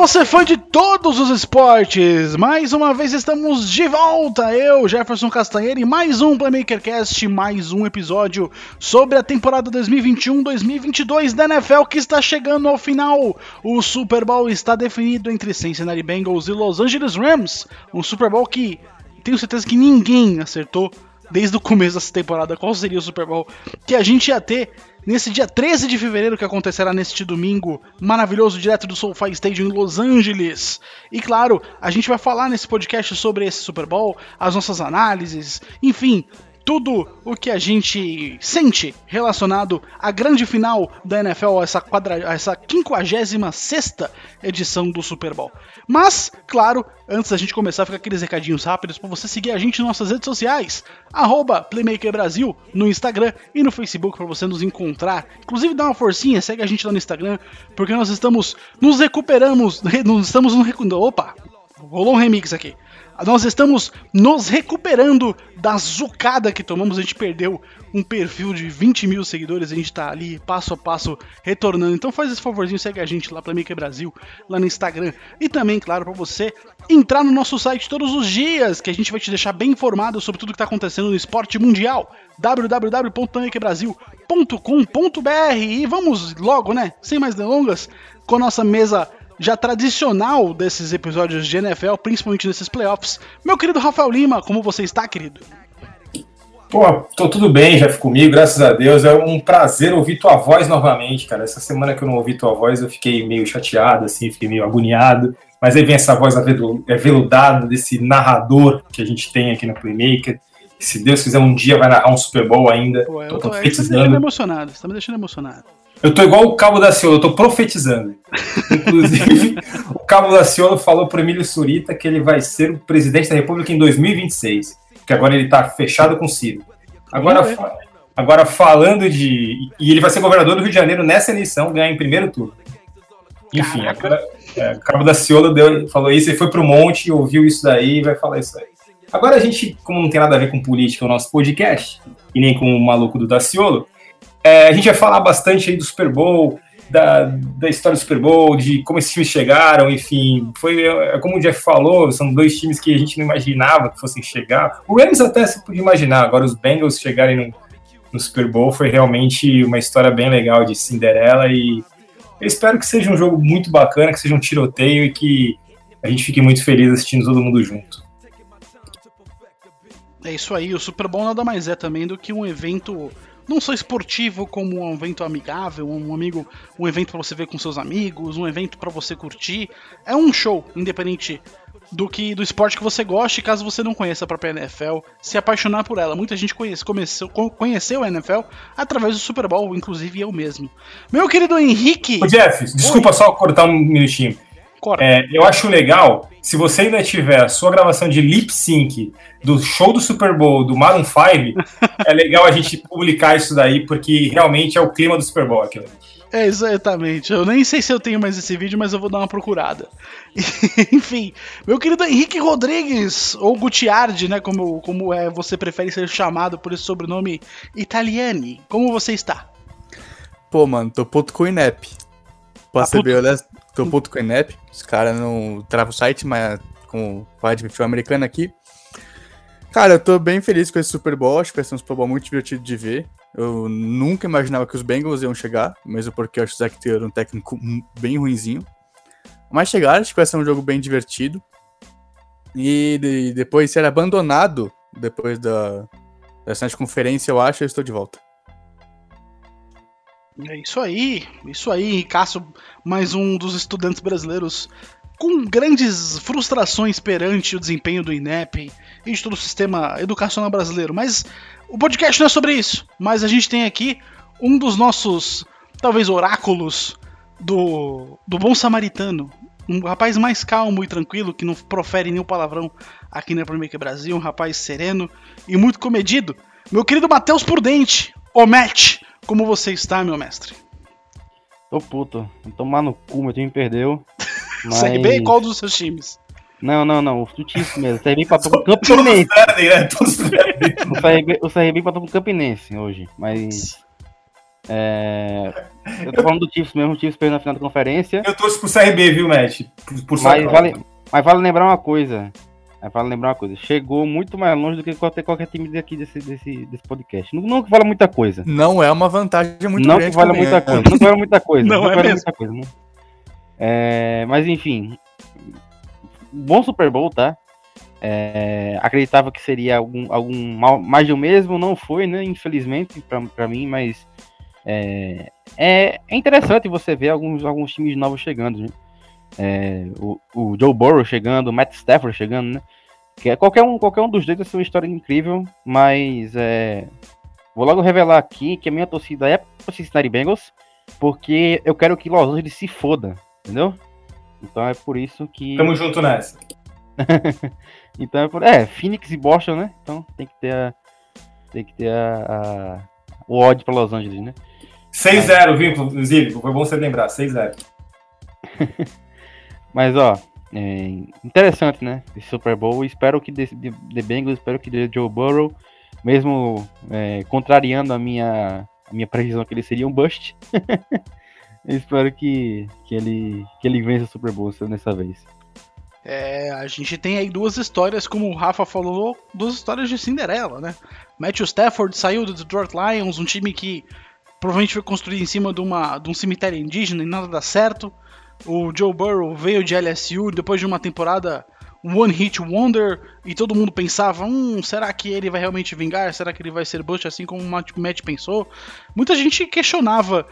Você, fã de todos os esportes! Mais uma vez estamos de volta, eu, Jefferson Castanheira, e mais um PlaymakerCast, mais um episódio sobre a temporada 2021-2022 da NFL que está chegando ao final. O Super Bowl está definido entre Cincinnati Bengals e Los Angeles Rams, um Super Bowl que tenho certeza que ninguém acertou desde o começo dessa temporada qual seria o Super Bowl que a gente ia ter nesse dia 13 de fevereiro que acontecerá neste domingo maravilhoso direto do SoFi Stadium em Los Angeles. E claro, a gente vai falar nesse podcast sobre esse Super Bowl, as nossas análises, enfim, tudo o que a gente sente relacionado à grande final da NFL, essa, quadra, essa 56 edição do Super Bowl. Mas, claro, antes da gente começar, fica aqueles recadinhos rápidos para você seguir a gente nas nossas redes sociais, arroba Playmaker Brasil no Instagram e no Facebook para você nos encontrar. Inclusive dá uma forcinha, segue a gente lá no Instagram, porque nós estamos nos recuperamos, nós estamos no opa, rolou um remix aqui. Nós estamos nos recuperando da zucada que tomamos. A gente perdeu um perfil de 20 mil seguidores. A gente tá ali passo a passo retornando. Então faz esse favorzinho, segue a gente lá para Maker Brasil, lá no Instagram. E também, claro, para você entrar no nosso site todos os dias, que a gente vai te deixar bem informado sobre tudo que está acontecendo no esporte mundial. www.playmakerbrasil.com.br E vamos logo, né? Sem mais delongas, com a nossa mesa já tradicional desses episódios de NFL, principalmente nesses playoffs. Meu querido Rafael Lima, como você está, querido? Pô, tô tudo bem, já comigo, graças a Deus. É um prazer ouvir tua voz novamente, cara. Essa semana que eu não ouvi tua voz, eu fiquei meio chateado, assim, fiquei meio agoniado. Mas aí vem essa voz aveludada desse narrador que a gente tem aqui no Playmaker. Se Deus quiser, um dia vai narrar um Super Bowl ainda. Pô, eu tô, tô, tô, você tá me deixando emocionado, você tá me deixando emocionado. Eu tô igual o Cabo da Ciolo, eu tô profetizando. Inclusive, o Cabo da Ciolo falou pro Emílio Surita que ele vai ser o presidente da República em 2026, que agora ele tá fechado com o Ciro. Agora, fa agora falando de. E ele vai ser governador do Rio de Janeiro nessa eleição, ganhar em primeiro turno. Enfim, agora, é, o Cabo da Ciolo deu, falou isso, ele foi pro monte, ouviu isso daí e vai falar isso aí. Agora a gente, como não tem nada a ver com política, o nosso podcast, e nem com o maluco do Daciolo, é, a gente vai falar bastante aí do Super Bowl, da, da história do Super Bowl, de como esses times chegaram, enfim. Foi, é, como o Jeff falou, são dois times que a gente não imaginava que fossem chegar. O Rams até se podia imaginar, agora os Bengals chegarem no, no Super Bowl foi realmente uma história bem legal de Cinderela e eu espero que seja um jogo muito bacana, que seja um tiroteio e que a gente fique muito feliz assistindo todo mundo junto. É isso aí, o Super Bowl nada mais é também do que um evento não só esportivo como um evento amigável, um amigo, um evento para você ver com seus amigos, um evento para você curtir. É um show, independente do que do esporte que você goste, caso você não conheça a própria NFL, se apaixonar por ela. Muita gente conhece, começou, conheceu a NFL através do Super Bowl, inclusive eu mesmo. Meu querido Henrique. Ô Jeff, desculpa Oi. só cortar um minutinho. É, eu acho legal, se você ainda tiver a sua gravação de lip sync do show do Super Bowl do Maroon 5, é legal a gente publicar isso daí, porque realmente é o clima do Super Bowl aquilo. É, exatamente. Eu nem sei se eu tenho mais esse vídeo, mas eu vou dar uma procurada. Enfim, meu querido Henrique Rodrigues, ou Gutiardi, né? Como, como é, você prefere ser chamado por esse sobrenome italiani. Como você está? Pô, mano, tô puto com o INEP. Pra ser bem honesto, tô puto com o INEP. Os caras não travam o site, mas com o futebol americano aqui. Cara, eu tô bem feliz com esse Super Bowl, acho que vai ser um Super Bowl muito divertido de ver. Eu nunca imaginava que os Bengals iam chegar, mesmo porque eu acho que o Zach Taylor um técnico bem ruinzinho. Mas chegaram, acho que vai ser um jogo bem divertido. E de, depois ser abandonado, depois da, dessa conferência, eu acho, eu estou de volta. É isso aí, isso aí, Ricasso, mais um dos estudantes brasileiros com grandes frustrações perante o desempenho do INEP e de todo o sistema educacional brasileiro. Mas o podcast não é sobre isso. Mas a gente tem aqui um dos nossos, talvez, oráculos do, do bom samaritano. Um rapaz mais calmo e tranquilo, que não profere nenhum palavrão aqui na Premier Brasil. Um rapaz sereno e muito comedido. Meu querido Matheus Prudente, o Matt, como você está, meu mestre? Tô puto. Tomar no cu, meu time perdeu. Mas... CRB qual dos seus times? Não, não, não. O Frutíssimo mesmo. O CRB empatou com o Campinense. Né? O CRB, o CRB empatou com o Campinense hoje. Mas. É, eu tô falando do Chiefs mesmo, o Chiefs perdeu na final da conferência. Eu torço pro CRB, viu, Matt? Por, por mas, vale, mas vale lembrar uma coisa. Vale lembrar uma coisa. Chegou muito mais longe do que qualquer, qualquer time daqui desse, desse, desse podcast. Não, não que vale muita coisa. Não é uma vantagem muito não grande. Que vale muita coisa, não vale muita coisa. Não, não é vale mesmo. muita coisa. Não. É, mas enfim. Bom Super Bowl, tá? É, acreditava que seria algum, algum mal, mais do mesmo, não foi, né? Infelizmente, para mim, mas é, é, é, interessante você ver alguns, alguns times novos chegando, né? É, o, o, Joe Burrow chegando, o Matt Stafford chegando, né? Que é, qualquer, um, qualquer um dos dois é uma história incrível, mas é, vou logo revelar aqui que a minha torcida é pro Cincinnati Bengals, porque eu quero que Los Angeles se foda, entendeu? Então é por isso que. Tamo junto nessa. então é por. É, Phoenix e Boston, né? Então tem que ter a. Tem que ter a. a o ódio pra Los Angeles, né? 6-0, viu, Zílio? Foi bom você lembrar, 6-0. Mas, ó, é interessante, né? Esse Super Bowl. Espero que The Bengals, espero que The Joe Burrow, mesmo é, contrariando a minha, a minha previsão que ele seria um bust, espero que, que, ele, que ele vença o Super Bowl nessa vez. É, a gente tem aí duas histórias, como o Rafa falou, duas histórias de Cinderela, né? Matthew Stafford saiu do Detroit Lions, um time que provavelmente foi construído em cima de, uma, de um cemitério indígena e nada dá certo. O Joe Burrow veio de LSU depois de uma temporada One Hit Wonder e todo mundo pensava: hum, será que ele vai realmente vingar? Será que ele vai ser bust assim como o Matt pensou? Muita gente questionava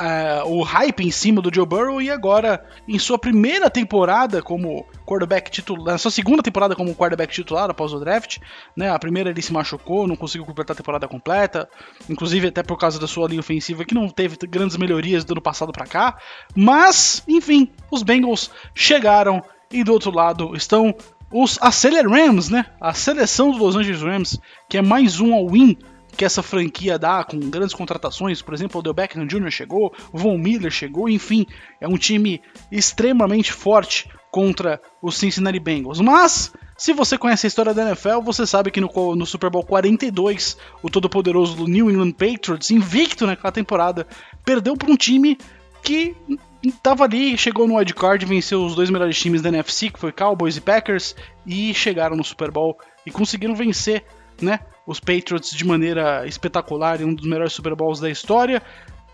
uh, o hype em cima do Joe Burrow e agora, em sua primeira temporada como quarterback titular, na sua segunda temporada como quarterback titular após o draft, né? A primeira ele se machucou, não conseguiu completar a temporada completa, inclusive até por causa da sua linha ofensiva que não teve grandes melhorias do ano passado para cá, mas, enfim, os Bengals chegaram e do outro lado estão os Acceler Rams, né? A seleção dos Los Angeles Rams, que é mais um all-in que essa franquia dá com grandes contratações, por exemplo, o Del Beckham Jr. chegou, o Von Miller chegou, enfim, é um time extremamente forte contra os Cincinnati Bengals. Mas, se você conhece a história da NFL, você sabe que no, no Super Bowl 42, o todo-poderoso do New England Patriots, invicto naquela temporada, perdeu para um time que estava ali, chegou no wildcard, venceu os dois melhores times da NFC, que foi Cowboys e Packers, e chegaram no Super Bowl e conseguiram vencer, né, os Patriots de maneira espetacular em um dos melhores Super Bowls da história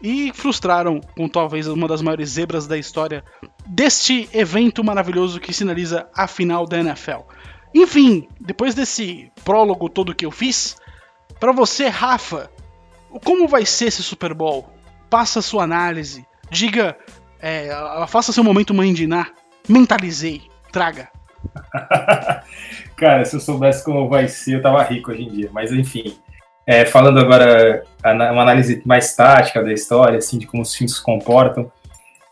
e frustraram com talvez uma das maiores zebras da história deste evento maravilhoso que sinaliza a final da NFL. Enfim, depois desse prólogo todo que eu fiz, para você, Rafa, como vai ser esse Super Bowl? Passa sua análise, diga, é, faça seu momento mandinar, mentalizei, traga. Cara, se eu soubesse como vai ser, eu tava rico hoje em dia. Mas enfim, é, falando agora uma análise mais tática da história, assim, de como os times se comportam,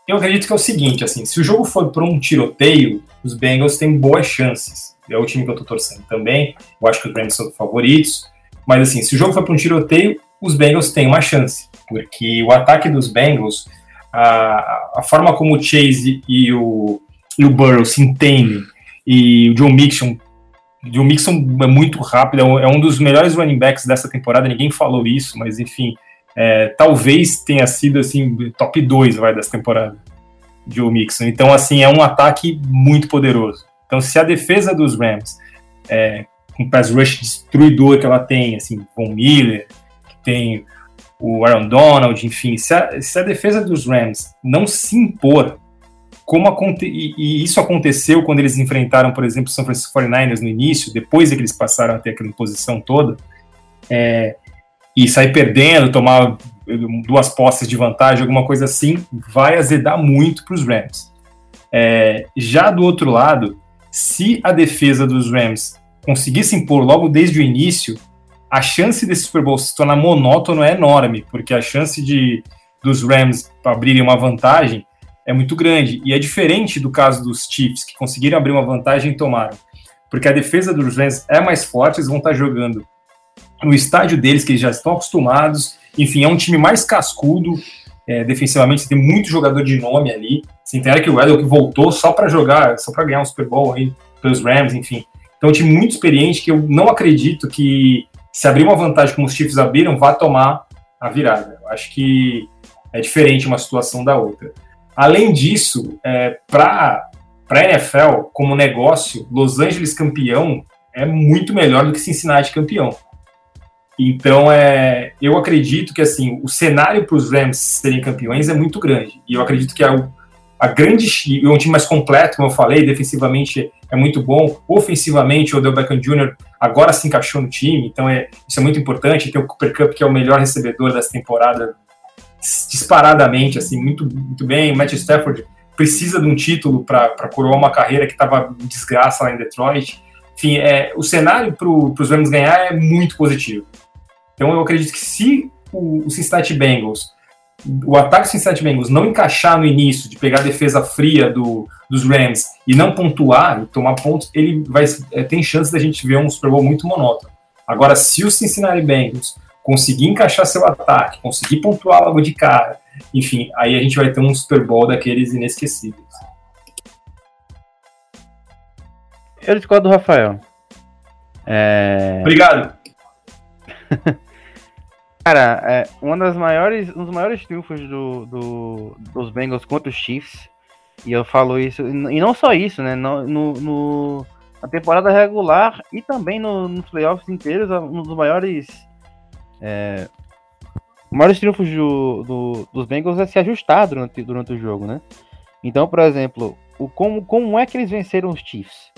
eu acredito que é o seguinte, assim, se o jogo for para um tiroteio, os Bengals têm boas chances. É o time que eu tô torcendo também. Eu acho que os Rams são favoritos. Mas assim, se o jogo for para um tiroteio, os Bengals têm uma chance, porque o ataque dos Bengals, a, a forma como o Chase e o, e o Burrow se entendem, e o John Mixon John Mixon é muito rápido, é um dos melhores running backs dessa temporada, ninguém falou isso, mas enfim, é, talvez tenha sido assim, top 2 vai, dessa temporada, Joe Mixon. Então, assim, é um ataque muito poderoso. Então, se a defesa dos Rams, é, com o pass rush destruidor que ela tem, assim, Von Miller, que tem o Aaron Donald, enfim, se a, se a defesa dos Rams não se impor como aconte e, e, isso aconteceu quando eles enfrentaram, por exemplo, o São Francisco 49ers no início, depois de que eles passaram a ter aquela posição toda, é, e sair perdendo, tomar duas posses de vantagem, alguma coisa assim, vai azedar muito para os Rams. É, já do outro lado, se a defesa dos Rams conseguir se impor logo desde o início, a chance desse Super Bowl se tornar monótono é enorme, porque a chance de dos Rams abrirem uma vantagem é muito grande. E é diferente do caso dos Chiefs, que conseguiram abrir uma vantagem e tomaram. Porque a defesa dos Rams é mais forte, eles vão estar jogando no estádio deles, que eles já estão acostumados. Enfim, é um time mais cascudo. É, defensivamente, você tem muito jogador de nome ali. Você tem Eric Weddle que voltou só para jogar, só para ganhar um Super Bowl aí pelos Rams, enfim. Então, é um time muito experiente que eu não acredito que, se abrir uma vantagem como os Chiefs abriram, vá tomar a virada. Eu acho que é diferente uma situação da outra. Além disso, é, para a NFL, como negócio, Los Angeles campeão é muito melhor do que Cincinnati campeão. Então, é, eu acredito que assim o cenário para os Rams serem campeões é muito grande. E eu acredito que a, a grande é um time mais completo, como eu falei, defensivamente é muito bom, ofensivamente o Odell Beckham Jr. agora se encaixou no time, então é, isso é muito importante. Tem o Cooper Cup, que é o melhor recebedor dessa temporada, disparadamente, assim, muito, muito bem. Matt Stafford precisa de um título para coroar uma carreira que estava em desgraça lá em Detroit. Enfim, é, o cenário para os Rams ganhar é muito positivo. Então eu acredito que se o, o Cincinnati Bengals, o ataque do Cincinnati Bengals não encaixar no início, de pegar a defesa fria do, dos Rams e não pontuar e tomar pontos, ele vai é, tem chance da gente ver um Super Bowl muito monótono. Agora, se o Cincinnati Bengals conseguir encaixar seu ataque, conseguir pontuar logo de cara, enfim, aí a gente vai ter um Super Bowl daqueles inesquecíveis. Eu discordo do Rafael. É... Obrigado. Cara, é, uma das maiores, um dos maiores triunfos do, do, dos Bengals contra os Chiefs, e eu falo isso, e não só isso, né? No, no, na temporada regular e também no, nos playoffs inteiros, um dos maiores. É, maiores triunfos do, do, dos Bengals é se ajustar durante, durante o jogo, né? Então, por exemplo, o, como, como é que eles venceram os Chiefs?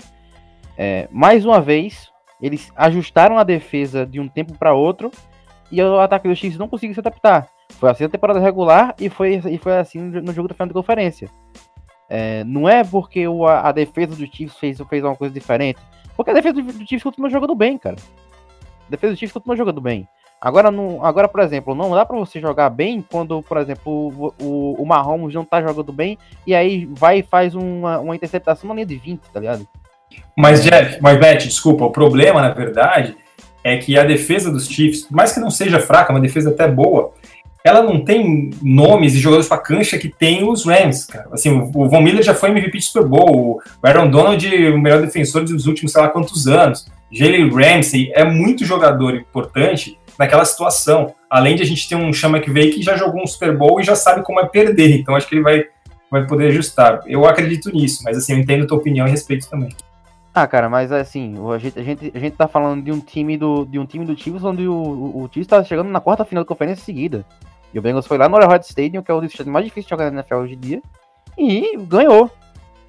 É, mais uma vez, eles ajustaram a defesa de um tempo para outro e o ataque dos Chiefs não conseguiu se adaptar. Foi assim na temporada regular e foi, e foi assim no jogo da final de conferência. É, não é porque o, a, a, defesa do Chiefs fez, fez uma coisa diferente. Porque a defesa do, do Chiefs continua jogando bem, cara. A defesa do Chiefs continua jogando bem. Agora, não, agora, por exemplo, não dá para você jogar bem quando, por exemplo, o, o, o Mahomes não tá jogando bem e aí vai e faz uma, uma interceptação na linha de 20, tá ligado? Mas, Jeff, mas Beth, desculpa, o problema, na verdade, é que a defesa dos Chiefs, por mais que não seja fraca, uma defesa até boa, ela não tem nomes e jogadores para cancha que tem os Rams, cara. Assim, o Von Miller já foi MVP de Super Bowl, o Aaron Donald, o melhor defensor dos últimos sei lá quantos anos. Jalen Ramsey é muito jogador importante naquela situação. Além de a gente ter um Chama que veio que já jogou um Super Bowl e já sabe como é perder. Então acho que ele vai, vai poder ajustar. Eu acredito nisso, mas assim, eu entendo a tua opinião e respeito também. Ah, cara, mas assim, a gente, a gente, a gente tá falando de um time do, de um time do Chiefs onde o, o, o tá chegando na quarta final da conferência seguida. E o Bengals foi lá no Arrowhead Stadium, que é o estado mais difícil de jogar na NFL hoje em dia, e ganhou,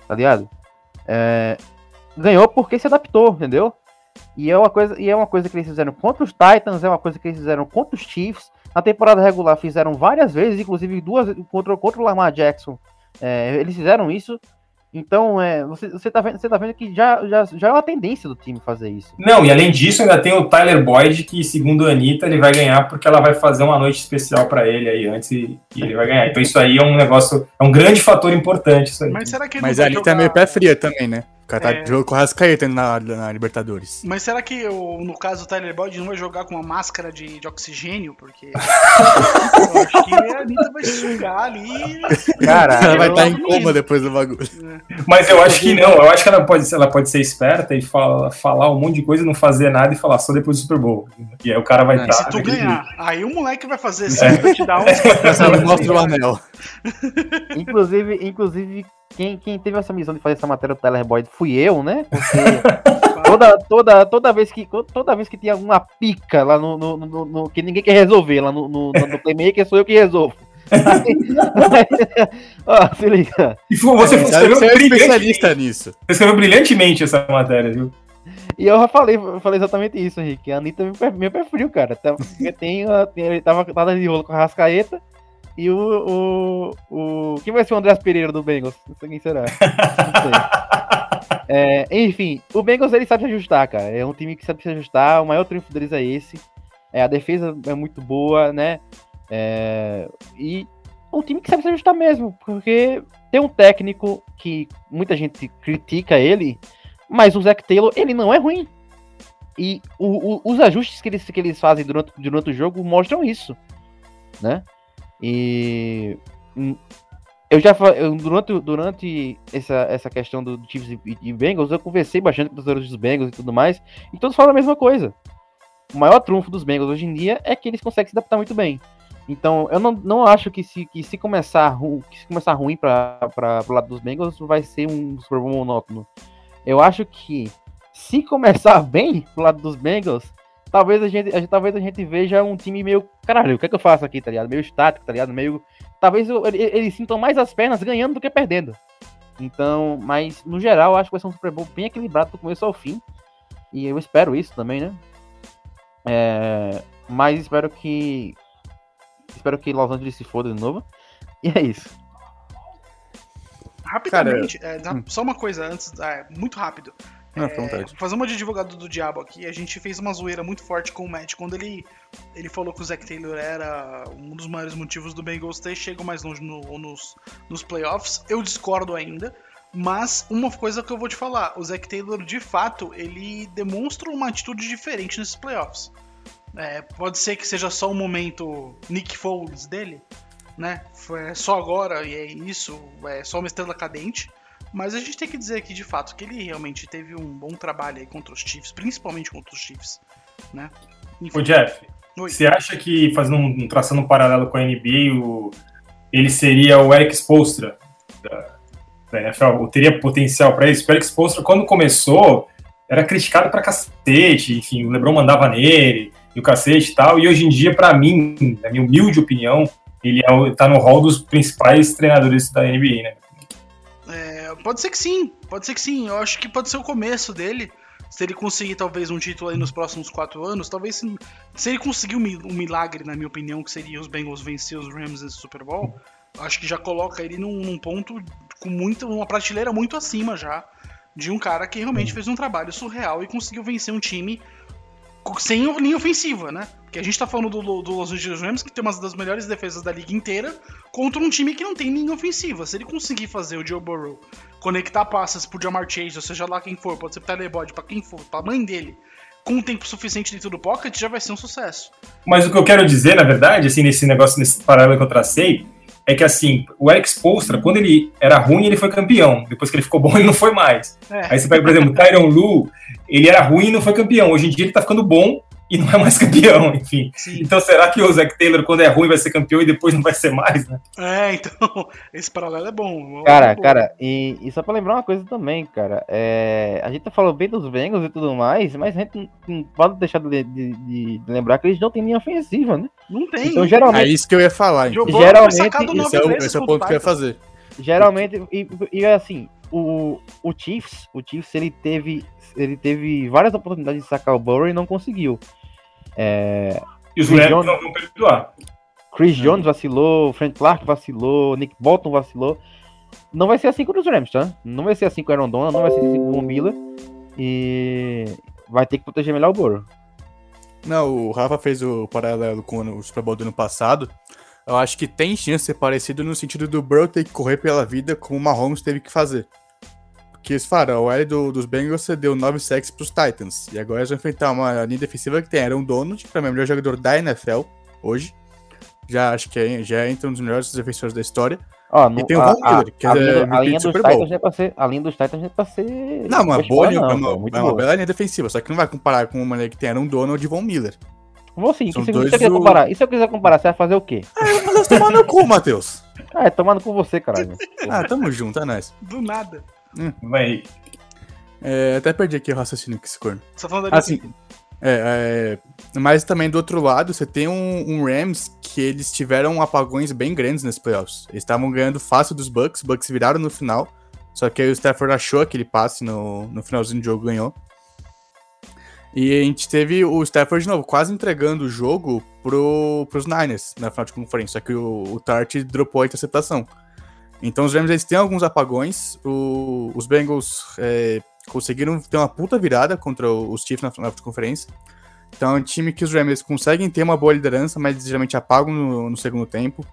tá ligado? É, ganhou porque se adaptou, entendeu? E é uma coisa, e é uma coisa que eles fizeram contra os Titans, é uma coisa que eles fizeram contra os Chiefs. Na temporada regular fizeram várias vezes, inclusive duas contra, contra o Lamar Jackson. É, eles fizeram isso então, é, você, você, tá vendo, você tá vendo que já, já, já é uma tendência do time fazer isso. Não, e além disso, ainda tem o Tyler Boyd, que segundo a Anitta, ele vai ganhar porque ela vai fazer uma noite especial para ele aí antes e, e, ele vai ganhar. Então isso aí é um negócio, é um grande fator importante isso aí. Mas será que Mas a Anitta jogar... é meio pé fria também, né? O cara tá é... jogando com o Rascaeta na, na Libertadores. Mas será que, no caso, o Tyler Boyd não vai jogar com uma máscara de, de oxigênio? Porque eu acho que a Anitta vai sugar ali. Cara, ela vai estar tá em coma depois do bagulho. É. Mas eu acho que não, eu acho que ela pode, ela pode ser esperta e fala, falar um monte de coisa, não fazer nada e falar só depois do Super Bowl. E aí o cara vai é, Se tu ganhar, aí o moleque vai fazer assim, é. vai te dar um. Mostra o anel. Inclusive, inclusive quem, quem teve essa missão de fazer essa matéria do Tyler Boyd fui eu, né? Porque toda, toda, toda, vez que, toda vez que tinha alguma pica lá no, no, no, no que ninguém quer resolver lá no, no, no Playmaker, sou eu que resolvo. Ó, se liga. E você, é, escreveu você é especialista nisso. Você escreveu brilhantemente essa matéria, viu? E eu já falei, eu falei exatamente isso, Henrique. A Anitta me frio, cara. Tem, tem, ele tava, tava de rolo com a Rascaeta. E o, o, o. Quem vai ser o Andrés Pereira do Bengals? Quem será? Não sei. É, enfim, o Bengals ele sabe se ajustar, cara. É um time que sabe se ajustar. O maior triunfo deles é esse. É, a defesa é muito boa, né? É, e um time que sabe se ajustar mesmo, porque tem um técnico que muita gente critica ele, mas o Zac Taylor ele não é ruim. E o, o, os ajustes que eles, que eles fazem durante, durante o jogo mostram isso, né? E hum, eu já eu, durante, durante essa, essa questão do, do Chiefs e, e, Bengals, eu conversei bastante com os dos Bengals e tudo mais, e todos falam a mesma coisa. O maior trunfo dos Bengals hoje em dia é que eles conseguem se adaptar muito bem. Então, eu não, não acho que se, que se começar, que se começar ruim para o lado dos Bengals, vai ser um Super monótono. Eu acho que se começar bem pro lado dos Bengals, talvez a gente, a, talvez a gente veja um time meio, caralho, o que é que eu faço aqui, tá ligado? Meio estático, tá ligado? Meio, talvez eles, eles sintam mais as pernas ganhando do que perdendo. Então, mas no geral, acho que vai ser um Super Bowl bem equilibrado do começo ao fim. E eu espero isso também, né? É, mas espero que. Espero que Los Angeles se foda de novo. E é isso. Rapidamente, Cara, é, hum. só uma coisa antes, é, muito rápido. É, fazer uma de advogado do diabo aqui, a gente fez uma zoeira muito forte com o Matt quando ele, ele falou que o Zac Taylor era um dos maiores motivos do Bengals ter chegado mais longe no, nos, nos playoffs. Eu discordo ainda. Mas uma coisa que eu vou te falar, o Zac Taylor de fato ele demonstra uma atitude diferente nesses playoffs. É, pode ser que seja só um momento Nick Foles dele, né? Foi só agora e é isso, é só uma estrela cadente. Mas a gente tem que dizer aqui de fato que ele realmente teve um bom trabalho aí contra os Chiefs, principalmente contra os Chiefs, né? Enfim. O Jeff, Oi. você acha que fazendo um, traçando um paralelo com a NBA, o, ele seria o Eric Spoelstra da, da NFL? Ou teria potencial para isso? O Eric Spoelstra, quando começou, era criticado pra cacete, enfim, o LeBron mandava nele e o cacete e tal. E hoje em dia, para mim, na minha humilde opinião, ele é, tá no hall dos principais treinadores da NBA, né? Pode ser que sim, pode ser que sim. Eu acho que pode ser o começo dele. Se ele conseguir talvez um título aí nos próximos quatro anos, talvez se, se ele conseguir um, milagre, na minha opinião, que seria os Bengals vencer os Rams nesse Super Bowl, acho que já coloca ele num, num ponto com muito, uma prateleira muito acima já de um cara que realmente fez um trabalho surreal e conseguiu vencer um time sem linha ofensiva, né? Porque a gente tá falando do, do Los Angeles Rams, que tem uma das melhores defesas da liga inteira, contra um time que não tem linha ofensiva. Se ele conseguir fazer o Joe Burrow conectar passas pro Jamar Chase, ou seja lá quem for, pode ser pro Telebody, pra quem for, pra mãe dele, com um tempo suficiente dentro do pocket, já vai ser um sucesso. Mas o que eu quero dizer, na verdade, assim, nesse negócio, nesse paralelo que eu tracei, é que assim, o Eric Spolstra, quando ele era ruim, ele foi campeão. Depois que ele ficou bom, ele não foi mais. É. Aí você pega, por exemplo, o Tyron Lu, ele era ruim e não foi campeão. Hoje em dia ele tá ficando bom e não é mais campeão, enfim. Sim. Então será que o Zac Taylor, quando é ruim, vai ser campeão e depois não vai ser mais, né? É, então, esse paralelo é bom. Cara, é bom. cara, e, e, só pra lembrar uma coisa também, cara, é, a gente tá falando bem dos Bengals e tudo mais, mas a gente não pode deixar de, de, de, lembrar que eles não têm linha ofensiva, né? Não tem. Então, geralmente, é isso que eu ia falar. Então. Geralmente, esse é, o, esse é o ponto que eu ia fazer. Geralmente, e, e assim, o, o Chiefs, o Chiefs, ele teve, ele teve várias oportunidades de sacar o Burrow e não conseguiu. É, e os Rams não vão perdoar. Chris é. Jones vacilou, Frank Clark vacilou, Nick Bolton vacilou. Não vai ser assim com os Rams, tá? Não vai ser assim com o Aaron Donald, não vai ser assim com o Miller. E vai ter que proteger melhor o Burrow. Não, o Rafa fez o paralelo com o Super Bowl do ano passado. Eu acho que tem chance de ser parecido no sentido do Burrow ter que correr pela vida como o Mahomes teve que fazer. Porque eles falaram, o L do, dos Bengals cedeu 9 sacks pros Titans. E agora eles vão enfrentar uma linha defensiva que tem Aaron Donald, que é o melhor jogador da NFL hoje. Já acho que é, já é entre um dos melhores defensores da história. Ó, no, e tem o Von Miller, que a, é a linha dos Titans é pra ser, A linha dos Titans é pra ser. Não, uma boa, não, é uma, é uma bela linha defensiva, só que não vai comparar com uma linha que tem Aaron Donald e Von Miller. Vou sim, se, você quiser comparar. E se eu quiser comparar, você vai fazer o quê? Ah, mas tomar no cu, Matheus. Ah, é tomando com você, caralho. ah, tamo junto, é nóis. Do nada. Hum. Vai. É, até perdi aqui o raciocínio que esse corno. Só falando assim. É, é, mas também do outro lado, você tem um, um, Rams que eles tiveram apagões bem grandes nesse playoffs. Eles estavam ganhando fácil dos Bucks, Bucks viraram no final. Só que aí o Stafford achou aquele passe no, no finalzinho do jogo ganhou. E a gente teve o Stafford de novo, quase entregando o jogo pro, pros Niners na final de conferência. Só que o, o Tart dropou a interceptação. Então os Rams eles têm alguns apagões. O, os Bengals é, conseguiram ter uma puta virada contra os Chiefs na final de conferência. Então é um time que os Rams conseguem ter uma boa liderança, mas geralmente apagam no, no segundo tempo.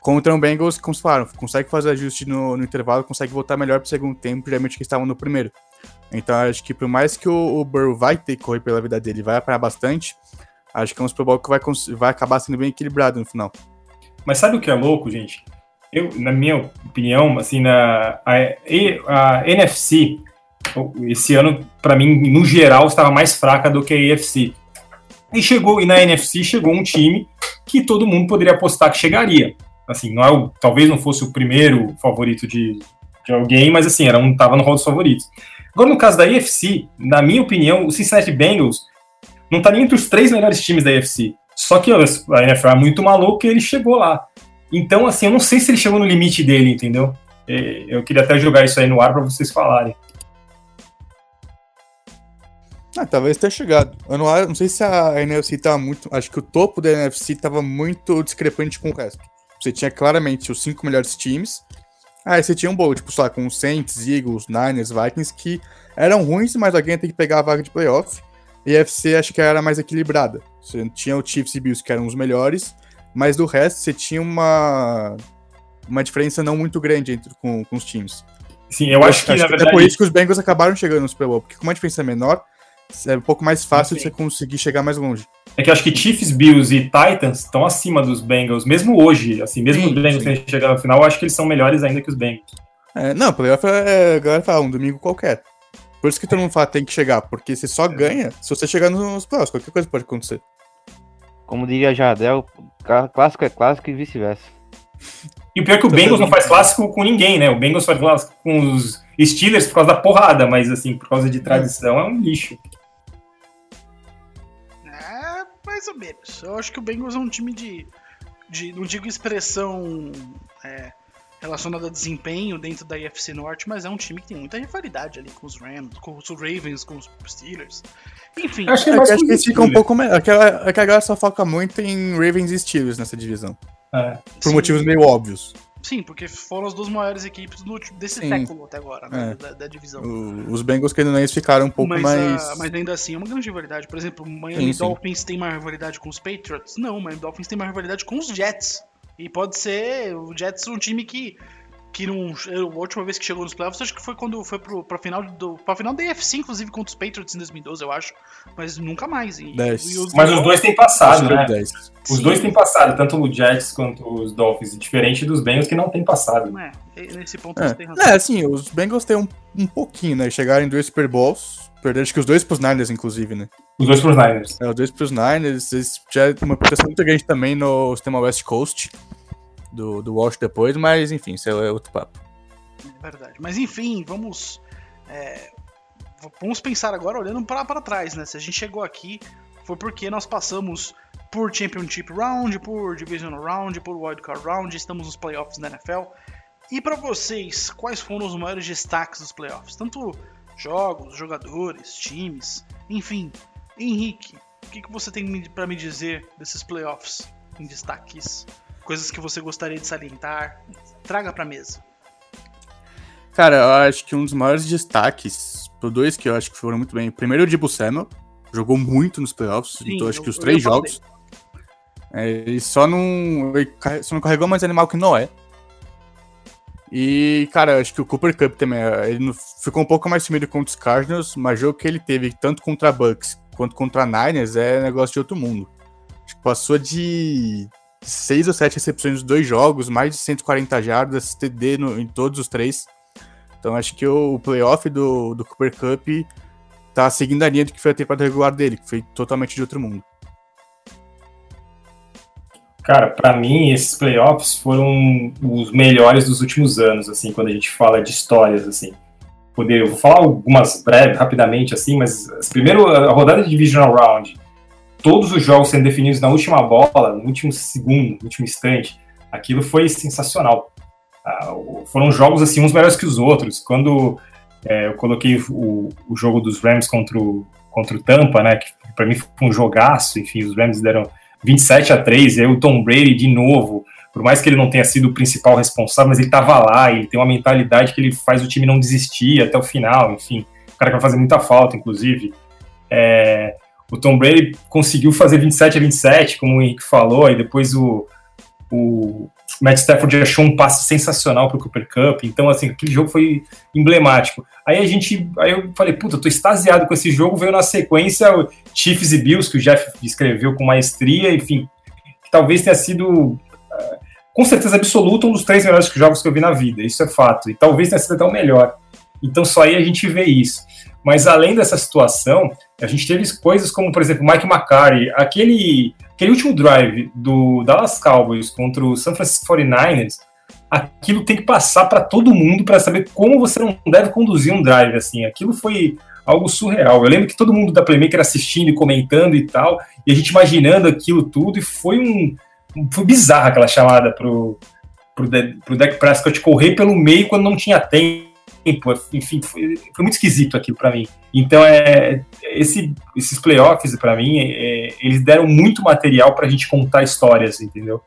Contra o Bengals, como se falaram, consegue fazer ajuste no, no intervalo, consegue voltar melhor pro segundo tempo, geralmente que estavam no primeiro. Então acho que por mais que o, o Burrow vai ter que correr pela vida dele, vai apanhar bastante, acho que é um Super Bowl que vai, vai acabar sendo bem equilibrado no final. Mas sabe o que é louco, gente? Eu, na minha opinião, assim, na, a, a NFC, esse ano, para mim, no geral, estava mais fraca do que a AFC. E chegou, e na NFC chegou um time que todo mundo poderia apostar que chegaria. Assim, não é o, talvez não fosse o primeiro favorito de, de alguém, mas assim, era um, tava no rol dos favoritos. Agora, no caso da AFC, na minha opinião, o Cincinnati Bengals não tá nem entre os três melhores times da AFC. Só que a NFL é muito maluca e ele chegou lá. Então, assim, eu não sei se ele chegou no limite dele, entendeu? É, eu queria até jogar isso aí no ar para vocês falarem. Ah, talvez tenha chegado. Eu não, não sei se a NFC tava muito. Acho que o topo da NFC tava muito discrepante com o resto. Você tinha claramente os cinco melhores times. Aí você tinha um bolo, tipo, só com Saints, Eagles, Niners, Vikings, que eram ruins, mas alguém tem que pegar a vaga de playoff. E a FC acho que era mais equilibrada. Você tinha o Chiefs e Bills que eram os melhores, mas do resto você tinha uma, uma diferença não muito grande entre, com, com os times. Sim, eu, eu acho que, acho na que verdade... É por isso que os Bengals acabaram chegando no Super Bowl, porque com uma diferença menor, é um pouco mais fácil Sim. de você conseguir chegar mais longe. É que eu acho que Chiefs, Bills e Titans estão acima dos Bengals, mesmo hoje, assim, mesmo os Bengals sim. chegar no final, eu acho que eles são melhores ainda que os Bengals. É, não, playoff é, a galera fala, um domingo qualquer. Por isso que todo mundo fala tem que chegar, porque você só ganha se você chegar nos playoffs, qualquer coisa pode acontecer. Como diria Jardel, clássico é clássico e vice-versa. E o pior é que o Bengals não faz clássico com ninguém, né? O Bengals faz clássico com os Steelers por causa da porrada, mas assim, por causa de tradição, é um lixo. É, mais ou menos. Eu acho que o Bengals é um time de. de não digo expressão é, relacionada a desempenho dentro da IFC Norte, mas é um time que tem muita rivalidade ali com os Rams, com os Ravens, com os Steelers. Enfim. Acho que, é, acho que eles ficam um pouco melhor. Aquela, aquela galera só foca muito em Ravens e Steelers nessa divisão. É. Por Sim. motivos meio óbvios. Sim, porque foram as duas maiores equipes do, desse Sim. século até agora, né? É. Da, da, divisão. O, os Bengals, que ainda ficaram um pouco mas, mais. A, mas ainda assim é uma grande rivalidade. Por exemplo, o Miami sim, Dolphins sim. tem uma rivalidade com os Patriots? Não, o Miami Dolphins tem uma rivalidade com os Jets. E pode ser o Jets um time que que não, a última vez que chegou nos playoffs, acho que foi quando foi pro, pra final do pra final da AFC, inclusive contra os Patriots em 2012, eu acho, mas nunca mais. E, e os mas os dois têm passado, né? 10. Os Sim. dois têm passado, tanto o Jets quanto os Dolphins, diferente dos Bengals que não tem passado. É, nesse ponto é. você tem razão. É, assim, os Bengals têm um, um pouquinho, né? Chegaram em dois Super Bowls, perderam acho que os dois pros Niners, inclusive, né? Os dois pros Niners. É, os dois pros Niners, eles já uma proteção muito grande também no sistema West Coast do, do Walsh depois, mas enfim, isso é outro papo. É verdade. Mas enfim, vamos. É, vamos pensar agora olhando para trás, né? Se a gente chegou aqui, foi porque nós passamos por Championship Round, por Divisional Round, por Wildcard Round, estamos nos playoffs da NFL. E para vocês, quais foram os maiores destaques dos playoffs? Tanto jogos, jogadores, times, enfim. Henrique, o que, que você tem para me dizer desses playoffs em destaques? Coisas que você gostaria de salientar? Traga para mesa. Cara, eu acho que um dos maiores destaques, por dois que eu acho que foram muito bem. Primeiro, o Dibu Samuel, jogou muito nos playoffs, Sim, então acho que os três jogos. É, ele só não, ele só não carregou mais animal que Noé. E, cara, acho que o Cooper Cup também, ele ficou um pouco mais sumido contra os Cardinals, mas o jogo que ele teve, tanto contra Bucks quanto contra Niners, é negócio de outro mundo. Acho que passou de seis ou sete recepções nos dois jogos, mais de 140 jardas, TD no, em todos os três. Então acho que o, playoff do, do Cooper Cup tá seguindo a linha do que foi a temporada regular dele, que foi totalmente de outro mundo. Cara, para mim esses playoffs foram os melhores dos últimos anos, assim, quando a gente fala de histórias, assim. Poder, eu vou falar algumas breves, rapidamente, assim, mas primeiro a rodada de divisional round, todos os jogos sendo definidos na última bola, no último segundo, no último instante, aquilo foi sensacional. Ah, foram jogos assim uns melhores que os outros. Quando é, eu coloquei o, o, jogo dos Rams contra o, contra o Tampa, né, que para mim foi um jogaço, enfim, os Rams deram 27 a 3, e aí o Tom Brady de novo, por mais que ele não tenha sido o principal responsável, mas ele estava lá, ele tem uma mentalidade que ele faz o time não desistir até o final, enfim, o cara que vai fazer muita falta, inclusive. É, o Tom Brady conseguiu fazer 27 a 27, como o Henrique falou, e depois o, o, Matt Stafford achou um passe sensacional para o Cooper Cup, então assim, aquele jogo foi emblemático. Aí a gente, aí eu falei, puta, eu tô extasiado com esse jogo, veio na sequência o Chiefs e Bills, que o Jeff escreveu com maestria, enfim, que talvez tenha sido, eh, com certeza absoluta, um dos três melhores jogos que eu vi na vida, isso é fato, e talvez tenha sido até o melhor. Então só aí a gente vê isso. Mas além dessa situação, a gente teve coisas como, por exemplo, Mike McCarthy, aquele, aquele último drive do Dallas Cowboys contra o San Francisco 49ers, aquilo tem que passar para todo mundo para saber como você não deve conduzir um drive assim. Aquilo foi algo surreal. Eu lembro que todo mundo da Playmaker assistindo e comentando e tal, e a gente imaginando aquilo tudo, e foi um. Foi bizarra aquela chamada pro, pro, pro Deck Prescott correr pelo meio quando não tinha tempo. Enfim, foi, foi muito esquisito aquilo para mim. Então, é, esse, esses playoffs, para mim, é, eles deram muito material para a gente contar histórias, entendeu?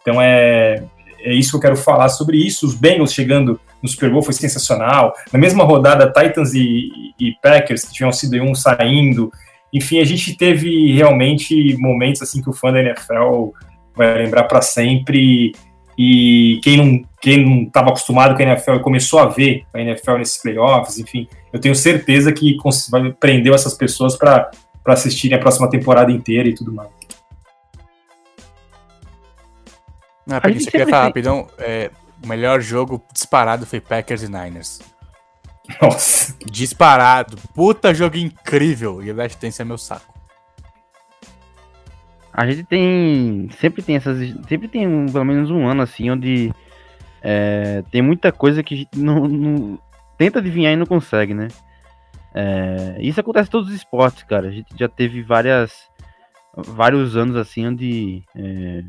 Então, é, é isso que eu quero falar sobre isso. Os Bengals chegando no Super Bowl foi sensacional. Na mesma rodada, Titans e, e Packers, que tinham sido um saindo. Enfim, a gente teve realmente momentos assim que o fã da NFL vai lembrar para sempre. E quem não quem não estava acostumado com a NFL e começou a ver a NFL nesses playoffs, enfim, eu tenho certeza que prendeu essas pessoas para assistirem a próxima temporada inteira e tudo mais. Não, porque aqui ia falar rapidão. É, o melhor jogo disparado foi Packers e Niners. Nossa. Disparado. Puta jogo incrível. E o Last Dance é meu saco. A gente tem. Sempre tem essas. Sempre tem um, pelo menos um ano assim, onde é, tem muita coisa que a gente não, não, tenta adivinhar e não consegue, né? É, isso acontece em todos os esportes, cara. A gente já teve várias. Vários anos assim onde. É,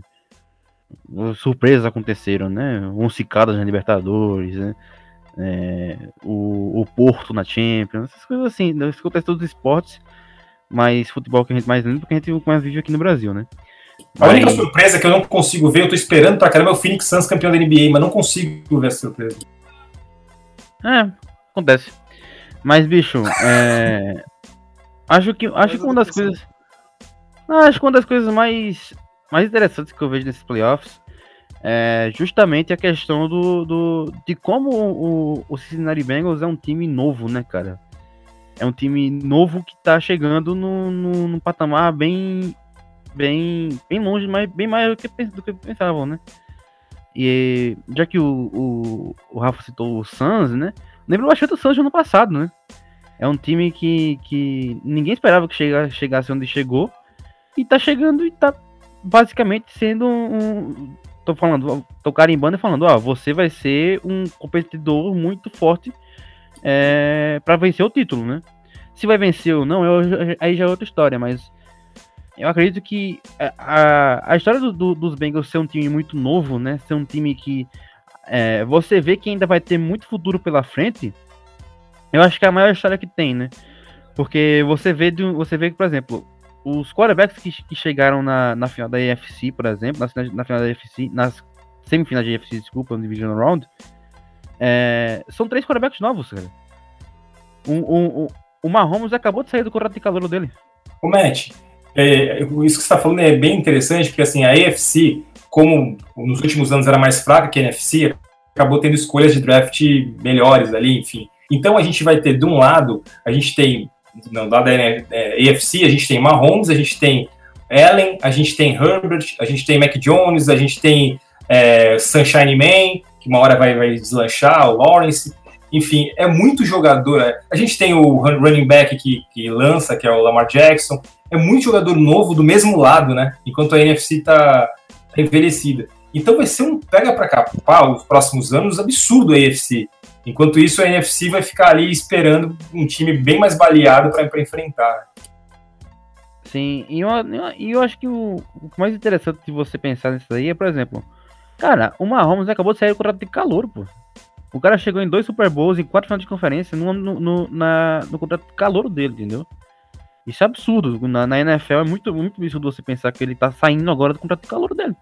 surpresas aconteceram, né? Um cicadas na Libertadores, né? É, o, o Porto na Champions, essas coisas assim, né? isso acontece em todos os esportes, mas futebol que a gente mais lembra porque a gente mais vive aqui no Brasil, né? A única surpresa que eu não consigo ver, eu tô esperando pra caramba é o Phoenix Suns campeão da NBA, mas não consigo ver essa surpresa. É, acontece. Mas, bicho, é... acho que acho que uma das coisas. acho que uma das coisas mais mais interessantes que eu vejo nesses playoffs é justamente a questão do, do de como o, o Cincinnati Bengals é um time novo, né, cara? É um time novo que tá chegando no, no, patamar bem, bem, bem longe, mas bem mais do que, do que pensavam, né? E já que o, o, o Rafa citou o Suns, né? Lembra bastante do Suns no ano passado, né? É um time que, que ninguém esperava que chegasse, chegasse onde chegou. E tá chegando e tá basicamente sendo um. Tô falando, tô carimbando e falando, ó, você vai ser um competidor muito forte é, para vencer o título, né? Se vai vencer ou não, eu, aí já é outra história, mas eu acredito que a, a história do, do, dos Bengals ser um time muito novo, né? Ser um time que é, você vê que ainda vai ter muito futuro pela frente. Eu acho que é a maior história que tem, né? Porque você vê, você vê que, por exemplo, os quarterbacks que, que chegaram na, na final da AFC, por exemplo, na, na final da AFC, nas semifinais da AFC, desculpa, no Division Round, é, são três quarterbacks novos, cara. O, o, o, o Mahomes acabou de sair do contrato de calor dele. O Matt, é, isso que você está falando é bem interessante, porque assim, a AFC, como nos últimos anos era mais fraca que a NFC, acabou tendo escolhas de draft melhores ali, enfim. Então a gente vai ter, de um lado, a gente tem não, da é, AFC, a gente tem Mahomes, a gente tem Allen, a gente tem Herbert, a gente tem Mac Jones, a gente tem é, Sunshine Man, que uma hora vai, vai deslanchar, o Lawrence. Enfim, é muito jogador. É, a gente tem o running back que, que lança, que é o Lamar Jackson. É muito jogador novo do mesmo lado, né? Enquanto a NFC tá envelhecida. Então vai ser um pega para capar os próximos anos absurdo a AFC. Enquanto isso, a NFC vai ficar ali esperando um time bem mais baleado para enfrentar. Sim, e eu, e eu acho que o, o, mais interessante de você pensar nisso aí é, por exemplo, cara, o Mahomes acabou de sair do contrato de calor, pô. O cara chegou em dois Super Bowls, em quatro finais de conferência, no, no, no, na, no contrato de calor dele, entendeu? Isso é absurdo. Na, na NFL é muito, muito absurdo você pensar que ele tá saindo agora do contrato de calor dele.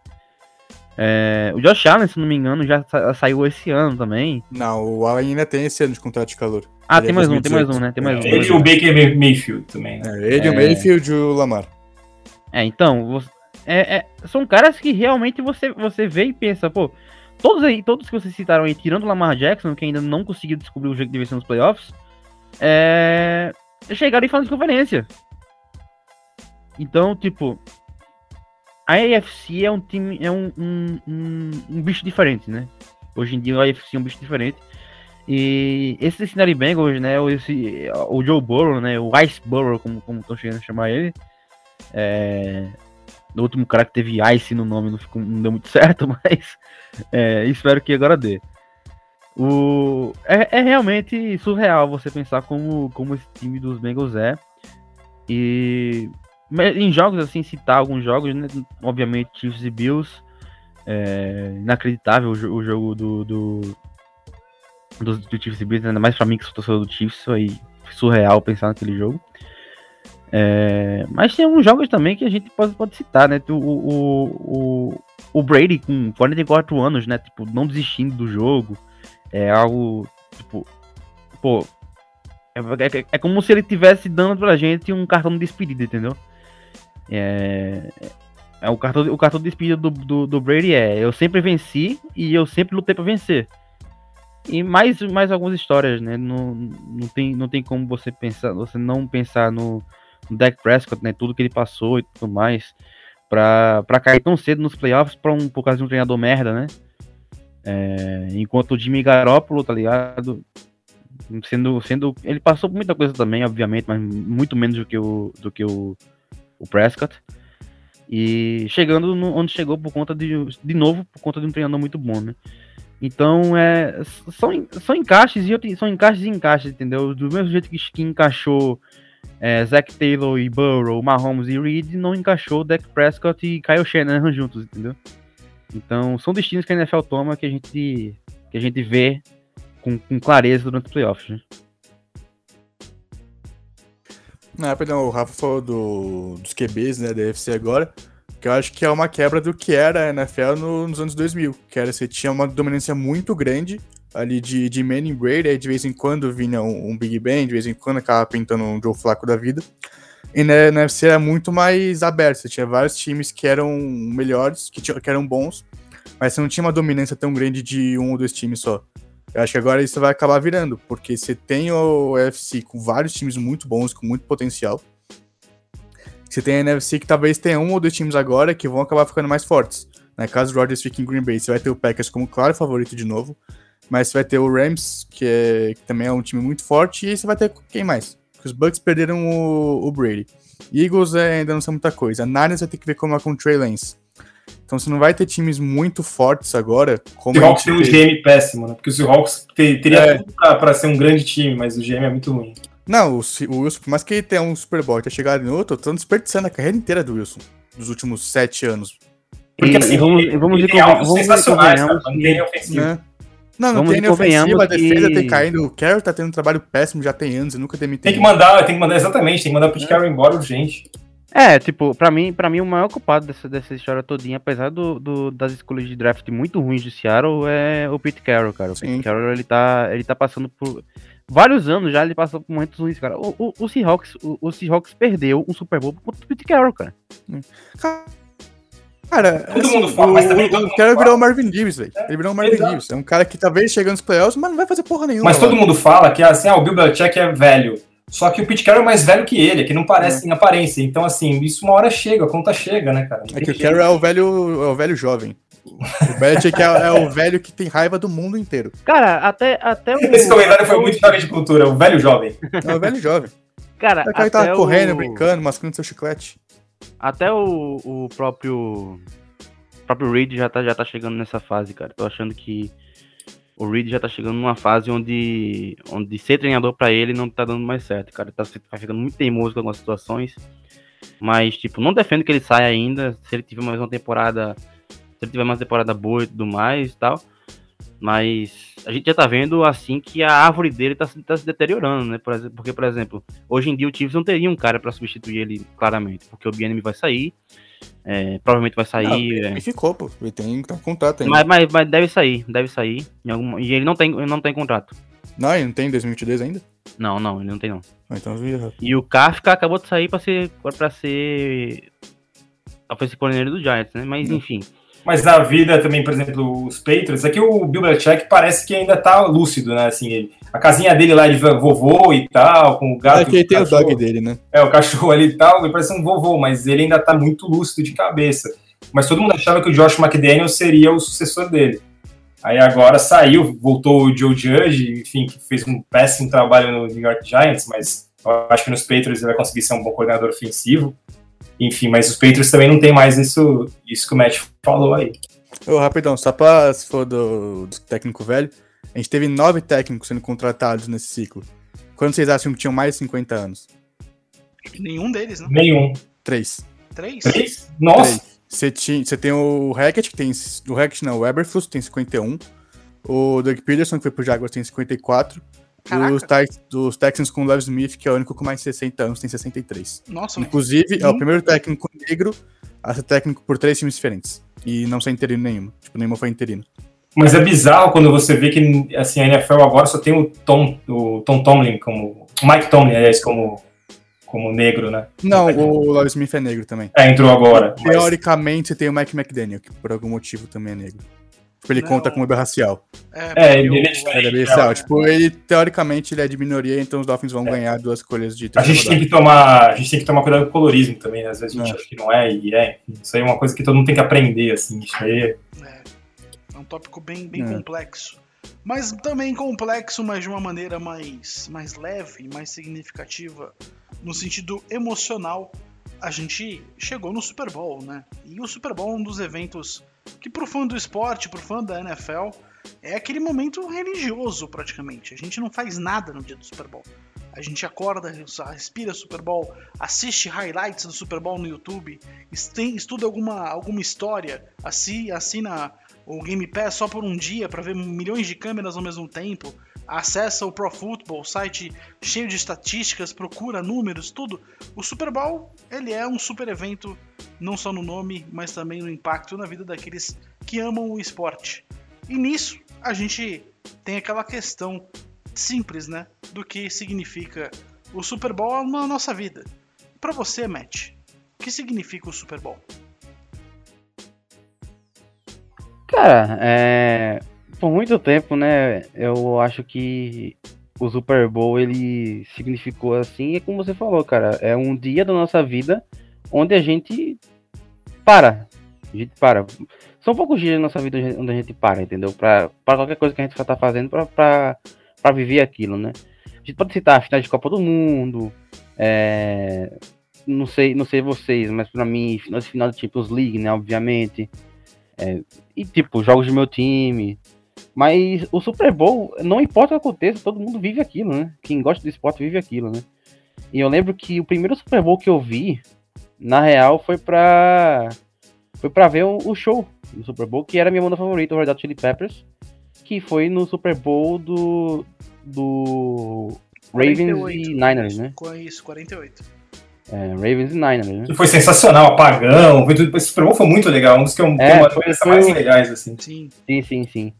É, o Josh Allen, se não me engano, já sa saiu esse ano também. Não, o Allen ainda tem esse ano de contrato de calor. Ah, ele tem é mais um, tem mais um, né? Tem mais um. Ele e o Baker Mayfield também. Né? É, ele, o é. Mayfield e o Lamar. É, então, é, é, são caras que realmente você, você vê e pensa, pô, todos aí, todos que vocês citaram aí, tirando o Lamar Jackson, que ainda não conseguiu descobrir o jeito de vencer nos playoffs, é, chegaram e falam de conferência. Então, tipo, a AFC é um time, é um, um, um, um, bicho diferente, né? Hoje em dia a AFC é um bicho diferente. E esse Cincinnati Bengals, né, esse, o Joe Burrow, né, o Ice Burrow, como estão chegando a chamar ele, é, no último cara que teve Ice no nome não, ficou, não deu muito certo, mas é, espero que agora dê. O, é, é, realmente surreal você pensar como, como esse time dos Bengals é. E em jogos assim, citar alguns jogos, né, obviamente Chiefs e Bills, é, inacreditável o, o jogo do, do, do, do Chiefs e Bills, ainda mais pra mim que sou torcedor do Chiefs, aí surreal pensar naquele jogo. É, mas tem alguns jogos também que a gente pode, pode citar, né? O, o, o, o Brady com 44 anos, né? Tipo, não desistindo do jogo. É algo, tipo, pô. É, é, é como se ele tivesse dando pra gente um cartão de despedida, entendeu? É, é o cartão, o cartão de despedida do, do, do Brady é: eu sempre venci e eu sempre lutei pra vencer. E mais, mais algumas histórias, né? Não, não, tem, não tem como você pensar, você não pensar no, no Dak Prescott, né? Tudo que ele passou e tudo mais, pra, pra cair tão cedo nos playoffs pra um, por causa de um treinador merda, né? É, enquanto o Jimmy Garoppolo, tá ligado? Sendo, sendo. Ele passou por muita coisa também, obviamente, mas muito menos do que o, do que o, o Prescott. E chegando no, onde chegou por conta de. De novo, por conta de um treinador muito bom, né? Então, é, são, são encaixes e são encaixes e encaixes, entendeu? Do mesmo jeito que, que encaixou é, Zach Taylor e Burrow, Mahomes e Reed, não encaixou Dak Prescott e Kyle Shanahan juntos, entendeu? Então, são destinos que a NFL toma que a gente, que a gente vê com, com clareza durante os playoffs, né? Não, perdão, o Rafa falou do, dos QBs, né, da UFC agora que eu acho que é uma quebra do que era a NFL no, nos anos 2000, que era você tinha uma dominância muito grande ali de, de Manning Brady, aí de vez em quando vinha um, um, Big Ben, de vez em quando acaba pintando um Joe Flaco da vida. E na, na UFC era muito mais aberto, você tinha vários times que eram melhores, que, que eram bons, mas você não tinha uma dominância tão grande de um ou dois times só. Eu acho que agora isso vai acabar virando, porque você tem o UFC com vários times muito bons, com muito potencial, você tem a NFC que talvez tenha um ou dois times agora que vão acabar ficando mais fortes. Né? Caso o Rodgers fique em Green Bay, você vai ter o Packers como claro favorito de novo. Mas você vai ter o Rams, que, é, que também é um time muito forte. E você vai ter quem mais? Porque os Bucks perderam o, o Brady. Eagles é, ainda não são muita coisa. A Niners vai ter que ver como é com o Trey Lance. Então você não vai ter times muito fortes agora. Como o Seahawks tem um GM péssimo, né? Porque o Seahawks teria é. tudo pra, pra, ser um grande time, mas o GM é muito ruim. Não, o, o Wilson, por mais que ele tenha um Super Bowl e tenha chegado em outro, estão desperdiçando a carreira inteira do Wilson, dos últimos sete anos. Porque assim, vamos, ele, vamos, ele vamos, vamos sensacionais, cara, não tem ofensivo. Né? Não, não tem nem ofensiva, a defesa que... tem caindo. O Carroll tá tendo um trabalho péssimo já tem anos e nunca demitiu. Tem que mandar, tem que mandar exatamente, tem que mandar o Pete é. Carroll embora urgente. É, tipo, pra mim, pra mim o maior culpado dessa, dessa história todinha, apesar do, do, das escolhas de draft muito ruins de Seattle, é o Pete Carroll, cara. O Sim. Pete Carroll, ele tá, ele tá passando por vários anos já ele passou por momentos ruins, cara. O, o, o Seahawks, o, o, Seahawks perdeu um Super Bowl contra o Pete Carroll, cara. Cara, todo assim, mundo fala, mas também o, o cara virou o Marvin Gibbs, velho. Ele virou o Marvin Exato. Gibbs. É um cara que talvez chegando nos playoffs, mas não vai fazer porra nenhuma. Mas todo mundo fala que assim, ah, o Bill Belichick é velho. Só que o Pete Carroll é mais velho que ele, que não parece é. em aparência. Então, assim, isso uma hora chega, a conta chega, né, cara? é que o Carroll é o velho, é o velho jovem. O Belichick é, é, o velho que tem raiva do mundo inteiro. Cara, até, até o. Esse comentário foi muito choque de cultura, o velho jovem. É o velho jovem. Cara, o cara tava o... correndo, brincando, mascando seu chiclete. Até o, o próprio. O próprio Reed já tá, já tá chegando nessa fase, cara. Tô achando que o Reed já tá chegando numa fase onde, onde ser treinador para ele não tá dando mais certo, cara. Tá, tá ficando muito teimoso com algumas situações. Mas, tipo, não defendo que ele saia ainda. Se ele tiver mais uma temporada se ele tiver uma temporada boa e tudo mais e tal. Mas a gente já tá vendo assim que a árvore dele tá, tá se deteriorando, né? Por exemplo, porque, por exemplo, hoje em dia o Chiefs não teria um cara para substituir ele claramente, porque o BNM vai sair, é, provavelmente vai sair. Não, ele é... ficou, pô. Ele tem um contrato ainda. Mas, mas, mas, deve sair, deve sair. Algum... E ele não tem, ele não tem contrato. Não, ele não tem 2022 ainda? Não, não, ele não tem não. Ah, então E o Kafka acabou de sair para ser para ser offensive coordenador do Giants, né? Mas hum. enfim. Mas na vida também, por exemplo, os Patriots, aqui o Bill Belichick parece que ainda tá lúcido, né? Assim, ele, a casinha dele lá de vovô e tal, com o gato. É que ele tem cachorro, o dog dele, né? É, o cachorro ali e tal, ele parece um vovô, mas ele ainda tá muito lúcido de cabeça. Mas todo mundo achava que o Josh McDaniel seria o sucessor dele. Aí agora saiu, voltou o Joe Judge, enfim, que fez um péssimo trabalho no New York Giants, mas eu acho que nos Patriots ele vai conseguir ser um bom coordenador ofensivo. Enfim, mas os Patriots também não tem mais isso, isso que o Matt falou aí. Ô, rapidão, só pra, se for do, do técnico velho, a gente teve nove técnicos sendo contratados nesse ciclo. Quando vocês acham que tinham mais de 50 anos? Nenhum deles, né? Nenhum. Três. Três? Três? Nossa! Três. Você, tinha, você tem o Hackett, que tem. O Hackett não, o Eberflus tem 51. O Doug Peterson, que foi pro Jaguars, tem 54. Caraca. Os, Tex- dos Texans com o Lev Smith, que é o único com mais de 60 anos, tem 63. Nossa, mas Inclusive, é o Hum. primeiro técnico negro a ser técnico por três times diferentes. E não ser interino nenhum. Tipo, nenhuma foi interino. Mas é bizarro quando você vê que assim, a NFL agora só tem o Tom, o Tom Tomlin como. O Mike Tomlin, aliás, como, como negro, né? Não, o Lev Smith é negro também. É, entrou agora. mas- Teoricamente, você tem o Mike McDaniel, que por algum motivo também é negro. Tipo, ele Não. conta como racial. É, ele, porque ele é o- diferente. Ele é né? racial. Tipo, ele, teoricamente, ele é de minoria, então os Dolphins vão ganhar duas escolhas de A gente, tem que tomar, a gente tem que tomar cuidado com o colorismo também, né? Às vezes a gente É. acha que não é, e é. Isso aí é uma coisa que todo mundo tem que aprender, assim. Isso aí É, é um tópico bem, bem É. complexo. Mas também complexo, mas de uma maneira mais, mais leve, mais significativa, no sentido emocional. A gente chegou no Super Bowl, né? E o Super Bowl é um dos eventos que, pro fã do esporte, pro fã da NFL, é aquele momento religioso, praticamente. A gente não faz nada no dia do Super Bowl. A gente acorda, respira Super Bowl, assiste highlights do Super Bowl no YouTube, estuda alguma, alguma história, assi- assina o Game Pass só por um dia para ver milhões de câmeras ao mesmo tempo, acessa o Pro Football, site cheio de estatísticas, procura números, tudo. O Super Bowl, ele é um super evento, não só no nome, mas também no impacto na vida daqueles que amam o esporte. E nisso, a gente tem aquela questão simples, né, do que significa o Super Bowl na nossa vida. Para você, Matt, o que significa o Super Bowl? Cara, é, por muito tempo, né, eu acho que o Super Bowl ele significou assim, é como você falou, cara, é um dia da nossa vida onde a gente para. A gente para. São poucos dias da nossa vida onde a gente para, entendeu? Pra qualquer coisa que a gente estar fazendo pra viver aquilo, né? A gente pode citar a final de Copa do Mundo, é, não sei, não sei vocês, mas pra mim, final, final de Champions League, né, obviamente. É, e tipo, jogos do meu time. Mas o Super Bowl, não importa o que aconteça, todo mundo vive aquilo, né? Quem gosta do esporte vive aquilo, né? E eu lembro que o primeiro Super Bowl que eu vi, na real, foi pra. Foi pra ver o, o show do Super Bowl, que era a minha banda favorita, o Red Hot Chili Peppers, que foi no Super Bowl do. do. Ravens 48. e Niners, né? Com isso, 48. É, Ravens e Niners, né? que foi sensacional, apagão. Foi tudo, esse Super Bowl foi muito legal, um dos que eu É, tenho uma foi- foi mais legais, assim. Sim. Sim, sim, sim.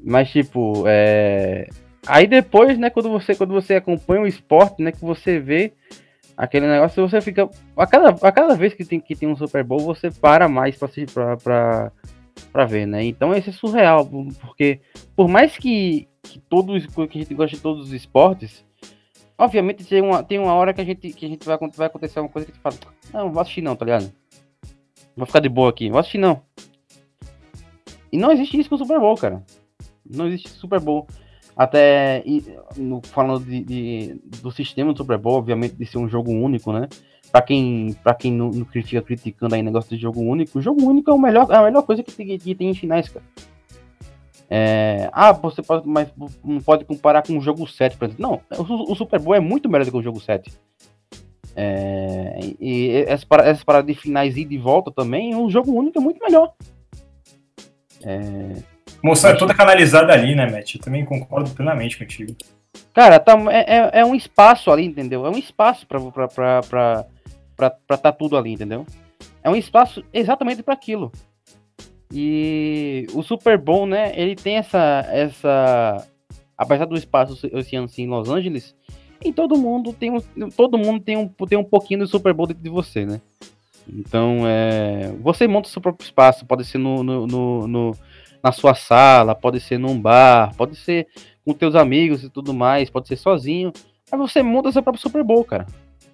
Mas tipo, é... aí depois, né, quando você quando você acompanha o esporte, né, que você vê aquele negócio, você fica a cada, a cada vez que tem que tem um Super Bowl, você para mais para se para para para ver, né? Então esse é surreal, porque por mais que que todos que a gente goste de todos os esportes, obviamente tem uma, tem uma hora que a gente que a gente vai vai acontecer uma coisa que gente fala, não, vou assistir não, tá ligado? Vou ficar de boa aqui, vou assistir não. E não existe isso com o Super Bowl, cara. Não existe Super Bowl. Até no, falando de, de- do sistema do Super Bowl, obviamente, de ser um jogo único, né? Pra quem, pra quem não, não criticando aí negócio de jogo único, o jogo único é, o melhor, é a melhor coisa que tem, que tem em finais, cara. É, ah, você pode, mas não pode comparar com o jogo 7, por exemplo. Não, o, o Super Bowl é muito melhor do que o jogo 7. É, e essa parada, essa parada de finais ida e volta também, o jogo único é muito melhor. É, Moçada toda canalizada ali, né, Matt? Eu também concordo plenamente contigo. Cara, tá, é, é- é um espaço ali, entendeu? É um espaço pra estar pra, pra, pra, pra, pra tá tudo ali, entendeu? É um espaço exatamente para aquilo. E o Super Bowl, né, ele tem essa. essa apesar do espaço esse ano assim, em Los Angeles, em todo mundo tem um, todo mundo tem um, tem um pouquinho do Super Bowl dentro de você, né? Então, é, você monta o seu próprio espaço, pode ser no, no, no- no- na sua sala, pode ser num bar, pode ser com teus amigos e tudo mais, pode ser sozinho. Aí você monta seu próprio Super Bowl, cara.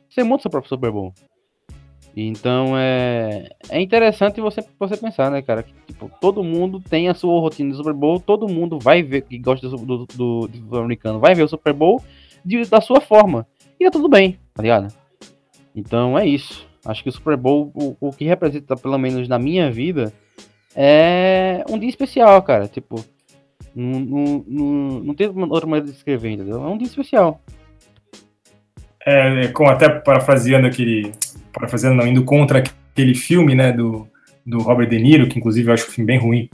Você monta seu próprio Super Bowl. Então é, é interessante você, você pensar, né, cara? Que tipo, todo mundo tem a sua rotina de Super Bowl, todo mundo vai ver, que gosta do, do, do, do americano, vai ver o Super Bowl de, da sua forma. E tá tudo bem, tá ligado? Então é isso. Acho que o Super Bowl, o, o que representa, pelo menos na minha vida, é um dia especial, cara. Tipo, não, não, não, tem outra maneira de descrever, entendeu? É um dia especial. É, com até parafraseando aquele. Parafraseando, não, indo contra aquele filme, né, do, do Robert De Niro, que inclusive eu acho o filme bem ruim.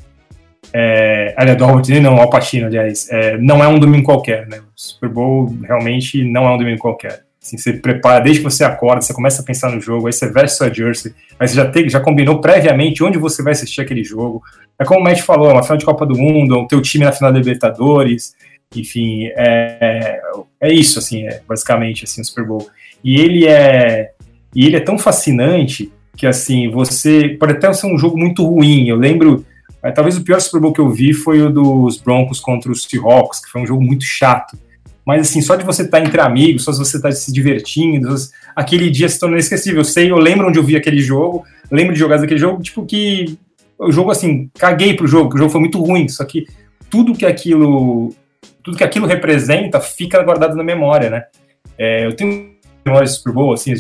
É, aliás, do Robert De Niro, não, Al Pacino, aliás. É, não é um domingo qualquer, né? O Super Bowl realmente não é um domingo qualquer. Assim, você prepara desde que você acorda, você começa a pensar no jogo, aí você veste sua jersey, aí você já, tem, já combinou previamente onde você vai assistir aquele jogo. É como o Matt falou, uma final de Copa do Mundo, o teu time na final da Libertadores, enfim, é, é isso, assim, é basicamente, assim, o Super Bowl. E ele é, e ele é tão fascinante que, assim, você, pode até ser um jogo muito ruim, eu lembro, é, talvez o pior Super Bowl que eu vi foi o dos Broncos contra os Seahawks, que foi um jogo muito chato, mas assim, só de você estar entre amigos, só de você estar se divertindo, aquele dia se tornou inesquecível. Eu sei, eu lembro onde eu vi aquele jogo, lembro de jogar daquele jogo, tipo que o jogo assim, caguei pro jogo, o jogo foi muito ruim, só que tudo que aquilo tudo que aquilo representa fica guardado na memória, né? É, eu tenho memórias Super Bowl, assim,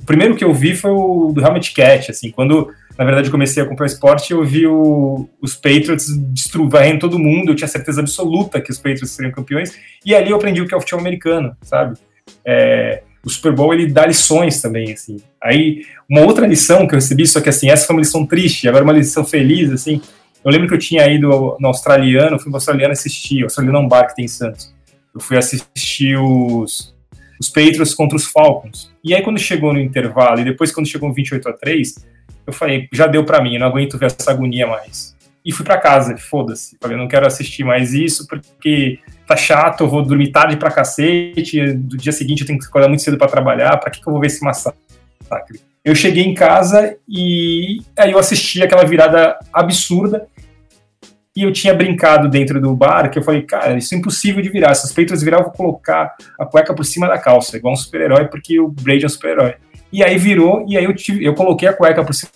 o primeiro que eu vi foi o do Helmet Cat, assim, quando na verdade, comecei a comprar esporte, eu vi o, os Patriots destruindo todo mundo, eu tinha certeza absoluta que os Patriots seriam campeões, e ali eu aprendi o que é o futebol americano, sabe? É, o Super Bowl, ele dá lições também, assim. Aí, uma outra lição que eu recebi, só que assim, essa foi uma lição triste, agora uma lição feliz, assim, eu lembro que eu tinha ido no australiano, fui no australiano assistir, o australiano é um bar que tem em Santos. Eu fui assistir os, os Patriots contra os Falcons. E aí, quando chegou no intervalo, e depois quando chegou 28 a 3 eu falei, já deu para mim, eu não aguento ver essa agonia mais. E fui para casa, foda-se. Falei, não quero assistir mais isso porque tá chato, eu vou dormir tarde pra cacete, do dia seguinte eu tenho que acordar muito cedo para trabalhar, para que, que eu vou ver esse massacre? Eu cheguei em casa e aí eu assisti aquela virada absurda e eu tinha brincado dentro do bar que eu falei, cara, isso é impossível de virar. Se os peitos virar, eu vou colocar a cueca por cima da calça, igual um super-herói, porque o Brady é um super-herói. E aí virou, e aí eu, tive, eu coloquei a cueca por cima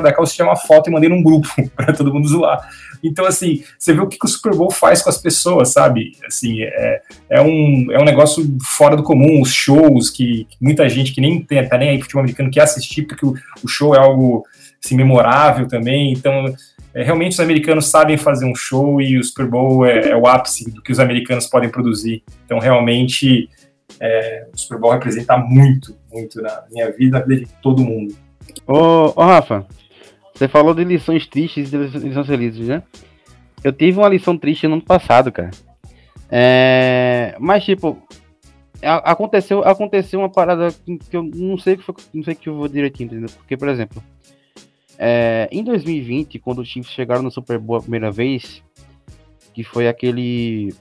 da calça, tirei uma foto e mandei num grupo para todo mundo zoar. Então, assim, você vê o que, que, o Super Bowl faz com as pessoas, sabe? Assim, é, é, um, é um negócio fora do comum, os shows que, que muita gente que nem tem, tá nem aí futebol americano quer assistir, porque o, o show é algo assim, memorável também. Então, é, realmente os americanos sabem fazer um show e o Super Bowl é, é o ápice do que os americanos podem produzir. Então, realmente, é, o Super Bowl representa muito, muito na minha vida, na vida de todo mundo. Ô, ô Rafa, você falou de lições tristes e lições felizes, né? Eu tive uma lição triste no ano passado, cara. É... Mas, tipo, aconteceu, aconteceu uma parada que eu não sei que foi, não sei que eu vou direitinho, entendeu? Porque, por exemplo, é... em 2020, quando os Chiefs chegaram no Super Bowl a primeira vez, que foi aquele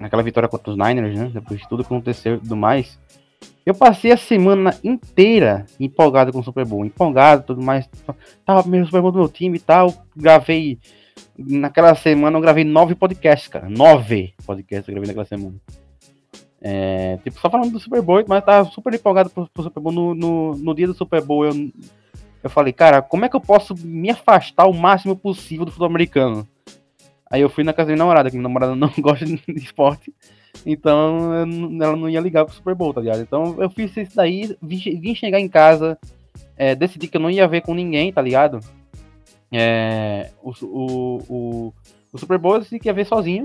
aquela vitória contra os Niners, né? Depois de tudo que aconteceu e tudo mais. Eu passei a semana inteira empolgado com o Super Bowl, empolgado tudo mais. Tava primeiro Super Bowl do meu time e tal. Gravei. Naquela semana eu gravei nove podcasts, cara. Nove podcasts eu gravei naquela semana. É, tipo, só falando do Super Bowl, mas tava super empolgado pro, pro Super Bowl. No, no, no, dia do Super Bowl eu, eu falei, cara, como é que eu posso me afastar o máximo possível do futebol americano? Aí eu fui na casa da minha namorada, que minha namorada não gosta de esporte. Então ela não ia ligar pro Super Bowl, tá ligado? Então eu fiz isso daí, vim, chegar em casa, é, decidi que eu não ia ver com ninguém, tá ligado? É, o, o, o, o, Super Bowl eu decidi que ia ver sozinho.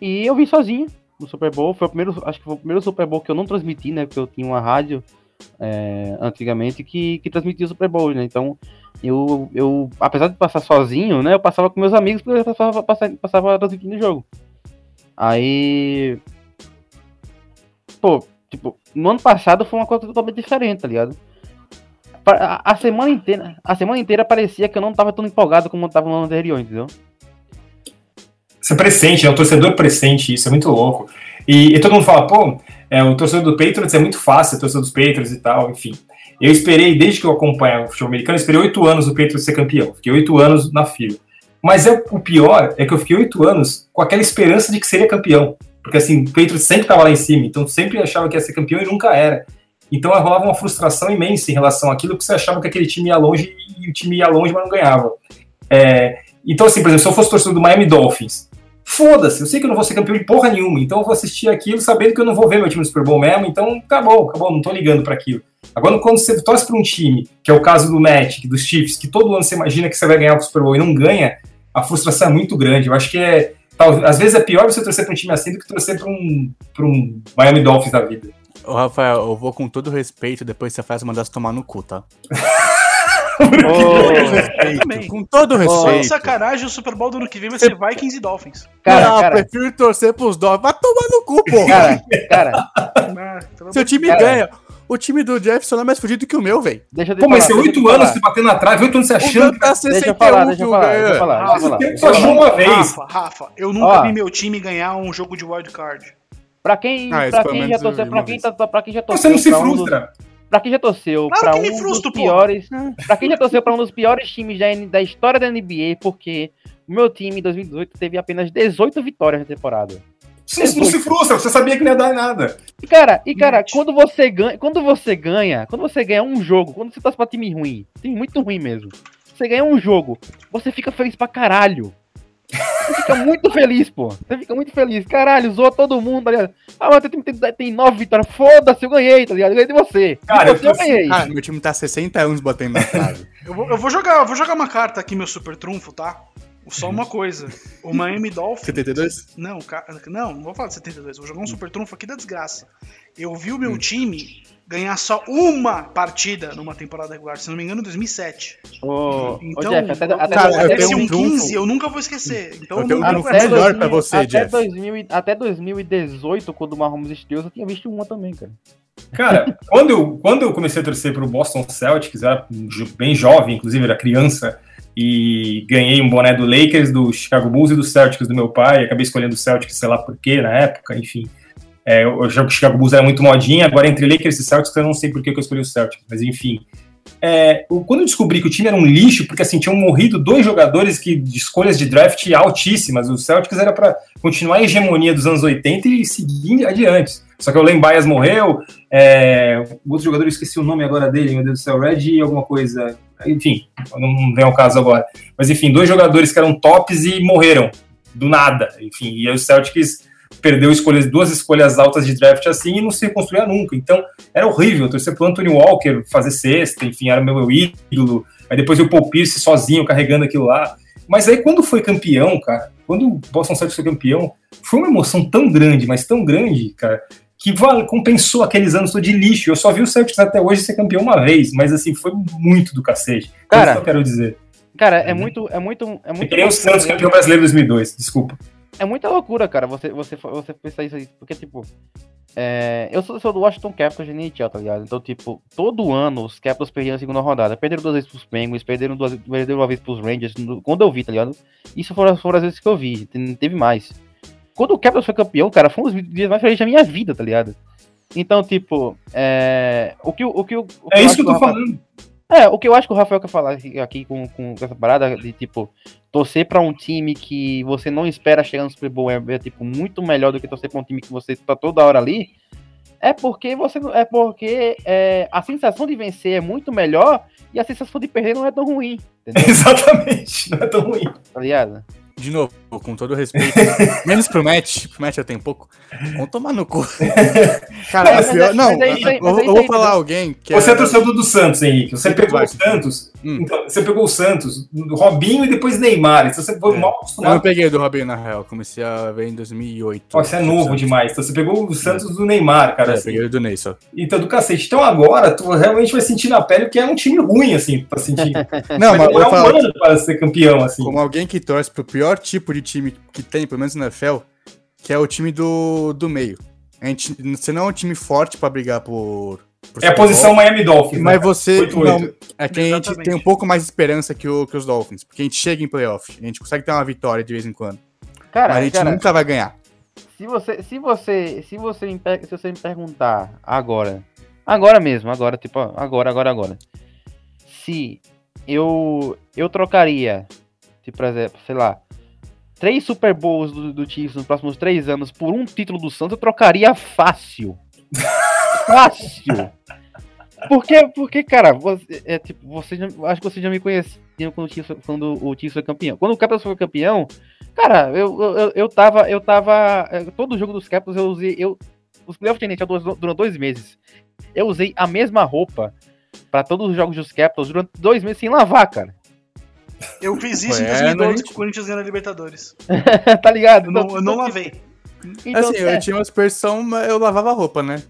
E eu vim sozinho no Super Bowl. Foi o primeiro, acho que foi o primeiro Super Bowl que eu não transmiti, né? Porque eu tinha uma rádio é, antigamente que, que transmitia o Super Bowl, né? Então eu, eu, apesar de passar sozinho, né, eu passava com meus amigos porque eu passava, passava, passava transmitindo o jogo. Aí. Pô, tipo, no ano passado foi uma coisa totalmente diferente, tá ligado? A, a semana inteira, a semana inteira parecia que eu não tava tão empolgado como eu tava no ano anterior, entendeu? Você é presente, é o torcedor presente, isso é muito louco. E, e todo mundo fala, pô, é, o torcedor do Patriots é muito fácil, o torcedor dos Patriots e tal, enfim. Eu esperei, desde que eu acompanho o futebol americano, esperei oito anos o Patriots ser campeão. Fiquei oito anos na fila. Mas é, o pior é que eu fiquei oito anos com aquela esperança de que seria campeão. Porque assim, o Patriots sempre estava lá em cima, então sempre achava que ia ser campeão e nunca era. Então rolava uma frustração imensa em relação àquilo, porque você achava que aquele time ia longe e o time ia longe, mas não ganhava. É, então, assim, por exemplo, se eu fosse torcedor do Miami Dolphins, foda-se, eu sei que eu não vou ser campeão de porra nenhuma, então eu vou assistir aquilo sabendo que eu não vou ver meu time no Super Bowl mesmo, então acabou, acabou, não tô ligando para aquilo. Agora, quando você torce para um time, que é o caso do Magic, dos Chiefs, que todo ano você imagina que você vai ganhar o Super Bowl e não ganha, a frustração é muito grande. Eu acho que é. às vezes é pior você torcer para um time assim do que torcer para um, um Miami Dolphins da vida. Ô, Rafael, eu vou com todo respeito, depois você faz mandar se tomar no cu, tá? oh, com todo respeito. Oh, sacanagem, o Super Bowl do ano que vem vai ser Vikings e Dolphins. Cara, não, cara. prefiro torcer pros Dolphins. Vai tomar no cu, pô. Cara, cara. Ah, Seu time cara. ganha. O time do Jefferson é mais fudido que o meu, velho. Deixa eu Pô, mas você oito anos se batendo na trave, oito anos se achando que tá 61 deixa eu falar, deixa eu falar, deixa eu falar. Rafa, só achou uma vez. Rafa, Rafa, eu nunca Ó. vi meu time ganhar um jogo de wildcard. Pra quem, ah, pra quem já torceu, pra quem, tá, pra quem já torceu. Você não se frustra. Um dos, pra quem já torceu claro pra um frustro, dos piores. Pra quem já torceu pra um dos piores times da, da história da NBA, porque o meu time em 2018 teve apenas 18 vitórias na temporada. Você não se frustra, você sabia que não ia dar em nada. E cara, e cara, quando você ganha, quando você ganha, quando você ganha um jogo, quando você tá pra time ruim, time muito ruim mesmo, você ganha um jogo, você fica feliz pra caralho. Você fica muito feliz, pô. Você fica muito feliz. Caralho, zoou todo mundo, tá ligado? Ah, mas teu time tem, tem nove vitórias. Foda-se, eu ganhei, tá ligado? Eu ganhei de você. Cara, de você eu, eu ganhei. Cara, meu time tá 60 anos batendo na trave. eu, vou, eu vou jogar, eu vou jogar uma carta aqui, meu super trunfo, tá? Só uma coisa. O Miami Dolphins. 72? Não, não, não vou falar de 72. Vou jogar um super trunfo aqui da desgraça. Eu vi o meu hum. time ganhar só uma partida numa temporada regular, se não me engano, em 2007. Oh, então, oh, Jeff, até, até, cara, até eu um 15, eu nunca vou esquecer. Então, eu tenho um trunfo melhor 2000, pra você, até Jeff. 2000, até 2018, quando o Mahomes estreou, eu tinha visto uma também, cara. Cara, quando eu, quando eu comecei a torcer pro Boston Celtics, era bem jovem, inclusive era criança, e ganhei um boné do Lakers, do Chicago Bulls e do Celtics do meu pai. Acabei escolhendo o Celtics, sei lá porquê, na época, enfim. É, o Chicago Bulls era muito modinha, agora entre Lakers e Celtics eu não sei por que eu escolhi o Celtics, mas enfim. É, quando eu descobri que o time era um lixo, porque assim, tinham morrido dois jogadores que, de escolhas de draft altíssimas, o Celtics era para continuar a hegemonia dos anos 80 e seguir adiante. Só que o Len Bias morreu, é, outro jogador, eu esqueci o nome agora dele, meu Deus do céu, Red alguma coisa, enfim, não vem ao caso agora. Mas enfim, dois jogadores que eram tops e morreram, do nada, enfim, e aí o Celtics perdeu escolhas, duas escolhas altas de draft assim e não se reconstruía nunca. Então era horrível torcer pro Anthony Walker fazer sexta, enfim, era meu ídolo. Aí depois o Paul Pierce sozinho carregando aquilo lá. Mas aí quando foi campeão, cara, quando o Boston Celtics foi campeão, foi uma emoção tão grande, mas tão grande, cara, que vale, compensou aqueles anos de lixo. Eu só vi o Celtics até hoje ser campeão uma vez, mas assim, foi muito do cacete. Cara, é isso que eu quero dizer. Cara, é muito. É muito, é muito eu queria o Santos campeão brasileiro 2002, desculpa. É muita loucura, cara, você, você, você pensar isso aí. Porque, tipo, é, eu sou, sou do Washington Capitals de NHL, tá ligado? Então, tipo, todo ano os Capitals perdiam a segunda rodada. Perderam duas vezes pros Penguins, perderam, duas, perderam uma vez pros Rangers. Quando eu vi, tá ligado? Isso foram, foram as vezes que eu vi, não teve mais. Quando o Capitals foi campeão, cara, foi um dos dias mais felizes da minha vida, tá ligado? Então, tipo, é... o que o que o, o É isso que eu tô falando. É, o que eu acho que o Rafael quer falar aqui com, com essa parada de, tipo, torcer para um time que você não espera chegar no Super Bowl é, é, tipo, muito melhor do que torcer pra um time que você tá toda hora ali, é porque você é porque é, a sensação de vencer é muito melhor e a sensação de perder não é tão ruim. Entendeu? Exatamente, não é tão ruim. Tá ligado? De novo, com todo respeito, menos pro match, pro match eu tenho pouco, vamos tomar no cu. Cara, não, pior, não eu, eu, vou falar alguém que Você é, é torcedor do Santos, Henrique, você pegou o Santos, hum. então, você pegou o Santos, Robinho e depois Neymar, então você foi é. mal acostumado. Eu não peguei do Robinho, na real, comecei a ver em 2008. Ó, você é novo demais, então você pegou o Santos do Neymar, cara. É, assim. peguei do Ney só. Então, do cacete. Então agora, tu realmente vai sentir na pele que é um time ruim, assim, pra sentir. não, mas, mas é um ano para ser campeão, assim. Como alguém que torce pro pior tipo de time que tem, pelo menos na NFL, que é o time do, do meio. A gente, você não é um time forte para brigar por, por. é a posição Miami Dolphins. Mas né? você. 8, não, é que a gente tem um pouco mais de esperança que, o, que os Dolphins. Porque a gente chega em playoff. A gente consegue ter uma vitória de vez em quando. Cara, mas a gente cara, nunca vai ganhar. Se você, se você, se você, me, se você me perguntar agora, agora mesmo, agora, tipo, agora, agora, agora, se eu, eu trocaria, tipo, por exemplo, sei lá, três Super Bowls do, do Chiefs nos próximos três anos por um título do Santos, eu trocaria fácil. fácil. Porque, porque cara, você, é, tipo, você já, acho que você já me conhecia quando o Chiefs, quando o Chiefs foi campeão. Quando o Capitals foi campeão, cara, eu, eu, eu tava, eu tava, é, todo jogo dos Capitals eu usei, eu, os playoffs tinham durante dois meses. Eu usei a mesma roupa para todos os jogos dos Capitals durante dois meses sem lavar, cara. Eu fiz isso em 2012 com o Corinthians ganhando a Libertadores. tá ligado? Eu não, eu não lavei. Então, assim, é. eu tinha uma aspersão, mas eu lavava a roupa, né?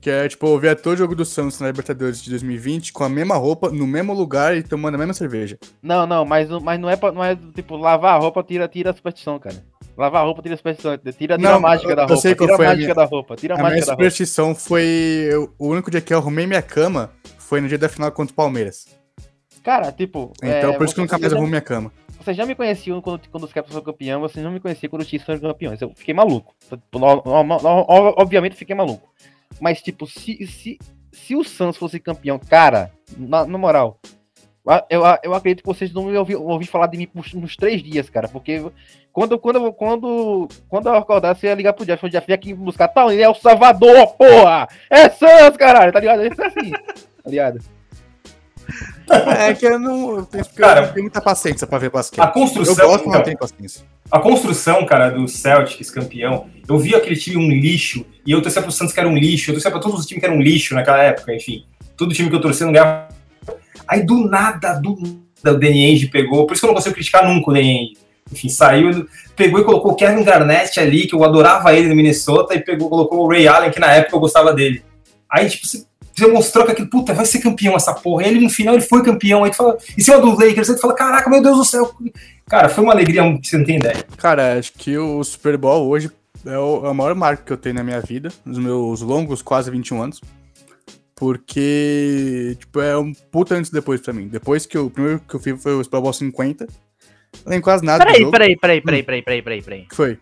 Que é, tipo, eu via todo o jogo do Santos na Libertadores de 2020 com a mesma roupa, no mesmo lugar e tomando a mesma cerveja. Não, não, mas, mas não, é pra, não é tipo, lavar a roupa tira, tira a superstição, cara. Lavar a roupa tira a superstição, tira, tira não, a mágica da roupa. Sei qual tira foi a mágica minha, da roupa, tira a, a mágica minha superstição foi. Eu, o único dia que eu arrumei minha cama foi no dia da final contra o Palmeiras. Cara, tipo. Então, é, por isso que eu nunca mais arrumo minha cama. Você já me conhecia quando, quando os Capitals foram campeão, você não me conhecia quando o Chiefs foram campeões. Eu fiquei maluco. Obviamente fiquei maluco. Mas, tipo, se, se, se o Santos fosse campeão, cara, na, na moral, eu, eu acredito que vocês não me ouviram ouvir falar de mim nos três dias, cara. Porque quando, quando, quando, quando eu acordar, você ia ligar pro Jeff, o Jeff ia aqui buscar, tal, ele é o Salvador, porra! É Santos, caralho, tá ligado? É assim, tá ligado? É que eu não, eu tenho, cara, eu não tenho muita paciência pra ver basquete. A construção. Eu gosto, mas não tenho paciência. A construção, cara, do Celtics campeão, eu vi aquele time um lixo, e eu torcia pro Santos que era um lixo, eu torcia pra todos os times que eram um lixo naquela época, enfim. Todo time que eu torcia não ganhava. Aí do nada, do nada, o Danny Ainge pegou, por isso que eu não consigo criticar nunca o Danny Ainge. Enfim, saiu, pegou e colocou o Kevin Garnett ali, que eu adorava ele no Minnesota, e pegou, colocou o Ray Allen, que na época eu gostava dele. Aí, tipo, você mostrou que aquele, puta, vai ser campeão essa porra. E ele no final ele foi campeão. Aí tu fala, em cima do Lakers, aí tu fala, caraca, meu Deus do céu. Cara, foi uma alegria que você não tem ideia. Cara, acho que o Super Bowl hoje é, o, é a maior marca que eu tenho na minha vida, nos meus longos quase 21 anos. Porque, tipo, é um puta antes e depois pra mim. Depois que eu, o primeiro que eu fiz foi o Super Bowl 50. Eu não tem quase nada. Peraí, peraí, peraí, peraí, peraí, peraí, peraí, peraí. Que foi?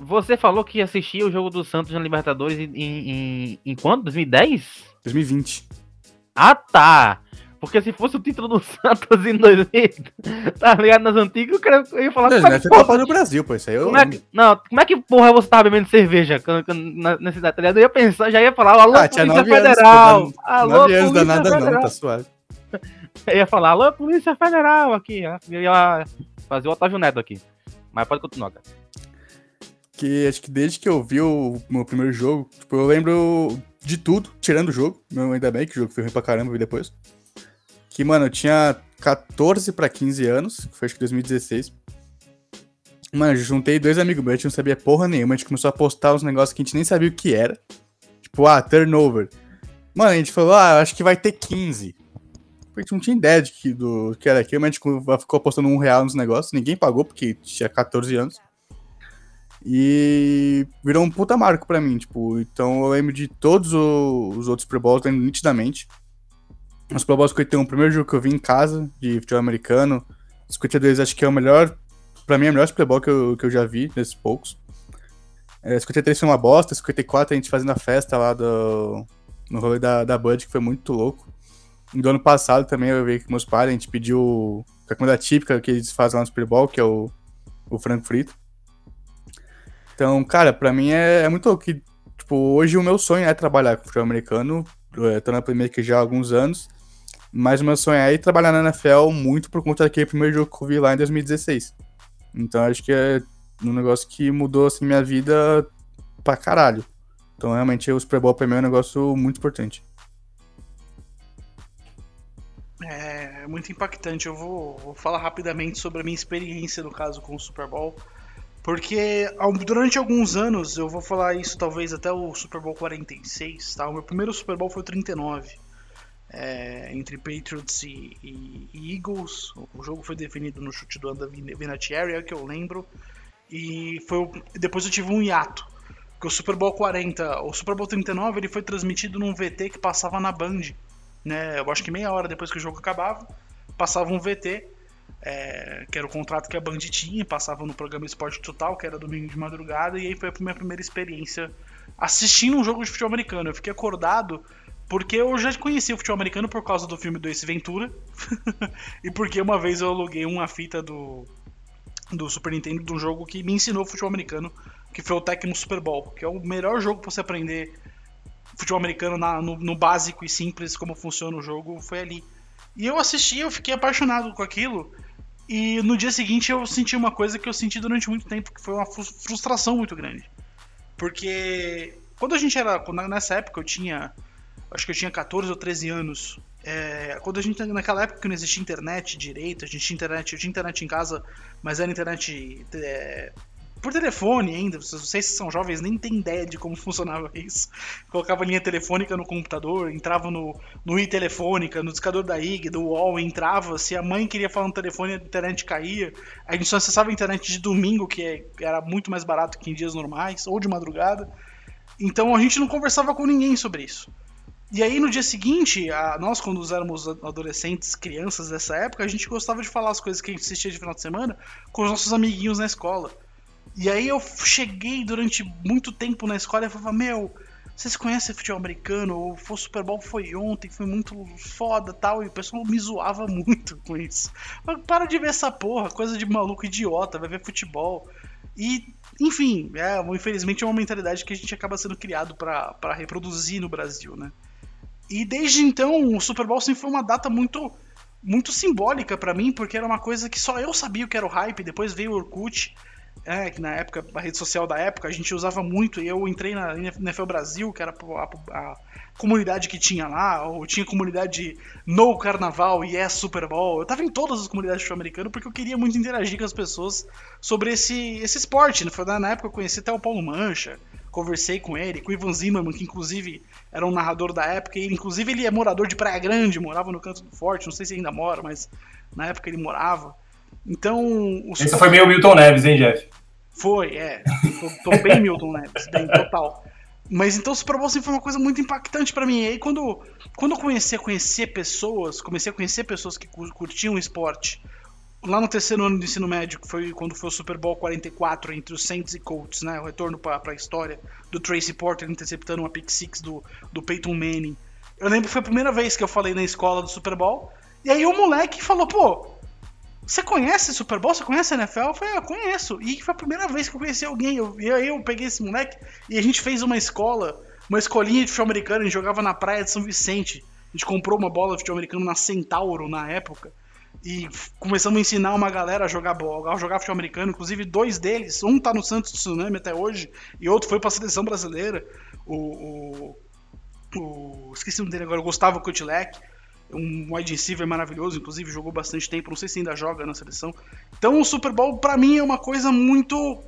Você falou que assistia o jogo do Santos na Libertadores em, em, em quando? 2010? 2020. Ah, tá. Porque se fosse o título do Santos em 2000, tá ligado? Nas antigas, eu ia falar... Não, como é que, porra, do Brasil, pô, isso aí eu... Como é que, não, como é que porra você tava bebendo cerveja na cidade, tá ligado? Eu ia pensar, já ia falar, alô, ah, Polícia Federal! Anos, alô, Polícia Federal. não, tá suave. Eu ia falar, alô, Polícia Federal aqui, eu ia fazer o Otávio Neto aqui. Mas pode continuar, cara que acho que desde que eu vi o meu primeiro jogo, tipo, eu lembro de tudo, tirando o jogo. Ainda bem que o jogo foi ruim pra caramba e depois. Que, mano, eu tinha 14 pra 15 anos, que foi acho que 2016. Mano, eu juntei dois amigos meus, a gente não sabia porra nenhuma, a gente começou a postar uns negócios que a gente nem sabia o que era. Tipo, ah, turnover. Mano, a gente falou, ah, acho que vai ter 15. A gente não tinha ideia de que, do que era aquilo, mas a gente ficou apostando um real nos negócios, ninguém pagou, porque tinha 14 anos. E virou um puta marco pra mim, tipo, então eu lembro de todos os outros Pro Bowls, lembro nitidamente. Os Pro Bowls que eu tenho, o primeiro jogo que eu vi em casa, de futebol americano, 52 acho que é o melhor, pra mim é o melhor Super Bowl que eu, que eu já vi, desses poucos. É, 53 foi uma bosta, 54 a gente fazendo a festa lá do, no rolê da, da Bud, que foi muito louco. E do ano passado também eu vi que meus pais, a gente pediu a comida típica que eles fazem lá no Super Bowl, que é o, o frango frito. Então, cara, pra mim é, é muito louco. Que, tipo, hoje o meu sonho é trabalhar com futebol americano. Eu tô na Premier que já há alguns anos. Mas o meu sonho é ir trabalhar na NFL muito por conta daquele primeiro jogo que eu vi lá em 2016. Então acho que é um negócio que mudou assim minha vida pra caralho. Então realmente o Super Bowl pra mim é um negócio muito importante. É, é muito impactante. Eu vou, vou falar rapidamente sobre a minha experiência no caso com o Super Bowl. Porque durante alguns anos, eu vou falar isso talvez até o Super Bowl 46, tá? O meu primeiro Super Bowl foi o 39. É, entre Patriots e, e, e, Eagles. O jogo foi definido no chute do Anda Vinatieri, é que eu lembro. E foi o, depois eu tive um hiato. Porque o Super Bowl 40, o Super Bowl 39, ele foi transmitido num VT que passava na Band. Né? Eu acho que meia hora depois que o jogo acabava, passava um VT é, que era o contrato que a Band tinha, passava no programa Esporte Total, que era domingo de madrugada, e aí foi a minha primeira experiência assistindo um jogo de futebol americano. Eu fiquei acordado porque eu já conhecia o futebol americano por causa do filme do Ace Ventura, e porque uma vez eu aluguei uma fita do, do Super Nintendo de um jogo que me ensinou futebol americano, que foi o Tecmo Super Bowl, que é o melhor jogo pra você aprender futebol americano na- no, no básico e simples, como funciona o jogo, foi ali. E eu assisti, eu fiquei apaixonado com aquilo. E no dia seguinte eu senti uma coisa que eu senti durante muito tempo, que foi uma frus- frustração muito grande. Porque quando a gente era. Nessa época eu tinha. Acho que eu tinha 14 ou 13 anos. é, quando a gente. Naquela época que não existia internet direito, a gente tinha internet. Eu tinha internet em casa, mas era internet. é, por telefone ainda, vocês que são jovens nem têm ideia de como funcionava isso. Colocava linha telefônica no computador, entrava no, no i telefônica, no discador da IG, do UOL, entrava. Se a mãe queria falar no telefone, a internet caía. A gente só acessava a internet de domingo, que é- era muito mais barato que em dias normais, ou de madrugada. Então a gente não conversava com ninguém sobre isso. E aí no dia seguinte, a- nós quando éramos adolescentes, crianças dessa época, a gente gostava de falar as coisas que a gente assistia de final de semana com os nossos amiguinhos na escola. E aí eu cheguei durante muito tempo na escola e falava, meu, vocês conhecem futebol americano? O Super Bowl foi ontem, foi muito foda tal. E o pessoal me zoava muito com isso. Mas para de ver essa porra, coisa de maluco idiota, vai ver futebol. E, enfim, é, infelizmente é uma mentalidade que a gente acaba sendo criado pra reproduzir no Brasil, né? E desde então, o Super Bowl sempre foi uma data muito muito simbólica pra mim, porque era uma coisa que só eu sabia o que era o hype, depois veio o Orkut, é, que na época, a rede social da época, a gente usava muito, eu entrei na NFL Brasil, que era a, a comunidade que tinha lá, ou tinha comunidade no Carnaval e é Super Bowl. Eu tava em todas as comunidades de americano porque eu queria muito interagir com as pessoas sobre esse, esse esporte. né? Na época eu conheci até o Paulo Mancha, conversei com ele, com o Ivan Zimmerman, que inclusive era um narrador da época, e inclusive ele é morador de Praia Grande, morava no Canto do Forte, não sei se ainda mora, mas na época ele morava. Então, o Esse foi meio Milton Neves, hein, Jeff? foi, é. Tô, tô bem Milton Neves, bem, total. Mas então o Super Bowl sempre foi uma coisa muito impactante pra mim. E aí quando, quando eu comecei a conhecer pessoas, comecei a conhecer pessoas que cur- curtiam o esporte, lá no terceiro ano do ensino médio, que foi quando foi o Super Bowl 44 entre os Saints e Colts, né? O retorno pra, pra história do Tracy Porter interceptando uma pick six do, do Peyton Manning. Eu lembro que foi a primeira vez que eu falei na escola do Super Bowl. E aí o moleque falou, pô, você conhece Super Bowl? Você conhece a NFL? Eu falei, ah, conheço. E foi a primeira vez que eu conheci alguém. E aí eu peguei esse moleque e a gente fez uma escola, uma escolinha de futebol americano. A gente jogava na praia de São Vicente. A gente comprou uma bola de futebol americano na Centauro na época. E começamos a ensinar uma galera a jogar bola, a jogar futebol americano. Inclusive, dois deles, um tá no Santos Tsunami até hoje, e outro foi pra seleção brasileira. O. o, o esqueci o nome dele agora, o Gustavo Kutilek um wide receiver maravilhoso, inclusive jogou bastante tempo, não sei se ainda joga na seleção. Então o Super Bowl pra mim é uma coisa muito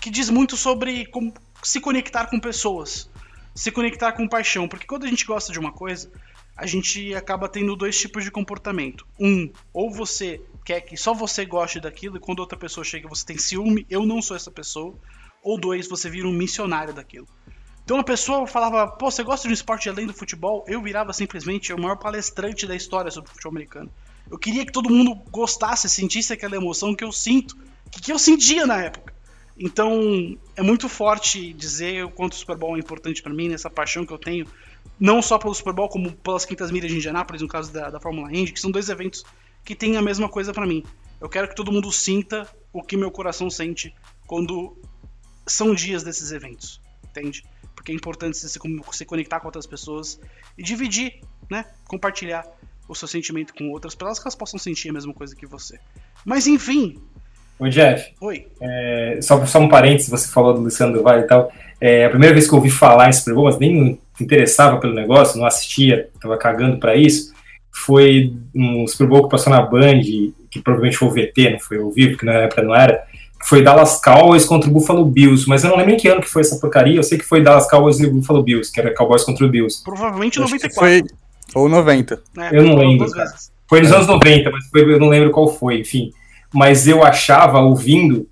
que diz muito sobre como se conectar com pessoas, se conectar com paixão, porque quando a gente gosta de uma coisa, a gente acaba tendo dois tipos de comportamento. Um, ou você quer que só você goste daquilo e quando outra pessoa chega você tem ciúme, eu não sou essa pessoa. Ou dois, você vira um missionário daquilo. Então a pessoa falava, pô, você gosta de um esporte além do futebol? Eu virava simplesmente o maior palestrante da história sobre futebol americano. Eu queria que todo mundo gostasse, sentisse aquela emoção que eu sinto, que, que eu sentia na época. Então é muito forte dizer o quanto o Super Bowl é importante para mim, nessa paixão que eu tenho, não só pelo Super Bowl, como pelas Quintas Milhas de Indianápolis, no caso da, da Fórmula Indy, que são dois eventos que têm a mesma coisa para mim. Eu quero que todo mundo sinta o que meu coração sente quando são dias desses eventos, entende? Porque é importante você se, conectar com outras pessoas e dividir, né? Compartilhar o seu sentimento com outras, para que elas possam sentir a mesma coisa que você. Mas enfim. Ô, Jeff, Oi. é, só, só um parênteses, você falou do Luciano do Vale e tal. É, a primeira vez que eu ouvi falar em Super Bowl, mas nem interessava pelo negócio, não assistia, tava cagando para isso, foi um Super Bowl que passou na Band, que provavelmente foi o VT, não foi ao vivo, porque na época não era, que foi Dallas Cowboys contra o Buffalo Bills, mas eu não lembro em que ano que foi essa porcaria, eu sei que foi Dallas Cowboys e Buffalo Bills, que era Cowboys contra o Bills. Provavelmente Acho que 94. Foi... Ou 90. né? Eu não lembro, cara. vezes. Foi nos anos 90, mas foi- eu não lembro qual foi, enfim. Mas eu achava, ouvindo,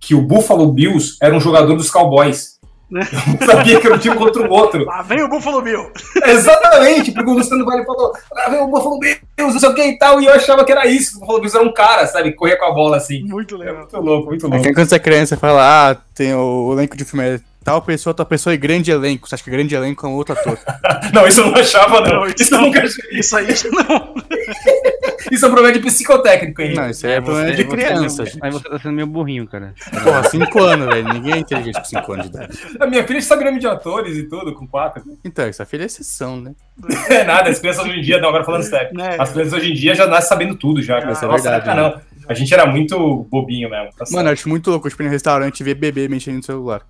que o Buffalo Bills era um jogador dos Cowboys. Né? Eu não sabia que era um time contra o outro. Lá vem o Buffalo Bill. Exatamente, porque o Luciano Vale falou, lá vem o Buffalo Bills, não sei o que e tal, e eu achava que era isso, que o Buffalo Bills era um cara, sabe, corria com a bola assim. Muito É legal. muito louco, muito É louco. que quando você é criança, você fala, ah, tem o, elenco de filme é tal pessoa, tal pessoa e grande elenco. Você acha que grande elenco é um outro ator. Não, isso eu não achava, não. Não, isso eu nunca achei. Isso aí não. Isso é um problema de psicotécnico aí. Não, isso aí é problema de criança. Você, aí você tá sendo meio burrinho, cara. Porra, 5 anos, velho. Ninguém é inteligente com 5 anos de idade. A minha filha sabe nome de atores e tudo, com quatro. Então, essa filha é exceção, né? É nada, as crianças hoje em dia, não, agora falando sério. Né? As crianças hoje em dia já nascem sabendo tudo já. cara. Isso é Nossa, verdade, época não. A gente era muito bobinho mesmo. Tá Mano, eu acho muito louco, tipo, ir no restaurante e ver bebê mexendo no celular.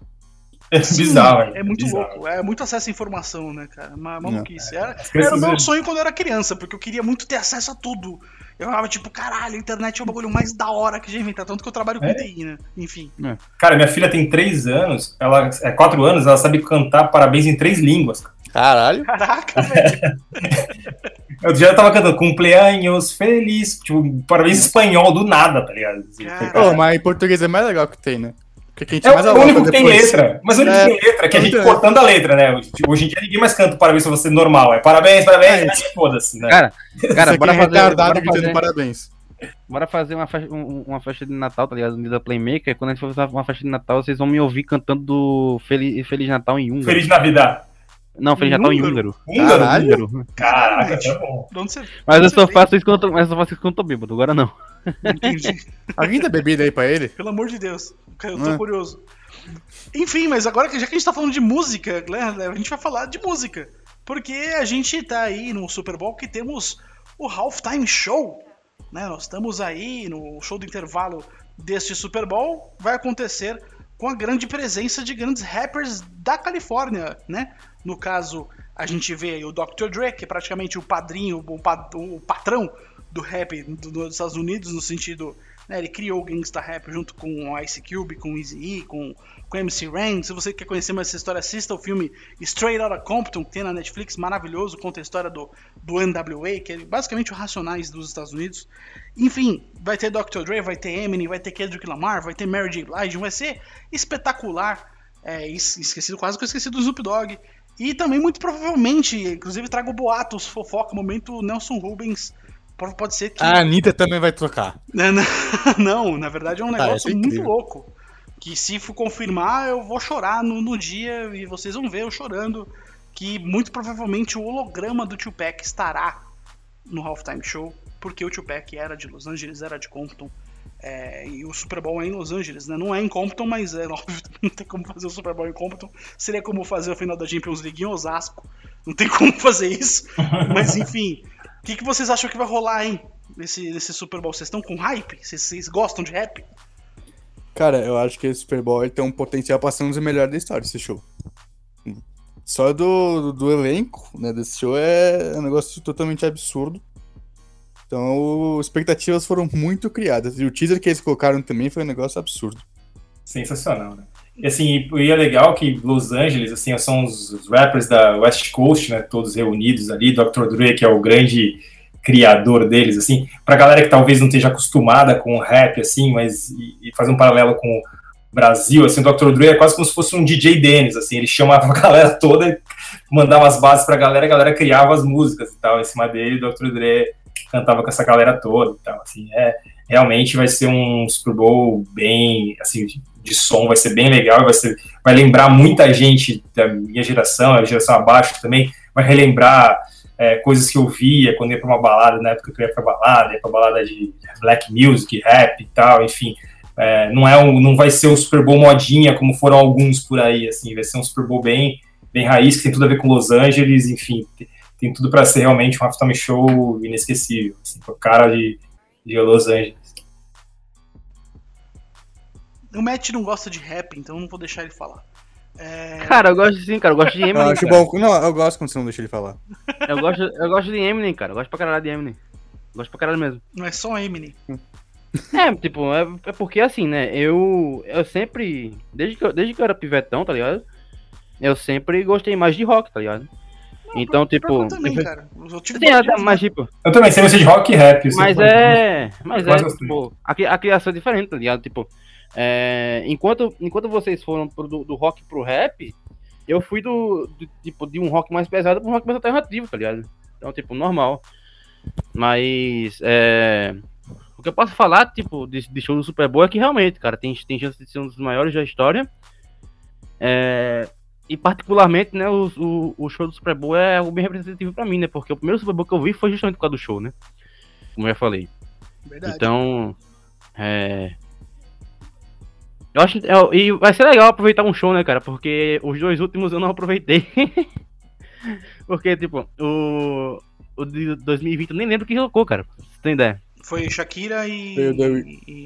É bizarro. hein? É muito bizarro. louco, é muito acesso à informação, né, cara? Uma maluquice. Era, As era o meu sonho quando eu era criança, porque eu queria muito ter acesso a tudo. Eu falava, tipo, caralho, a internet é o bagulho mais da hora que já inventaram, tanto que eu trabalho com É? TI, né? Enfim. Cara, minha filha tem três anos, ela é quatro anos, ela sabe cantar parabéns em três línguas. Caralho. Caraca, velho. Eu já tava cantando cumpleaños feliz, tipo, parabéns em espanhol do nada, tá ligado? Assim. Ô, mas em português é mais legal que tem, né? Quem É o único que tem depois- letra. Mas o único É, que tem letra, que a gente então. cortando a letra, né? Tipo, Hoje em dia ninguém mais canta parabéns pra você normal. É parabéns, parabéns, É. foda-se, né? Cara, cara, bora é fazer, retardado bora, fazer, parabéns. bora fazer uma, festa, um- uma festa de Natal, tá ligado? Da Playmaker. Quando a gente for fazer uma festa de Natal, vocês vão me ouvir cantando do Feliz, Feliz Natal em húngaro. Feliz Navidad. Não, Feliz Natal em húngaro? húngaro. Caralho. Caraca, tá bom. De onde você, Mas de eu onde só você faço isso quando eu tô, mas eu só faço isso quando eu tô bêbado, agora não. Entendi. Alguém dá bebida aí pra ele? Pelo amor de Deus. Eu tô É. curioso. Enfim, mas agora que já que a gente tá falando de música, né, a gente vai falar de música. Porque a gente tá aí no Super Bowl que temos o Halftime Show. Né? Nós estamos aí no show do intervalo deste Super Bowl. Vai acontecer com a grande presença de grandes rappers da Califórnia, né? No caso, a gente vê aí o Dr. Dre, que é praticamente o padrinho, o, pa- o patrão do rap do- dos Estados Unidos, no sentido, né, ele criou o Gangsta Rap junto com o Ice Cube, com o Eazy-E, com, com MC Ren. Se você quer conhecer mais essa história, assista o filme Straight Outta Compton, que tem na Netflix, maravilhoso, conta a história do, do NWA, que é basicamente o Racionais dos Estados Unidos. Enfim, vai ter Dr. Dre, vai ter Eminem, vai ter Kendrick Lamar, vai ter Mary J. Blige, vai ser espetacular. É, es- esquecido, quase que eu esqueci do Snoop Dogg. E também, muito provavelmente, inclusive trago boatos, fofoca, momento Nelson Rubens. Pode pode ser que. A Anitta também vai trocar. Não, não, não, na verdade é um Ah, negócio isso é muito louco. Que se for confirmar, eu vou chorar no, no dia e vocês vão ver eu chorando. Que muito provavelmente o holograma do Tupac estará no Halftime Show, porque o Tupac era de Los Angeles, era de Compton. é, e o Super Bowl é em Los Angeles, né? Não é em Compton, mas é óbvio, não tem como fazer o Super Bowl em Compton. Seria como fazer o final da Champions League em Osasco. Não tem como fazer isso. Mas enfim, que, que vocês acham que vai rolar, hein? Nesse, nesse Super Bowl? Vocês estão com hype? Vocês, vocês gostam de rap? Cara, eu acho que esse Super Bowl tem um potencial pra ser um dos melhores da história, esse show. Só do, do elenco, né, desse show é um negócio totalmente absurdo. Então, expectativas foram muito criadas. E o teaser que eles colocaram também foi um negócio absurdo. Sensacional, né? Assim, e é legal que Los Angeles, assim, são os os rappers da West Coast, né? Todos reunidos ali, Dr. Dre, que é o grande criador deles, assim, pra galera que talvez não esteja acostumada com rap, assim, mas e, e fazer um paralelo com o Brasil, assim, o Dr. Dre é quase como se fosse um DJ Dennis, assim, ele chamava a galera toda mandava as bases pra galera, a galera criava as músicas e tal, em cima dele, o Dr. Dre cantava com essa galera toda e tal, assim, é, realmente vai ser um Super Bowl bem, assim, de, som, vai ser bem legal, vai, ser, vai lembrar muita gente da minha geração, a geração abaixo também, vai relembrar é, coisas que eu via quando ia pra uma balada, na época que eu ia pra balada, ia pra balada de black music, rap e tal, enfim, é, não, é um, não vai ser um Super Bowl modinha, como foram alguns por aí, assim, vai ser um Super Bowl bem, bem raiz, que tem tudo a ver com Los Angeles, enfim, tem, tem tudo para ser realmente um halftime show inesquecível, assim, com cara de, de Los Angeles. O Matt não gosta de rap, então eu não vou deixar ele falar. É, Cara, eu gosto sim, cara. Eu gosto de Eu Eminem. acho cara. bom. Não, eu gosto quando você não deixa ele falar. Eu, gosto, eu gosto de Eminem, cara. Eu gosto pra caralho de Eminem. Gosto pra caralho mesmo. não é só Eminem. É, tipo, é, é porque assim, né? Eu, eu sempre. Desde que, eu, desde que eu era pivetão, tá ligado? Eu sempre gostei mais de rock, tá ligado? Então, tipo. Eu também, cara. Eu até- de- mas tipo. Eu também sei você de rock e rap. eu Mas sempre falo é. Mas Mas é, eu tipo, a, a criação é diferente, tá ligado? Tipo, é, enquanto, enquanto vocês foram pro, do, do rock pro rap, eu fui do, do- tipo, de um rock mais pesado pra um rock mais alternativo, tá ligado? Então, tipo, normal. Mas, é, o que eu posso falar, tipo, de, de show do Super Bowl é que realmente, cara, tem, tem chance de ser um dos maiores da história. É, e particularmente, né, o, o, o show do Super Bowl é algo bem representativo pra mim, né? Porque o primeiro Super Bowl que eu vi foi justamente por causa do show, né? como eu já falei. Verdade. Então, é. Eu acho. é, E vai ser legal aproveitar um show, né, cara? Porque os dois últimos eu não aproveitei. Porque, tipo, o. O de 2020 eu nem lembro quem colocou, cara. Você tem ideia? Foi Shakira e. Foi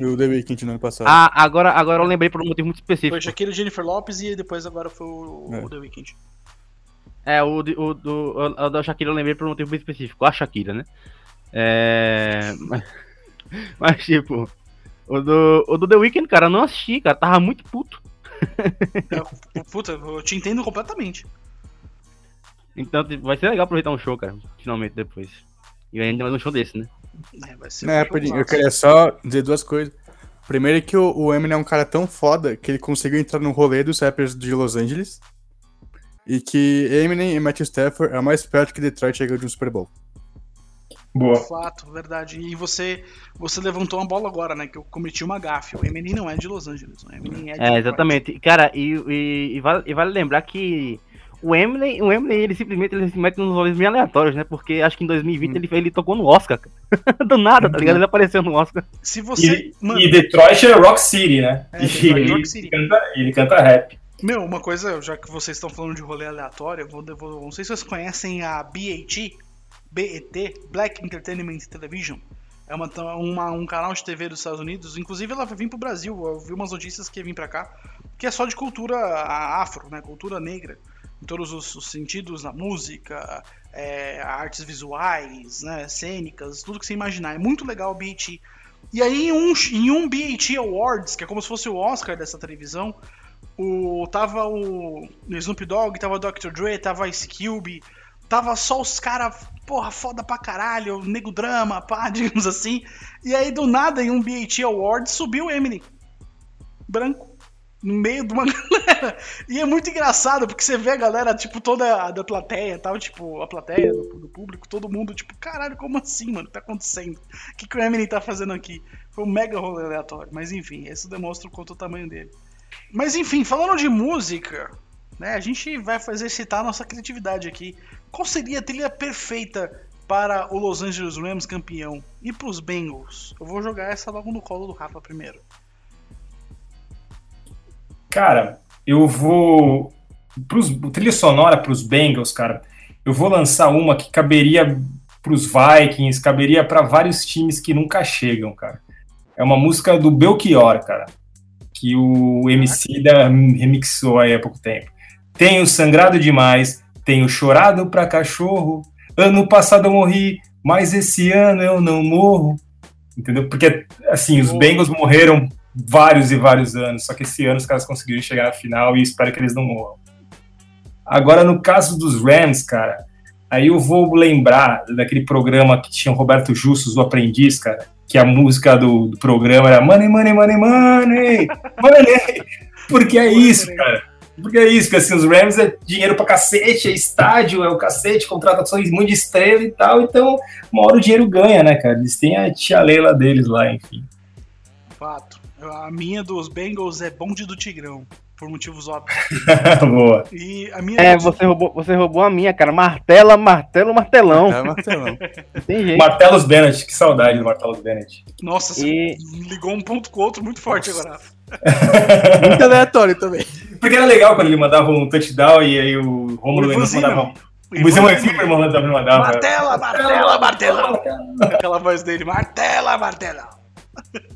o The- Weeknd no ano passado. Ah, agora, agora eu lembrei por um motivo muito específico. Foi Shakira e Jennifer Lopes e depois agora foi o, É. o The Weeknd. É, o, o, do, o, o da Shakira eu lembrei por um motivo bem específico. A Shakira, né? É. Mas, mas, tipo, o do, o do The Weeknd, cara, eu não assisti, cara. Tava muito puto. É, Puta, eu te entendo completamente. Então tipo, vai ser legal aproveitar um show, cara. Finalmente depois. E ainda mais um show desse, né? É, vai ser Não, um é, eu massa. queria só dizer duas coisas. Primeiro é que o, o Eminem é um cara tão foda que ele conseguiu entrar no rolê dos rappers de Los Angeles. E que Eminem e Matthew Stafford é mais perto que Detroit chegou de um Super Bowl. Boa. Fato, verdade. E você, você levantou uma bola agora, né? Que eu cometi uma gafe. O Eminem não é de Los Angeles. O Eminem é de É, exatamente. Cara, e, e, e vale, e vale lembrar que o Eminem, o Eminem, ele simplesmente ele se mete nos rolês meio aleatórios, né? Porque acho que em 2020 ele, ele tocou no Oscar, cara. Do nada, tá ligado? Ele apareceu no Oscar. Se você. E, mano, e Detroit é Rock City, né? É, e Detroit é ele, Rock City. Canta, ele canta rap. Meu, uma coisa, já que vocês estão falando de rolê aleatório, eu vou, eu vou- não sei se vocês conhecem a BAT, BET, Black Entertainment Television. É uma, uma- um canal de TV dos Estados Unidos. Inclusive, ela vai vir pro Brasil. Eu vi umas notícias que vir pra cá. Que é só de cultura afro, né? Cultura negra. Em todos os, os sentidos, na música, é, artes visuais, né? Cênicas, tudo que você imaginar. É muito legal o BET. E aí, em um, em um BET Awards, que é como se fosse o Oscar dessa televisão, o, tava o Snoop Dogg, tava o Dr. Dre, tava Ice Cube, tava só os caras, porra, foda pra caralho, nego drama, pá, digamos assim. E aí, do nada, em um BET Awards, subiu o Eminem. Branco. No meio de uma galera. E é muito engraçado, porque você vê a galera, tipo, toda a da plateia tal, tipo, a plateia do, do público, todo mundo, tipo, caralho, como assim, mano? O que tá acontecendo? O que, que o Eminem tá fazendo aqui? Foi um mega rolê aleatório. Mas enfim, isso demonstra o quanto o tamanho dele. Mas enfim, falando de música, né, a gente vai fazer exercitar a nossa criatividade aqui. Qual seria a trilha perfeita para o Los Angeles Rams campeão e para os Bengals? Eu vou jogar essa logo no colo do Rafa primeiro. Cara, eu vou. Pros, trilha sonora pros Bengals, cara, eu vou lançar uma que caberia pros Vikings, caberia para vários times que nunca chegam, cara. É uma música do Belchior, cara, que o MC da remixou aí há pouco tempo. Tenho sangrado demais, tenho chorado pra cachorro. Ano passado eu morri, mas esse ano eu não morro. Entendeu? Porque, assim, os Bengals morreram vários e vários anos, só que esse ano os caras conseguiram chegar na final e espero que eles não morram. Agora, no caso dos Rams, cara, aí eu vou lembrar daquele programa que tinha o Roberto Justus, o Aprendiz, cara, que a música do, do programa era Money, Money, Money, Money, Money. Porque é isso, cara. Porque é isso, que assim, os Rams é dinheiro pra cacete, é estádio, é o cacete, contratações muito de estrela e tal, então uma hora o dinheiro ganha, né, cara? Eles têm a tia Leila deles lá, enfim. Fato. A minha dos Bengals é Bonde do Tigrão, por motivos óbvios. Boa. E a minha É, você roubou, você roubou a minha, cara. Martela, martelo, martelão. Tá, martelão. Não tem jeito. Martelos Bennett, que saudade do Martelos Bennett. Nossa, você E- ligou um ponto com o outro muito forte agora. Rafa. Muito aleatório também. Porque era legal quando ele mandava um touchdown e aí o Romulo Ivan mandava. O Ivan Zimmerman mandava. mandava. Martela, martela, martela. Aquela voz dele, martela, martela.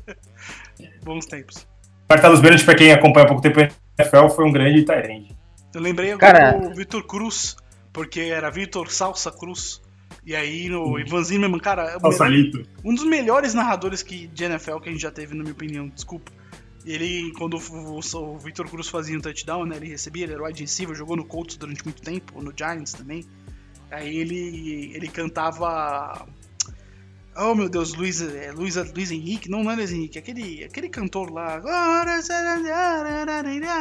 Bons tempos. Martelos Bennett, pra quem acompanha há pouco tempo a NFL, foi um grande Tyrande. Eu lembrei agora Cara- do Vitor Cruz, porque era Vitor Salsa Cruz. E aí no Ivan Zimmerman, cara, é o melhor- Salito. um dos melhores narradores que, de NFL que a gente já teve, na minha opinião, desculpa. Ele, quando o, o, o Victor Cruz fazia um touchdown, né, ele recebia, ele era wide receiver, jogou no Colts durante muito tempo, no Giants também. Aí ele, ele cantava... Oh, meu Deus, Luiz, é, Luiz, Luiz Henrique, não, não é Luiz Henrique, aquele, aquele cantor lá...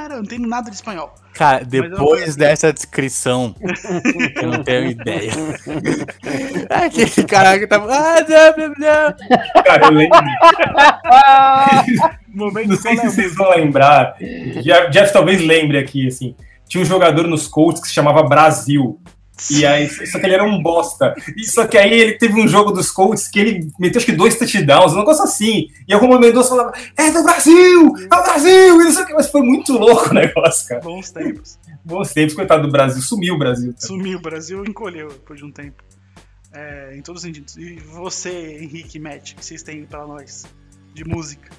Não entendo nada de espanhol. Cara, depois dessa descrição, eu não tenho ideia. Aquele cara que tava. Ah. Cara, eu lembro. Momento Não sei se é a vocês vão lembrar. Jeff, Jeff talvez lembre aqui, assim. Tinha um jogador nos Colts que se chamava Brasil. E aí, só que ele era um bosta. E só que aí ele teve um jogo dos Colts que ele meteu acho que dois touchdowns, um negócio assim. E o Romulo Mendonça falava, é do Brasil! É do Brasil! E não sei o que, mas foi muito louco o negócio, cara. Bons tempos. Bons tempos, coitado do Brasil. Sumiu o Brasil. cara. Sumiu, o Brasil encolheu depois de um tempo. É, em todos os sentidos. E você, Henrique Matt, o que vocês têm pra nós? De música.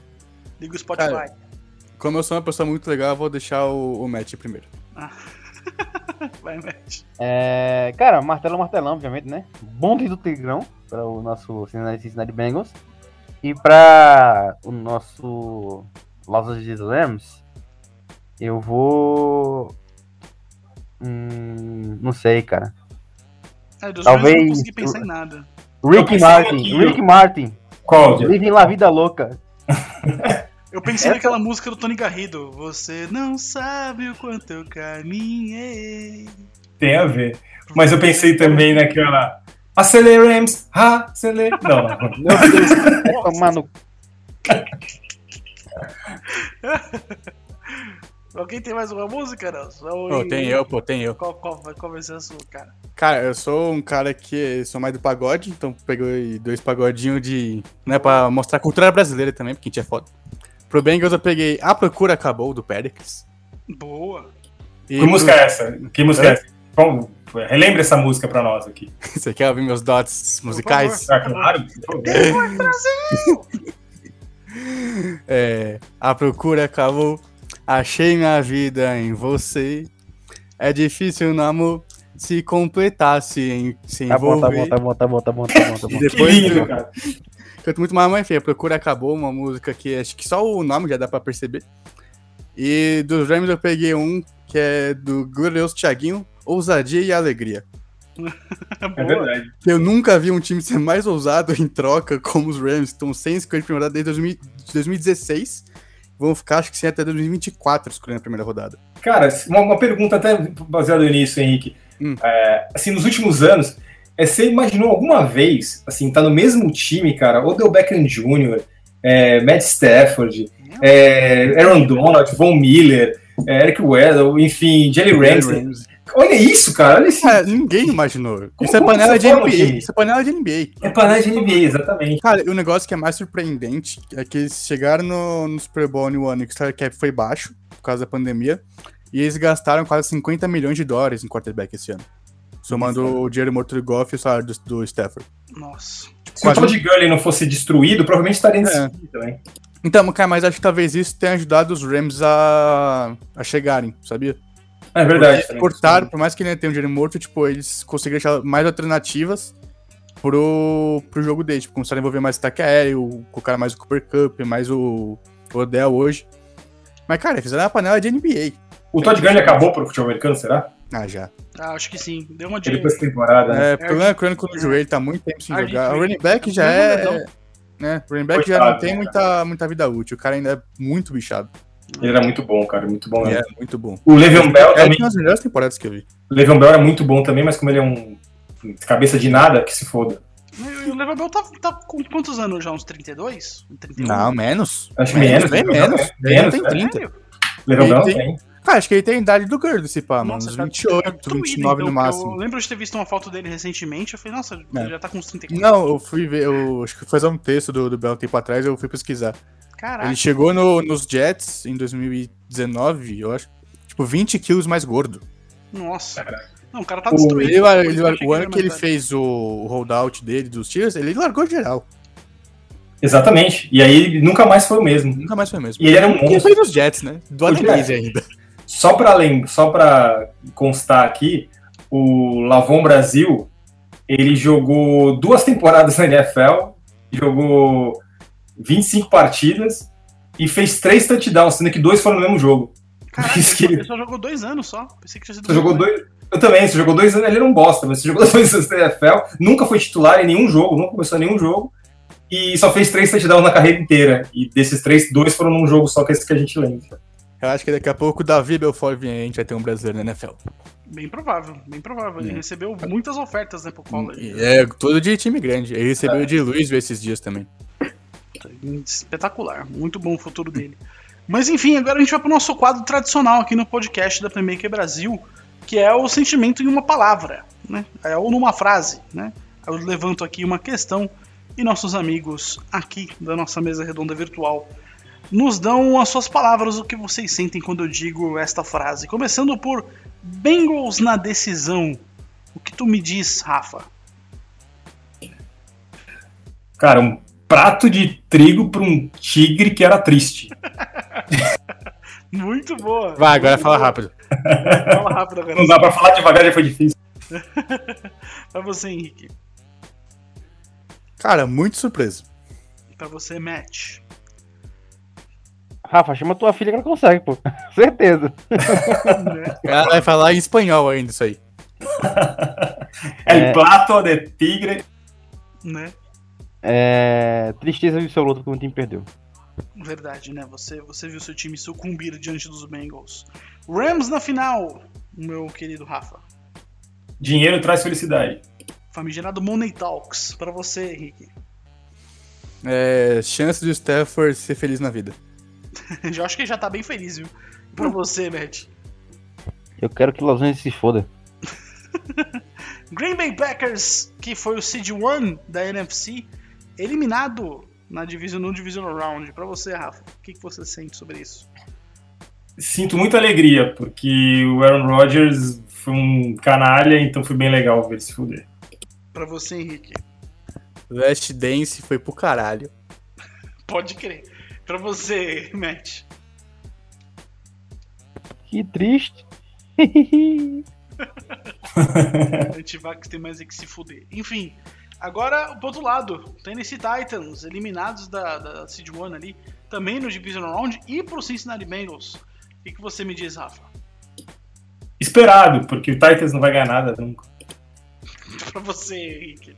Liga o Spotify. Cara, Como eu sou uma pessoa muito legal, eu vou deixar o, o Matt primeiro. Vai, Matt. É, cara, martelo, martelão, obviamente, né? Bonde do Tigrão, para o nosso Cincinnati Bengals. E para o nosso Los Angeles Rams, eu vou. Hum, não sei, cara. É, dos Talvez- eu não consegui pensar em nada. Rick Martin, aqui, Rick Martin, Qual? Living La Vida Louca. Eu pensei Essa- naquela música do Tony Garrido. Você não sabe o quanto eu caminhei. Tem a ver. Mas eu pensei também naquela. Aceleremos! Aceler... Não, não. Meu Deus, tomar no Alguém tem mais uma música, Pô, tem eu, pô, tem eu. Qual, qual, vai- qual vai ser a sua, cara? Cara, eu sou um cara que sou mais do pagode, então peguei dois pagodinhos de. né, pra mostrar a cultura brasileira também, porque a gente é foda. Pro Bengals eu peguei A Procura Acabou, do Pericles. Boa. E Que música é essa? Que música é essa? Como- Relembra essa música pra nós aqui. Você quer ouvir meus dots musicais? Ah, claro. É, a procura acabou, achei minha vida em você. É difícil no amor se completasse em se Tá bom, tá envolver. bom, tá bom, tá bom, tá bom, tá bom, tá bom. Que depois lindo, do- cara. Canto muito mais, mas enfim, a procura acabou, uma música que acho que só o nome já dá pra perceber. E dos Rams eu peguei um que é do glorioso Thiaguinho, Ousadia e Alegria. É verdade. Que eu nunca vi um time ser mais ousado em troca como os Rams, que estão sem escolher de primeira desde 2000 2016. Vão ficar, acho que sim, até 2024 escolhendo a primeira rodada. Cara, uma, uma pergunta até baseada nisso, Henrique. Hum. É, assim, nos últimos anos, é, você imaginou alguma vez, assim, tá no mesmo time, cara, Odell Beckham Jr., é, Matt Stafford, é, Aaron Donald, Von Miller, é, Eric Weddle, enfim, Jelly Ramsey. Olha isso, cara, olha isso. É, ninguém imaginou. Como- Isso é panela de NBA. time? Isso é panela de NBA. É panela de NBA, exatamente. Cara, e o negócio que é mais surpreendente é que eles chegaram no, no Super Bowl no ano que o cap foi baixo, por causa da pandemia, e eles gastaram quase 50 milhões de dólares em quarterback esse ano. Somando o dinheiro morto do Goff e o salário do, do Stafford. Nossa. Se Quase- o Todd Gurley não fosse destruído, provavelmente estaria nesse É. também. Então, cara, mas acho que talvez isso tenha ajudado os Rams a, a chegarem, sabia? É verdade. Eles cortaram, por mais que ele tenha um dinheiro morto, tipo, eles conseguiram achar mais alternativas pro, pro jogo deles. Tipo, começaram a envolver mais ataque aéreo, colocaram mais o Cooper Cup, mais o o Odell hoje. Mas, cara, fizeram uma panela de NBA. O Todd Gurley acabou pro futebol americano, será? Ah, já. Ah, acho que sim. Deu uma Ele dica. depois da temporada, né? É, o problema crônico no joelho, tá muito tempo sem jogar. O running back já Arde- é. Né, o running back já Coitado, não tem né, muita, muita vida útil. O cara ainda é muito bichado. Ele era muito bom, cara, muito bom. E mesmo. é muito bom. O Le'Veon Bell É também. uma das melhores temporadas que eu vi. O Le'Veon Bell era muito bom também, mas como ele é um cabeça de nada, que se foda. E o Level tá, tá com quantos anos já? Uns 32? 31? Não, menos. Acho que menos. Bem menos. É, Ele menos, tem né? 30. Sério? Le'Veon Bell Ele tem. Cara, acho que ele tem a idade do Gurdo, se pá, mano. Uns tá- 28, tá doído, 29 no então, máximo. Eu lembro de ter visto uma foto dele recentemente. Eu falei, nossa, É. ele já tá com uns 34. Não, eu fui ver, eu acho que foi fazer um texto do, do Bell um tempo atrás, eu fui pesquisar. Caraca. Ele chegou no- nos Jets em 2019, eu acho, tipo, 20 quilos mais gordo. Nossa. Não, o cara tá O- destruído. Ele, ele- achei o ano que ele mais fez o, o holdout dele dos Cheers, ele largou geral. Exatamente. E aí nunca mais foi o mesmo. Nunca mais foi mesmo. E ele era um monstro. fez os Jets, né? Do Adelaide ainda. Só pra, lem- só pra constar aqui, o Lavon Brasil, ele jogou duas temporadas na NFL, jogou 25 partidas e fez três touchdowns, sendo que dois foram no mesmo jogo. Caraca, que ele- só jogou dois anos só. Pensei que tinha sido Você jogou dois. Eu também, você jogou dois anos, ele era um bosta, mas você jogou dois anos na NFL, nunca foi titular em nenhum jogo, nunca começou nenhum jogo, e só fez três touchdowns na carreira inteira. E desses três, dois foram num jogo só, que é esse que a gente lembra. Eu acho que daqui a pouco o Davi Belfort vem a gente vai ter um brasileiro na NFL. Bem provável, bem provável. Ele É. recebeu muitas ofertas, né, pro college. É, tudo de time grande. Ele recebeu de Luiz esses dias também. Espetacular. Muito bom o futuro dele. Mas enfim, agora a gente vai pro nosso quadro tradicional aqui no podcast da Playmaker Brasil, que é o sentimento em uma palavra. né? É, ou numa frase, né? Eu levanto aqui uma questão e nossos amigos aqui da nossa mesa redonda virtual nos dão as suas palavras, o que vocês sentem quando eu digo esta frase. Começando por Bengals na decisão. O que tu me diz, Rafa? Cara, um prato de trigo para um tigre que era triste. Muito boa. Vai, agora Muito fala boa. rápido. Fala rápido agora. Não dá pra falar devagar, já foi difícil. Pra você, Henrique. Cara, muito surpreso. Pra você, Matt. Rafa, chama tua filha que ela consegue, pô. Certeza. Ela vai falar em espanhol ainda isso aí. El É. plato de tigre. né? É... Tristeza absoluta que o time perdeu. Verdade, né? Você, você viu seu time sucumbir diante dos Bengals. Rams na final, meu querido Rafa. Dinheiro traz felicidade. Famigerado Money Talks. Pra você, Henrique. É, chance do Stafford ser feliz na vida. Eu acho que ele já tá bem feliz, viu? Pra você, Matt. Eu quero que Los Angeles se foda. Green Bay Packers, que foi o seed 1 da NFC, eliminado na division, no Divisional Round. Pra você, Rafa, o que, que você sente sobre isso? Sinto muita alegria, porque o Aaron Rodgers foi um canalha, então foi bem legal ver ele se fuder. Pra você, Henrique. Last Dance foi pro caralho. Pode crer. Pra você, Matt. Que triste. Antivax tem mais é que se fuder. Enfim, agora pro outro lado, Tennessee Titans, eliminados da, da Seed 1 ali, também no Divisional Round, e pro Cincinnati Bengals. O que, que você me diz, Rafa? Esperado, porque o Titans não vai ganhar nada nunca. pra você, Henrique.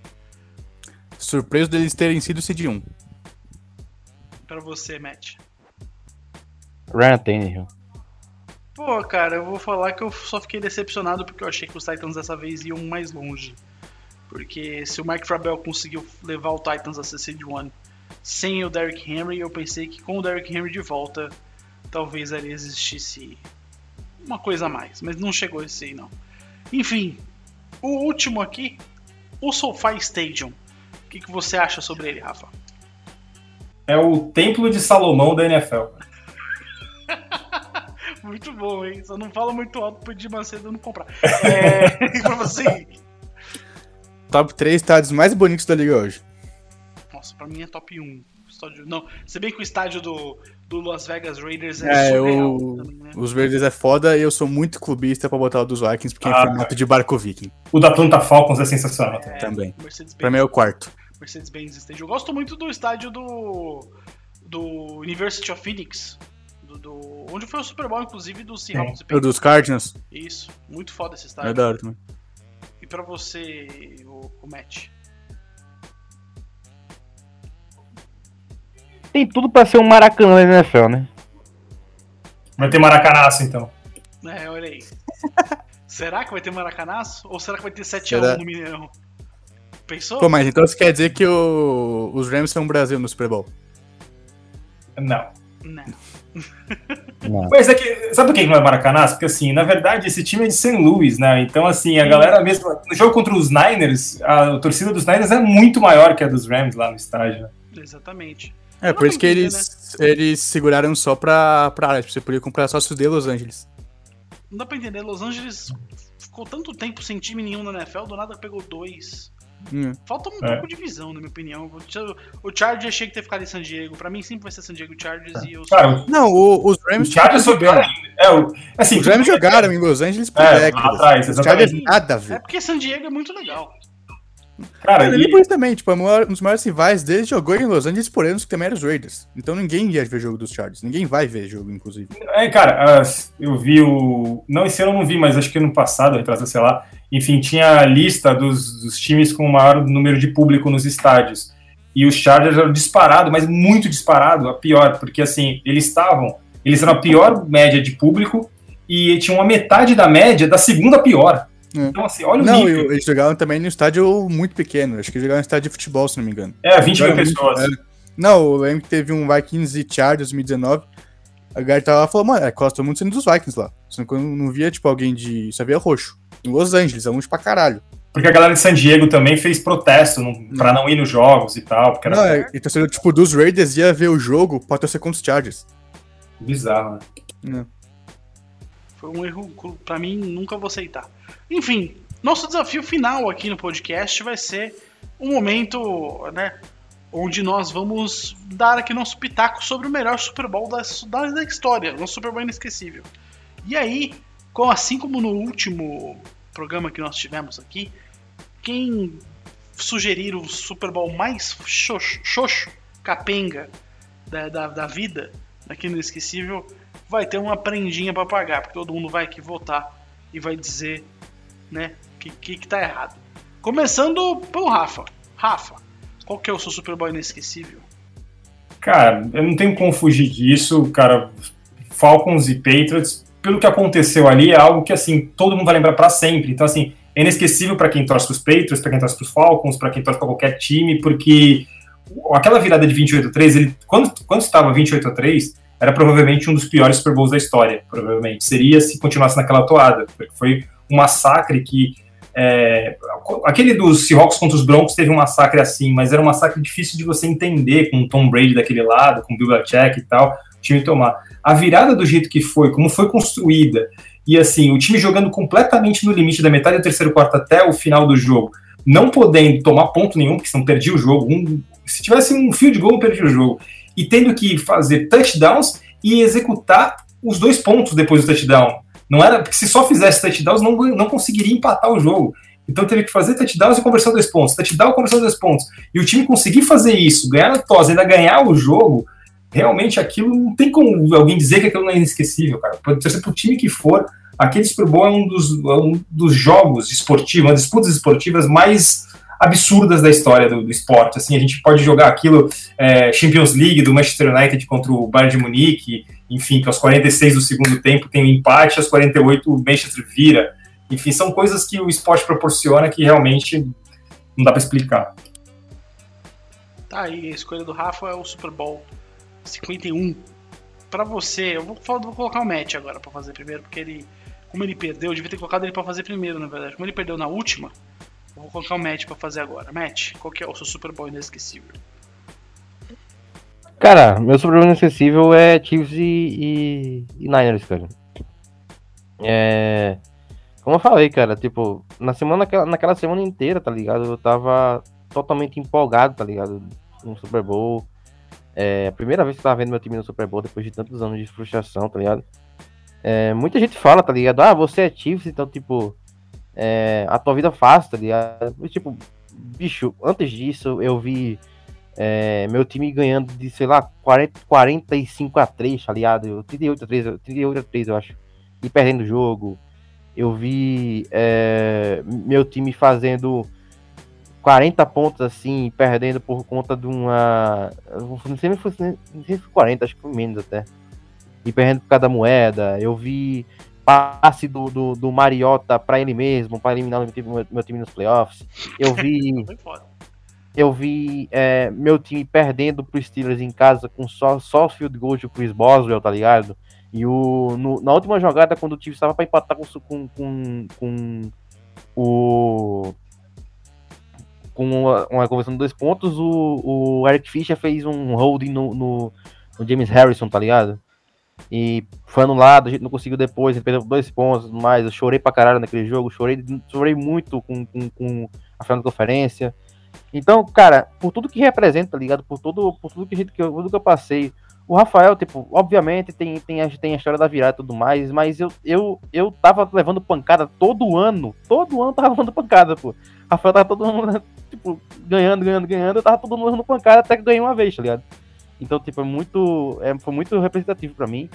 Surpreso deles terem sido Seed 1. Pra você, Matt. Ryan Tannehill. Pô, cara, eu vou falar que eu só fiquei decepcionado porque eu achei que os Titans dessa vez iam mais longe. Porque se o Mike Frabel conseguiu levar o Titans a ser seed 1 sem o Derrick Henry, eu pensei que com o Derrick Henry de volta, talvez ali existisse uma coisa a mais. Mas não chegou esse aí, não. Enfim, o último aqui, o SoFi Stadium. O que, que você acha sobre ele, Rafa? É o templo de Salomão da NFL. Muito bom, hein? Só não fala muito alto pro Edir Macedo não comprar. É, pra você. Top 3 estádios mais bonitos da liga hoje. Nossa, pra mim é top 1. Estádio... Não, se bem que o estádio do, do Las Vegas Raiders é, É, surreal o- também, né? Os verdes é foda e eu sou muito clubista pra botar o dos Vikings, porque é Ah, em formato de barco viking O da Atlanta Falcons é sensacional. É, também. Pra mim é o quarto. Mercedes-Benz Stadium. Eu gosto muito do estádio do, do University of Phoenix. Do, do- onde foi o Super Bowl, inclusive, do Seahawks. e O dos Cardinals. Isso, muito foda esse É estádio. da hora também. E pra você, o, o Matt? Tem tudo pra ser um Maracanã na NFL, né? Vai ter maracanaço, então. É, olha aí. será que vai ter Maracanaço? Ou será que vai ter 7x1 Será? no Mineirão? Pensou? Pô, mas então você quer dizer que o- os Rams são o Brasil no Super Bowl? Não. Não. Não. Mas é que, sabe por que não é maracanaço? Porque, assim, na verdade, esse time é de St. Louis, né? Então, assim, a galera mesmo... No jogo contra os Niners, a torcida dos Niners é muito maior que a dos Rams lá no estádio. né? Exatamente. É, por isso que eles, eles seguraram só pra, pra área. Você podia comprar sócio de Los Angeles. Não dá pra entender. Los Angeles ficou tanto tempo sem time nenhum na NFL, do nada pegou dois. Hum. Falta um É. pouco de visão, na minha opinião. O Chargers achei que ter ficado em San Diego. Pra mim sempre vai ser San Diego Chargers e eu Cara, Não, o- os o Rams. Chargers ainda. É, o, assim, Os Rams jogaram em Los Angeles por É, lá décadas. atrás, os Chargers nada a É porque San Diego é muito legal. Cara, Cara, e- isso também, tipo, um dos maiores rivais deles jogou em Los Angeles por anos, que também era os Raiders. Então ninguém ia ver jogo dos Chargers. Ninguém vai ver jogo, inclusive. É, cara, as- eu vi o. Não, esse ano eu não vi, mas acho que ano passado, retrasado, sei lá. Enfim, tinha a lista dos, dos times com o maior número de público nos estádios. E os Chargers eram disparado, mas muito disparado, a pior, porque assim, eles estavam. Eles eram a pior média de público e tinham a metade da média da segunda pior. É. Então, assim, olha o Não, nível. eles jogavam também no estádio muito pequeno. Acho que jogavam no estádio de futebol, se não me engano. É, 20 mil pessoas. muito- é. Não, eu lembro que teve um Vikings e Chargers 2019. A galera tava lá e falou, mano, é todo mundo sendo dos Vikings lá. Eu não via, tipo, alguém de. Só via roxo. Em Los Angeles, é longe pra caralho. Porque a galera de San Diego também fez protesto para não ir nos jogos e tal. Porque era... Não, é, e torcedor, tipo, dos Raiders ia ver o jogo pra torcer contra os Chargers. Bizarro, né? Foi um erro, pra mim, nunca vou aceitar. Enfim, nosso desafio final aqui no podcast vai ser um momento, né, onde nós vamos dar aqui nosso pitaco sobre o melhor Super Bowl da, da história, nosso Super Bowl inesquecível. E aí, assim como no último programa que nós tivemos aqui, quem sugerir o Super Bowl mais xoxo, xoxo capenga da, da, da vida aqui no Inesquecível, vai ter uma prendinha para pagar, porque todo mundo vai aqui votar e vai dizer, né, que, que, que tá errado. Começando pelo Rafa. Rafa, qual que é o seu Super Bowl inesquecível? Cara, eu não tenho como fugir disso, cara. Falcons e Patriots, pelo que aconteceu ali, é algo que, assim, todo mundo vai lembrar para sempre. Então, assim, é inesquecível para quem torce pros Patriots, para quem torce pros Falcons, para quem torce para qualquer time, porque aquela virada de 28 a 3, ele, quando, quando estava 28 a 3, era provavelmente um dos piores Super Bowls da história, provavelmente. Seria se continuasse naquela toada, porque foi um massacre que. É, aquele dos Seahawks contra os Broncos teve um massacre assim, mas era um massacre difícil de você entender, com o Tom Brady daquele lado, com o Bill Belichick e tal, o time tomar. A virada do jeito que foi, como foi construída, e assim, o time jogando completamente no limite da metade do terceiro quarto até o final do jogo, não podendo tomar ponto nenhum, porque senão perdia o jogo. Um, se tivesse um field goal, perdia o jogo. E tendo que fazer touchdowns e executar os dois pontos depois do touchdown. Não era, porque se só fizesse touchdowns, não, não conseguiria empatar o jogo. Então teve que fazer touchdowns e conversão dois pontos, touchdown e conversão dois pontos. E o time conseguir fazer isso, ganhar a tosse, ainda ganhar o jogo, realmente aquilo não tem como alguém dizer que aquilo não é inesquecível, cara. Pode ser pro time que for, aquele Super Bowl é um dos, é um dos jogos esportivos, uma das disputas esportivas mais absurdas da história do, do, esporte. Assim, a gente pode jogar aquilo é, Champions League do Manchester United contra o Bayern de Munique, enfim, que aos 46 do segundo tempo tem um empate, aos 48 o Manchester vira. Enfim, são coisas que o esporte proporciona que realmente não dá para explicar. Tá aí, a escolha do Rafa é o Super Bowl 51. Para você, eu vou, vou, colocar o match agora para fazer primeiro, porque ele, como ele perdeu, eu devia ter colocado ele para fazer primeiro, na verdade. Como ele perdeu na última, eu vou colocar o match para fazer agora. Match, qual que é o seu Super Bowl inesquecível? Cara, meu Super Bowl inesquecível é Chiefs e, e, e Niners, cara. É. Como eu falei, cara, tipo, na semana, naquela semana inteira, tá ligado? Eu tava totalmente empolgado, tá ligado? No Super Bowl. É a primeira vez que eu tava vendo meu time no Super Bowl depois de tantos anos de frustração, tá ligado? É, muita gente fala, tá ligado? Ah, você é Chiefs, então, tipo, é, a tua vida fácil, tá ligado? Tipo, bicho, antes disso eu vi é, meu time ganhando de, sei lá, 40, 45 a 3, tá ligado? 38 a 3, 38 a 3, eu acho. E perdendo o jogo. Eu vi é, meu time fazendo 40 pontos assim, perdendo por conta de uma. Não sei se foi, não sei se foi 40, acho que foi menos até. E perdendo por causa da moeda. Eu vi passe do, do, do Mariota para ele mesmo, para eliminar meu time, meu time nos playoffs. Eu vi. eu vi é, meu time perdendo pro Steelers em casa com só, só field goal de Chris Boswell, tá ligado? E o, no, na última jogada, quando o time estava para empatar com, com, com, com o com uma, uma conversão de dois pontos, o, o Eric Fischer fez um holding no, no, no, James Harrison, tá ligado? E foi anulado, a gente não conseguiu depois, ele perdeu dois pontos mais. Eu chorei pra caralho naquele jogo, chorei, chorei muito com, com, com a final da conferência. Então, cara, por tudo que representa, tá ligado? Por, todo, por tudo que, a gente, que, eu, que eu passei. O Rafael, tipo, obviamente tem, tem, a, tem a história da virada e tudo mais, mas eu, eu, eu tava levando pancada todo ano. Todo ano tava levando pancada, pô. Rafael tava todo mundo, tipo, ganhando, ganhando, ganhando, eu tava todo mundo no pancada até que ganhei uma vez, tá ligado? Então, tipo, é muito, é, foi muito representativo para mim.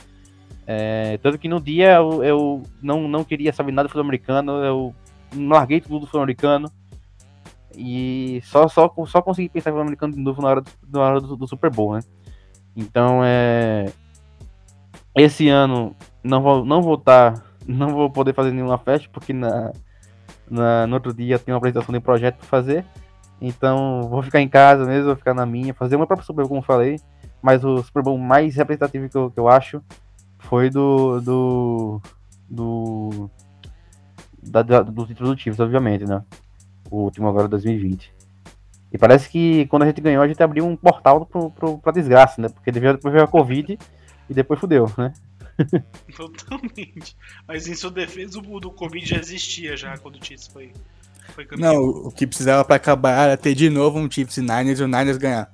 É, tanto que no dia eu, eu, não, não queria saber nada do futebol americano, eu larguei tudo do futebol americano. E só, só, só consegui pensar no americano de novo na hora, do, na hora do, do Super Bowl, né? Então, é. Esse ano não vou, não. Tá, não vou poder fazer nenhuma festa, porque na, na, no outro dia tem uma apresentação de projeto para fazer. Então vou ficar em casa mesmo, vou ficar na minha, fazer uma própria Super Bowl, como falei. Mas o Super Bowl mais representativo que eu, que eu acho foi do. do. do. Da, da, dos Chiefs, obviamente, né? O último agora 2020. E parece que quando a gente ganhou, a gente abriu um portal pro, pro, pra desgraça, né? Porque depois veio a Covid e depois fudeu, né? Totalmente. Mas em sua defesa, o do Covid já existia já quando o Chiefs foi. Não, o que precisava pra acabar era ter de novo um Chiefs e Niners e o Niners ganhar.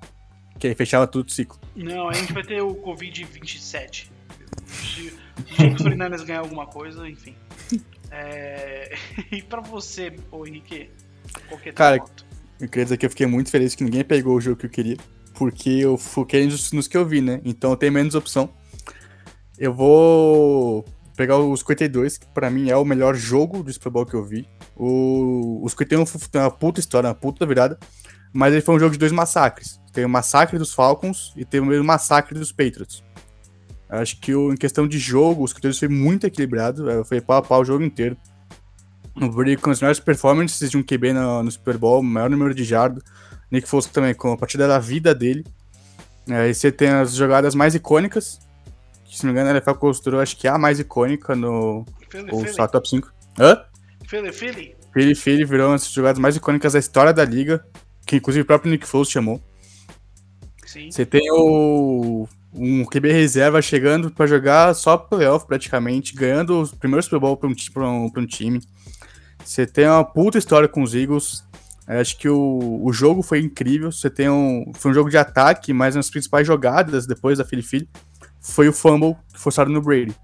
Que aí fechava tudo o ciclo. Não, a gente vai ter o Covid 27. Se o 49ers ganhar alguma coisa, enfim. É... E pra você, ô Henrique? Qual que é Cara? Eu queria dizer que eu fiquei muito feliz que ninguém pegou o jogo que eu queria. Porque eu foquei nos, nos que eu vi, né? Então eu tenho menos opção. Eu vou pegar o 52, que pra mim é o melhor jogo do Super Bowl que eu vi. O, o 51 foi uma puta história, uma puta virada. Mas ele foi um jogo de dois massacres. Tem o massacre dos Falcons e tem o massacre dos Patriots. Acho que o- em questão de jogo, os 52 foi muito equilibrado. eh, Foi pau a pau o jogo inteiro. O Brady com as melhores performances de um QB no, no Super Bowl, maior número de jardas. Nick Foles também com a partida da vida dele. Aí você tem as jogadas mais icônicas. Que, se não me engano, a NFL considerou, acho que a mais icônica no ou só top 5. Hã? Philly, Philly. Philly Philly virou uma das jogadas mais icônicas da história da liga. Que inclusive o próprio Nick Foles chamou. Sim. Você tem o um QB reserva chegando pra jogar só playoff praticamente, ganhando o primeiro Super Bowl pra um, pra um, pra um time. Você tem uma puta história com os Eagles. Eu acho que o, o jogo foi incrível. Você tem um. Foi um jogo de ataque, mas as principais jogadas depois da Philly Philly foi o fumble que forçaram no Brady.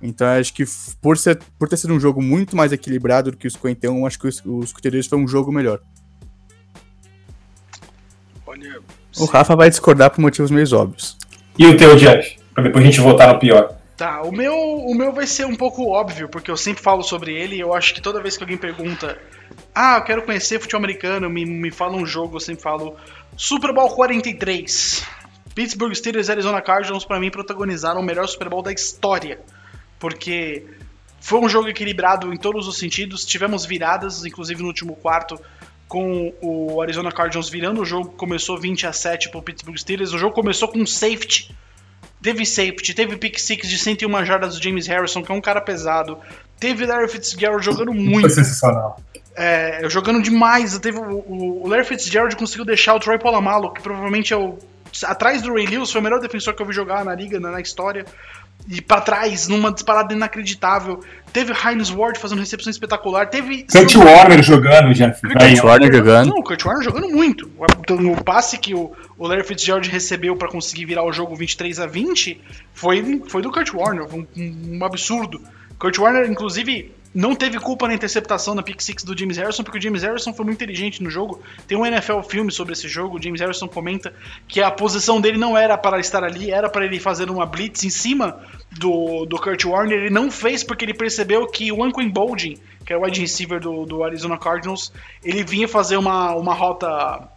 Então acho que por, ser, por ter sido um jogo muito mais equilibrado do que o 51, acho que os, os 52 foi um jogo melhor. Olha. O Rafa vai discordar por motivos meio óbvios. E o teu, Jeff? Pra depois a gente voltar no pior. Tá, o meu, o meu vai ser um pouco óbvio, porque eu sempre falo sobre ele e eu acho que toda vez que alguém pergunta Ah, eu quero conhecer futebol americano, me, me fala um jogo, eu sempre falo Super Bowl 43. Pittsburgh Steelers e Arizona Cardinals, pra mim, protagonizaram o melhor Super Bowl da história. Porque foi um jogo equilibrado em todos os sentidos, tivemos viradas, inclusive no último quarto, com o Arizona Cardinals virando o jogo, começou 20 a 7 pro Pittsburgh Steelers, o jogo começou com um safety Teve safety, teve pick six de 101 jardas do James Harrison, que é um cara pesado. Teve Larry Fitzgerald jogando Foi muito, sensacional. é, jogando demais. Teve o, o- o Larry Fitzgerald conseguiu deixar o Troy Polamalu, que provavelmente é o atrás do Ray Lewis, foi o melhor defensor que eu vi jogar na liga, na, na história. E pra trás, numa disparada inacreditável. Teve Heinz Ward fazendo recepção espetacular. Teve Kurt Warner jogando, Jeff. Kurt. Warner jogando. não, o Kurt Warner jogando muito. O, passe que o, o Larry Fitzgerald recebeu pra conseguir virar o jogo 23 a 20 foi, foi do Kurt Warner, um, um- um absurdo. Kurt Warner, inclusive, não teve culpa na interceptação na pick six do James Harrison, porque o James Harrison foi muito inteligente no jogo. Tem um NFL filme sobre esse jogo, o James Harrison comenta que a posição dele não era para estar ali, era para ele fazer uma blitz em cima do, do Kurt Warner. Ele não fez porque ele percebeu que o Anquin Boldin, que é o wide receiver do, do Arizona Cardinals, ele vinha fazer uma, uma rota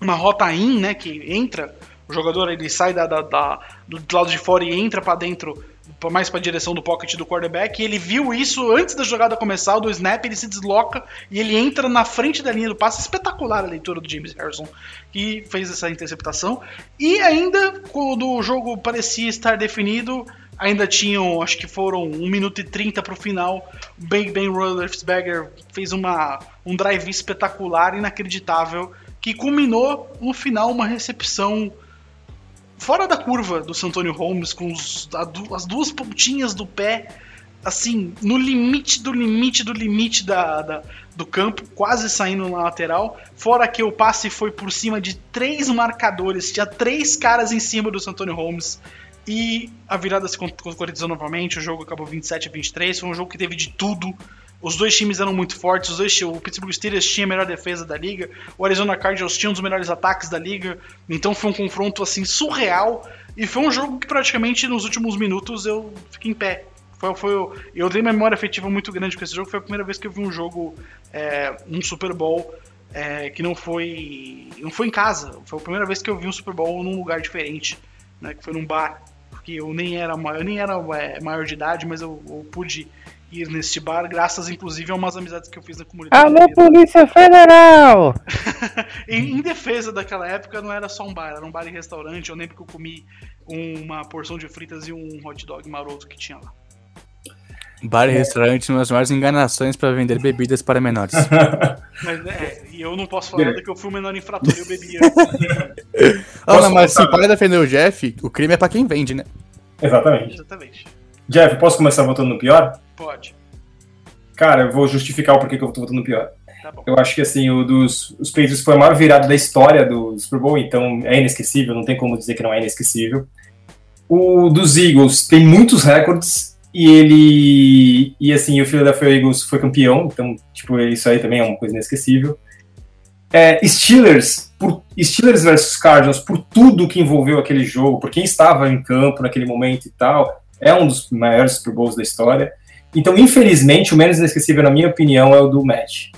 uma rota in, né, que entra, o jogador ele sai da, da- da- do lado de fora e entra pra dentro, mais pra direção do pocket do quarterback, e ele viu isso antes da jogada começar, do snap, ele se desloca e ele entra na frente da linha do passe, espetacular a leitura do James Harrison, que fez essa interceptação, e ainda, quando o jogo parecia estar definido, ainda tinham, acho que foram 1 minuto e 30 pro final, o Big Ben Roethlisberger fez uma, um drive espetacular, inacreditável, que culminou no final uma recepção fora da curva do Santonio Holmes, com os- du- as duas pontinhas do pé, assim, no limite do limite do limite da, da- do campo, quase saindo na lateral. Fora que o passe foi por cima de três marcadores, tinha três caras em cima do Santonio Holmes. E a virada se con- concretizou novamente, o jogo acabou 27 a 23, foi um jogo que teve de tudo. Os dois times eram muito fortes, os dois, o Pittsburgh Steelers tinha a melhor defesa da liga, o Arizona Cardinals tinha um dos melhores ataques da liga, então foi um confronto assim surreal e foi um jogo que praticamente nos últimos minutos eu fiquei em pé. Foi, foi, eu tenho uma memória afetiva muito grande com esse jogo, foi a primeira vez que eu vi um jogo, é, um Super Bowl é, que não foi, não foi em casa, foi a primeira vez que eu vi um Super Bowl num lugar diferente, né, que foi num bar, porque eu nem era, eu nem era é, maior de idade, mas eu, eu pude ir neste bar, graças inclusive a umas amizades que eu fiz na comunidade. Alô, Polícia Federal! em, em defesa daquela época, não era só um bar, era um bar e restaurante. Eu lembro que eu comi uma porção de fritas e um hot dog maroto que tinha lá. Bar e restaurante uma das maiores enganações para vender bebidas para menores. Mas, é, e eu não posso falar nada que eu fui o menor infrator e eu bebi antes. Ah, não, mas se para defender o Jeff, o crime é pra quem vende, né? Exatamente. Exatamente. Jeff, posso começar votando no pior? Pode. Cara, eu vou justificar o porquê que eu tô votando no pior. Tá bom. Eu acho que assim, o dos os Patriots foi a maior virada da história do Super Bowl, então é inesquecível, não tem como dizer que não é inesquecível. O dos Eagles tem muitos recordes e ele e assim, o Philadelphia Eagles foi campeão, então tipo, isso aí também é uma coisa inesquecível. É, Steelers, por, Steelers versus Cardinals, por tudo que envolveu aquele jogo, por quem estava em campo naquele momento e tal, é um dos maiores Super Bowls da história. Então, infelizmente, o menos inesquecível, na minha opinião, é o do Match.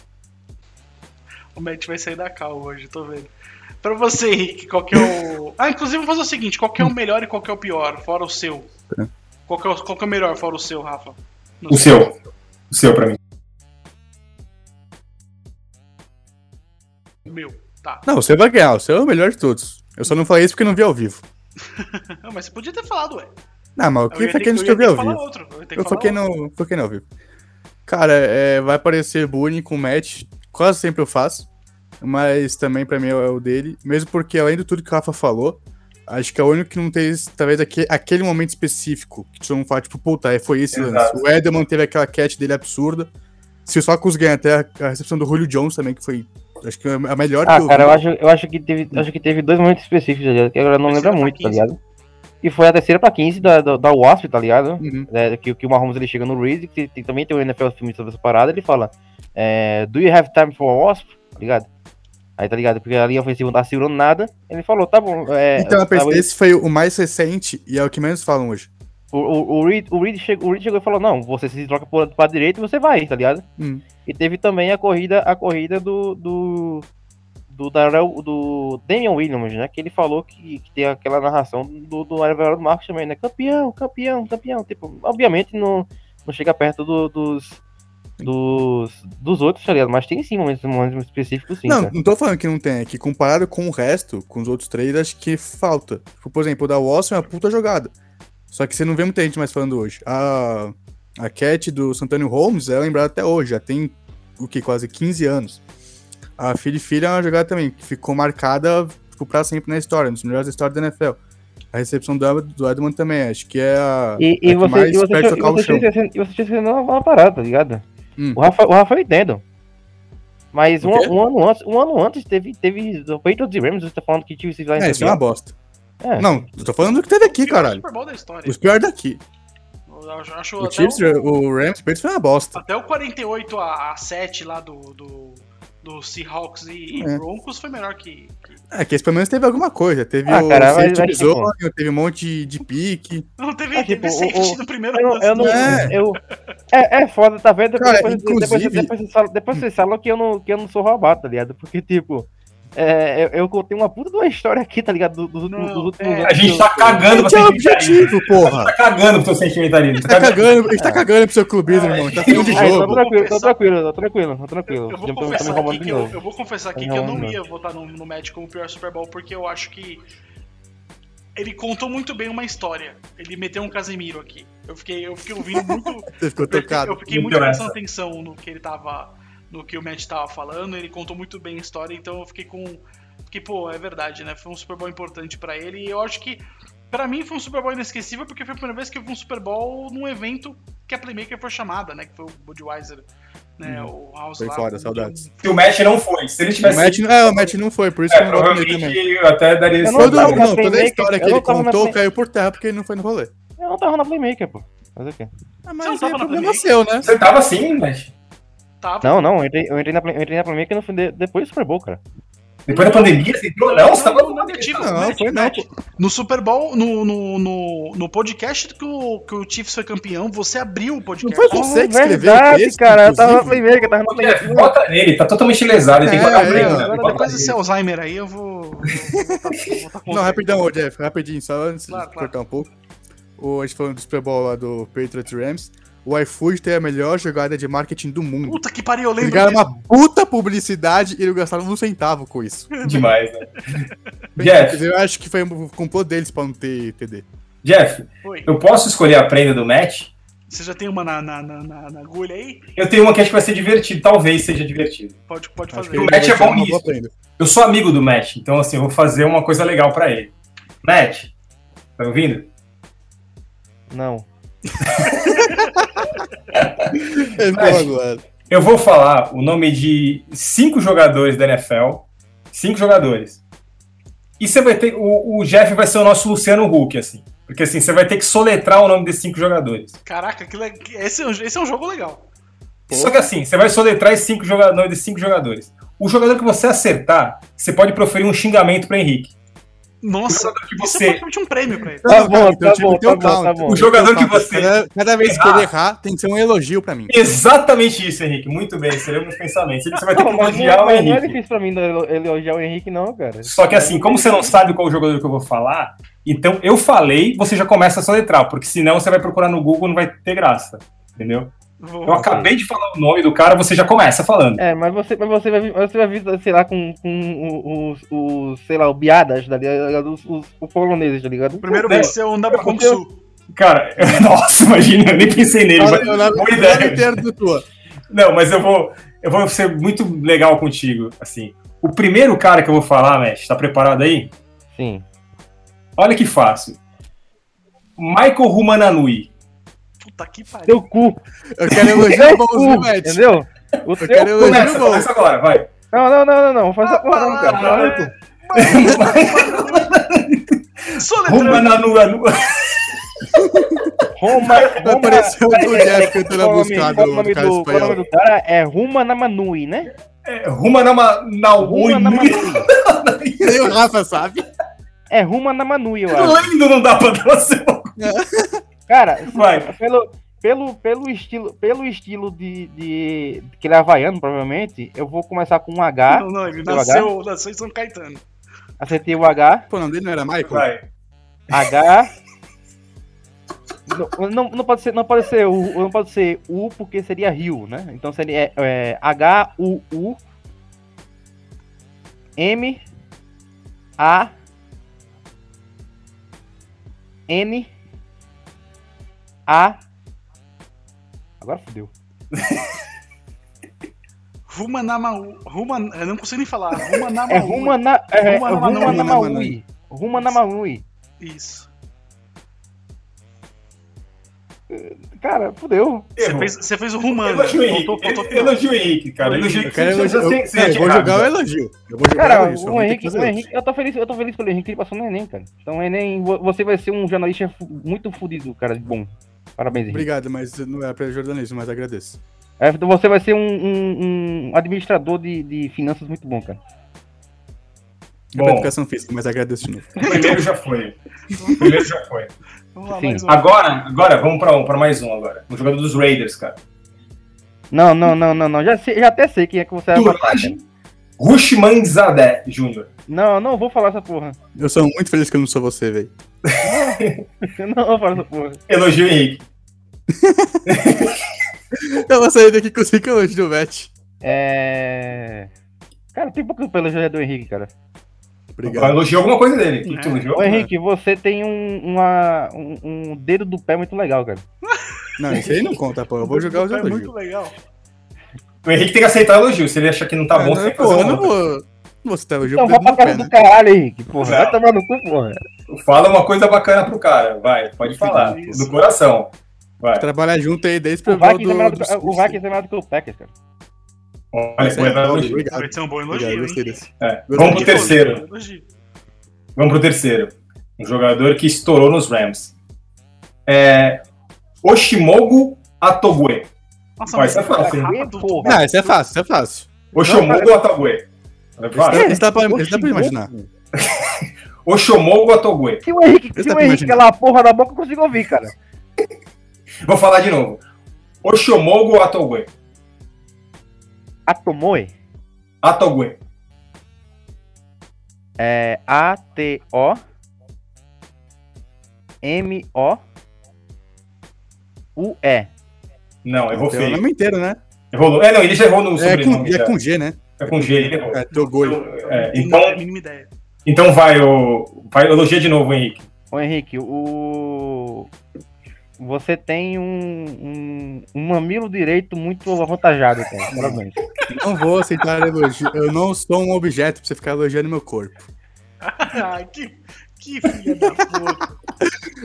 O Matt vai sair da cal hoje, tô vendo. Pra você, Henrique, qual que é o. Ah, inclusive vou fazer o seguinte: qual que é o melhor e qual que é o pior, fora o seu? Qual que é o, qual que é o melhor, fora o seu, Rafa? No O seu. O seu, pra mim. O meu, tá. Não, o seu vai ganhar, o seu é o melhor de todos. Eu só não falei isso porque não vi ao vivo. Não, mas você podia ter falado, ué. Não, mas o que foi que a gente eu ia eu vi ter ao vivo? outro. Eu, Eu foquei outro. no, foquei no ao vivo. Cara, é, vai parecer bullying com o match, quase sempre eu faço, mas também pra mim é o dele, mesmo porque além de tudo que o Rafa falou, acho que é o único que não teve, talvez, aquele, aquele momento específico, que todo mundo fala, tipo, puta, é, foi esse lance. Exato. O Edelman teve aquela catch dele absurda, se os Falcons ganham até a, a recepção do Julio Jones também, que foi, acho que é a melhor Ah, que eu cara, vi. eu acho, eu acho que teve, acho que teve dois momentos específicos, tá? Que agora eu não lembro muito, tá 15. ligado? E foi a terceira pra 15 da, da, da Wasp, tá ligado? Uhum. É, que, que o Mahomes ele chega no Reed, que tem- também tem o NFL filme sobre essa parada, ele fala: é, Do you have time for a Wasp? Tá ligado? Aí tá ligado? Porque a linha ofensiva não tá segurando nada. Ele falou: Tá bom. É, Então, tá, esse foi o mais recente e é o que menos falam hoje. o, o, o, Reed, o, Reed chegou, o Reed chegou e falou: Não, você se troca pra, pra direita e você vai, tá ligado? Hum. E teve também a corrida, a corrida do. do do, Darrell, do Damian Williams, né? Que ele falou que, que tem aquela narração do, do Everaldo Marcos também, né? Campeão, campeão, campeão. Tipo, obviamente não, não chega perto do- dos, dos, dos outros, tá ligado? Mas tem sim momentos, momentos específicos, sim. não, não tô falando que não tem, é que comparado com o resto, com os outros três, acho que falta. Tipo, por exemplo, o da Watson é uma puta jogada. Só que você não vê muita gente mais falando hoje. A, a Cat do Santânio Holmes é lembrada até hoje, já tem o que? Quase 15 anos. A Filha e Filha é uma jogada também, que ficou marcada tipo, pra sempre na história, nos melhores da história da NFL. A recepção do, do Edmond também, acho que é a. E, a e você, e você, tinha- você, tinha você parada, tá ligado? Hum. O, Rafa, o Rafa eu entendo. Mas um, um ano antes, um ano antes teve, teve o Patriots e Rams, você tá falando que tive esse É, isso é uma bosta. É. Não, eu tô falando do que teve aqui, caralho. Super Bowl da história. Os piores daqui. Eu acho, acho O até, Chiefs, o, o Rams, o Patriots foi uma bosta. até o 48 a, a 7 lá do, do, do Seahawks e, e É. Broncos foi melhor que. que- É, que esse pelo menos teve alguma coisa. Teve Ah, o cara, mas bizonho, teve um monte de, pique. Não teve, Ah, teve tipo, safety o- o- no primeiro Eu, não- eu não. É. Eu, é, é foda, tá vendo? Cara, depois, depois, inclusive- depois, depois vocês falam que eu não, que eu não sou roubado, tá ligado? Porque, tipo, é, eu, eu contei uma puta de uma história aqui, tá ligado? Do- Dos últimos, Não, dos últimos é. A gente tá cagando pra Esse é o sentimentalismo. objetivo, porra. Tá cagando pro seu sentimentalismo. Tá cagando, a gente tá cagando pro seu clubismo, irmão. A gente tá falando de tá jogo. tranquilo, tá tranquilo, tá tranquilo, tá tranquilo. Eu vou tô- tá confessar aqui que eu, vou confessar aqui Tá que eu não ia votar no, no Match como o pior Super Bowl, porque eu acho que ele contou muito bem uma história. Ele meteu um Casemiro aqui. Eu fiquei, eu fiquei ouvindo muito. Você ficou eu fiquei, tocado. eu fiquei muito prestando atenção no que ele tava. No que o Matt tava falando. Ele contou muito bem a história, então eu fiquei com. Fiquei, pô, é verdade, né? Foi um Super Bowl importante pra ele. E eu acho que. Pra mim foi um Super Bowl inesquecível porque foi a primeira vez que eu vi um Super Bowl num evento que a Playmaker foi chamada, né? Que foi o Budweiser, né? O House Foi lá. com- saudades. Se o match não foi. Se ele O tivesse. match, é, o match não foi, por isso é, que eu não gosto também. eu até daria Eu esse não não, toda a história que ele contou caiu por terra porque ele não foi no rolê. Eu não tava na Playmaker, pô. Fazer o quê? Ah, Você mas não aí tava é problema seu, né? Você tava assim, mas. Tava. Não, não, eu entrei, eu entrei, na, Play- eu entrei na Playmaker no fim de- depois do Super Bowl, cara. Depois da pandemia, você entrou. Não, você tava não, negativo. Não, foi não. No Super Bowl, no, no, no, no podcast que o, que o Chiefs foi campeão, você abriu o Não podcast. foi você que escreveu verdade, esse, cara. Eu tava na? Playmaker, tava na Jeff, Playmaker. Bota nele, tá totalmente lesado. Ele tem que É, pagar é, prêmio. ó. né? Depois desse Alzheimer aí, eu vou. vou botar- botar Não, rapidão, ô, Jeff, rapidinho, só antes Claro, de claro. cortar um pouco. O, a gente falando do Super Bowl lá do Patriots Rams. O iFood tem a melhor jogada de marketing do mundo. Puta que pariu, eu lembro. disso. uma puta publicidade e não gastaram um centavo com isso. Demais, né? Jeff, Eu acho que foi um complô deles pra não ter TD. Jeff, Foi. eu posso escolher a prenda do match? Você já tem uma na, na, na, na- agulha aí? Eu tenho uma que acho que vai ser divertido, talvez seja divertido. Pode, pode Acho fazer. O Matt é bom nisso. Eu sou amigo do Matt, então assim, eu vou fazer uma coisa legal pra ele. Matt, tá ouvindo? Não. Ele falou agora. Eu vou falar o nome de cinco jogadores da NFL. Cinco jogadores. E você vai ter. O, o Jeff vai ser o nosso Luciano Huck, assim. Porque assim, você vai ter que soletrar o nome desses cinco jogadores. Caraca, que le... esse, é um- esse é um jogo legal. Só que assim, você vai soletrar esses cinco joga- nomes desses cinco jogadores. O jogador que você acertar, você pode proferir um xingamento pra Henrique. Nossa, que isso você- é praticamente um prêmio pra ele. Tá Não, bom, tá bom, um tá bom, tá counter. bom. O jogador que você. Cada, cada vez que ele errar, tem que ser um elogio pra mim. Exatamente isso, Henrique. Muito bem, seremos pensamentos. Você vai ter que não, elogiar o mas não é Henrique. difícil pra mim elo- elogiar o Henrique, não, cara. Só que assim, como você não sabe qual o jogador que eu vou falar, então eu falei, você já começa a soletrar, porque senão você vai procurar no Google não vai ter graça. Entendeu? Vou- Eu acabei de falar o nome do cara, você já começa falando. É, mas você, mas você vai vir, você vai vir, sei lá, com, com os, os, sei lá, o Biadas, tá ligado? Os, os, os poloneses, tá ligado? Primeiro vai ser o Su. Cara, nossa, imagina, eu nem pensei nele. Mas- eu boa eu ideia. Não, mas eu vou, eu vou ser muito legal contigo, assim. O primeiro cara que eu vou falar, Mesh, tá preparado aí? Sim. Olha que fácil. Michael Rumananui. Puta que pariu. Teu cu. Eu quero O elogiar viu, Matt? entendeu? O Eu quero cu. elogio Começa, agora, vai. Não, não, não, não, não. Faz essa porra não, cara. Fala tu. Soletrando. Rumananu. Roma. Roma aparecer o Jeff cantando a o música o do, nome do cara do- Qual o nome espanhol. do cara? É Ruma Namanui, né? É. Ruma Namanui. Nem o Rafa sabe. É Ruma Namanui, eu acho. Lendo não dá pra dar uma Cara, Vai. pelo, pelo, pelo estilo, pelo estilo de, de. que ele é havaiano, provavelmente, eu vou começar com um H. Não, não, ele Seu nasceu, nasceu em São Caetano. Acertei o H. Pô, o nome dele não era Michael? Vai. H. Não, não, não pode ser, não pode ser U, não pode ser U porque seria Rio, né? Então seria é, H U U M A N A Agora fodeu. Ruma Namau. Ruma. Eu não consigo nem falar. Ruma É Namau. Ruma na é, Ruma Ruma Namanui. Namaui. Ruma Namaui. Isso. Cara, fodeu. Você fez, você fez o Rumanda. Elogio o Henrique. Faltou, faltou final. Elogio o Henrique, cara. Elogio o Eu Henrique. Eu, eu vou jogar o elogio. Eu vou jogar o Cara, elogio. o ter que Henrique, o. Henrique, eu tô feliz, eu tô feliz pelo Henrique que ele passou no Enem, cara. Então, Enem, vo- você vai ser um jornalista muito fudido, cara, bom. Parabéns, Henrique. Obrigado, mas não é pra jornalismo, mas agradeço. É, então você vai ser um, um- um administrador de, de finanças muito bom, cara. É pra Bom. educação física, mas agradeço de novo. O primeiro já foi. O primeiro já foi. Vamos lá, Sim. mais um. Agora, agora vamos pra, um, pra mais um agora. Um jogador dos Raiders, cara. Não, não, não, não, não. Já, sei- já até sei quem é que você vai matar, cara. Durage Rushman Zadeh Jr. Não, não vou falar essa porra. Eu sou muito feliz que eu não sou você, velho. Não vou falar essa porra. Elogio o Henrique. Eu vou sair daqui com 5 elogios do Matt. É. Cara, tem pouco pelo jogador do Henrique, cara. Obrigado. Elogiou alguma coisa dele. Tu, tu É. elogiou? Ô, Henrique, você tem um, uma, um, um dedo do pé muito legal, cara. Não, isso aí não conta, pô. Eu vou jogar os É muito elogios. legal. O Henrique tem que aceitar elogio. Se ele achar que não tá Ah, bom, não, você tem que fazer eu não vou. Não vou citar elogio Então vai pra casa pé, do né? caralho, Henrique. Porra, vai tomar no cu, porra. Fala uma coisa bacana pro cara. Vai, pode falar. Isso. Do coração. Vai. Trabalhar junto aí desde O o Vikings é melhor do, do, do, o Vikings é melhor do que o Packers, cara. Olha, foi é. Obrigado. Vai ser um bom Obrigado, elogio, desse. É. Vamos pro terceiro. Vamos pro terceiro. Um jogador que estourou nos Rams. É. Oshimogu Atogwe. Nossa, mas isso é fácil, Porra. Não, isso é fácil, isso é fácil. Oshimogu Atogwe. É fácil. Isso isso dá pra imaginar. Oshomogo Atogwe. Se o Henrique, se o Henrique imaginar. calar a porra da boca, eu consigo ouvir, cara. Vou falar de novo. Oshomogo Atogwe. Atomoe Atogwe. é A-T-O M-O U-E. Não, errou Tem o feio. nome inteiro, né? Errou. É, não, ele já errou no É sobrenome. com, e é com G, né? É com G, ele errou. É, Togoi. É, Não então, é a mínima ideia. Então vai, o, vai elogia de novo, Henrique. Ô Henrique, o. Você tem um, um, um mamilo direito muito avantajado, cara. Parabéns. Não vou aceitar elogio. Eu não sou um objeto pra você ficar elogiando meu corpo. Ah, que, que filha da puta.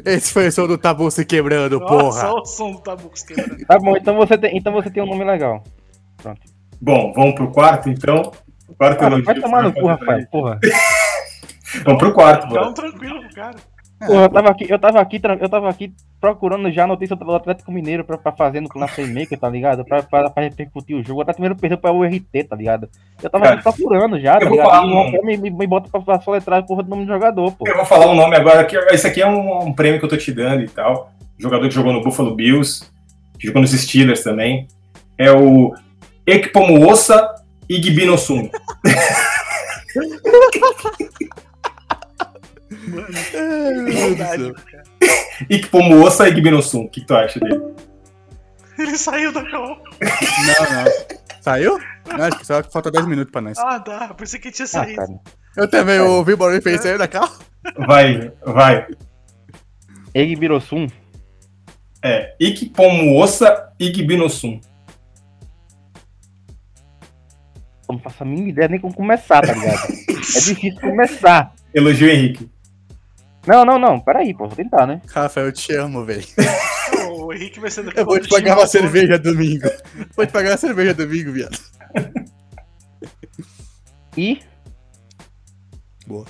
Esse foi o som do tabu se quebrando, Nossa, porra. olha o som do tabu quebrando. Tá bom, então você tem, então você tem um nome legal. Bom, vamos pro quarto, então. Quarto Ah, elogio vai tomar no cu, pra Rafael, porra. Vamos pro quarto, um mano. tranquilo pro cara. Porra, eu tava aqui, eu tava aqui, eu tava aqui procurando já a notícia do Atlético Mineiro pra, pra fazer no na Playmaker, tá ligado? Pra, pra, pra repercutir o jogo. O Atlético Mineiro perdeu pra URT, tá ligado? Eu tava Cara, aqui procurando já, tá eu vou ligado? falar E um- me, me, me bota pra, pra soletrar a porra do nome do jogador, pô. Eu vou falar um nome agora. Que esse aqui é um, um prêmio que eu tô te dando e tal. Jogador que jogou no Buffalo Bills, que jogou nos Steelers também. É o Ekpomuosa Igbinosum. Ai, meu Deus do céu. Verdade, cara. Ekpomuosa Igbinosum. O que, tu acha dele? Ele saiu da cal. Não, não. Saiu? Não, acho que só falta 10 minutos pra nós. Ah, tá. Pensei que tinha Ah, saído. cara. Eu também ouvi o barulho e pensei da carro. Vai, vai. Egbirossum. É Ekpomuosa Igbinosum. Eu não faço a mínima ideia nem como começar, tá ligado? É difícil começar. Elogio Henrique. Não, não, não. Peraí, pô. Vou tentar, né? Rafael, eu te amo, velho. O Henrique vai ser Eu vou te pagar uma cerveja domingo. Vou te pagar uma cerveja domingo, viado. I, Boa.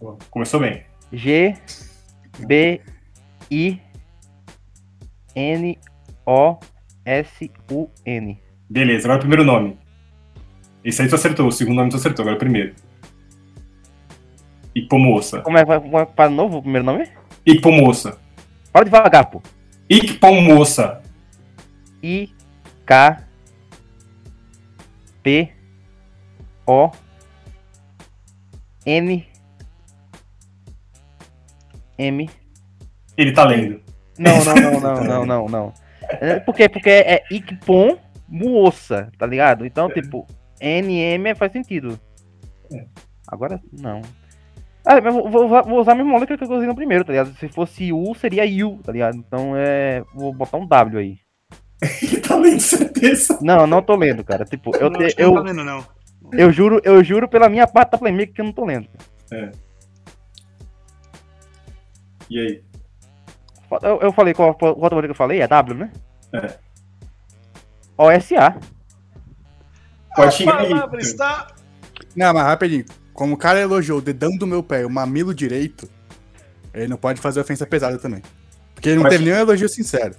Pô, Começou bem. G, B, I, N, O, S, U, N. Beleza, agora o primeiro nome. Esse aí tu acertou, o segundo nome tu acertou, agora o primeiro. Ikpomoça. Como é vai, vai para novo o primeiro nome? Ikpomoça. Fala devagar, pô. Ikpomoça. I, K, P, O, N, M. Ele tá lendo. Não, não, não, não, não, não, não. É, Por quê? Porque é Ikpon Muoça, tá ligado? Então, tipo, NM faz sentido. Agora, não. Ah, mas vou, vou usar- vou usar a mesma letra que eu usei no primeiro, tá ligado? Se fosse U, seria U, tá ligado? Então é. Vou botar um W aí. Ele tá lendo, certeza. Não, não tô lendo, cara. Tipo, eu, não, que não tá eu, lendo, não. eu juro, eu juro pela minha parte da Playmaker que eu não tô lendo. E aí? Eu, eu falei qual, qual qual que eu falei? É W, né? É. OSA. Pode A palavra está... Não, mas rapidinho. Como o cara elogiou o dedão do meu pé, o mamilo direito, ele não pode fazer ofensa pesada também. Porque ele não Pode- teve nenhum elogio sincero.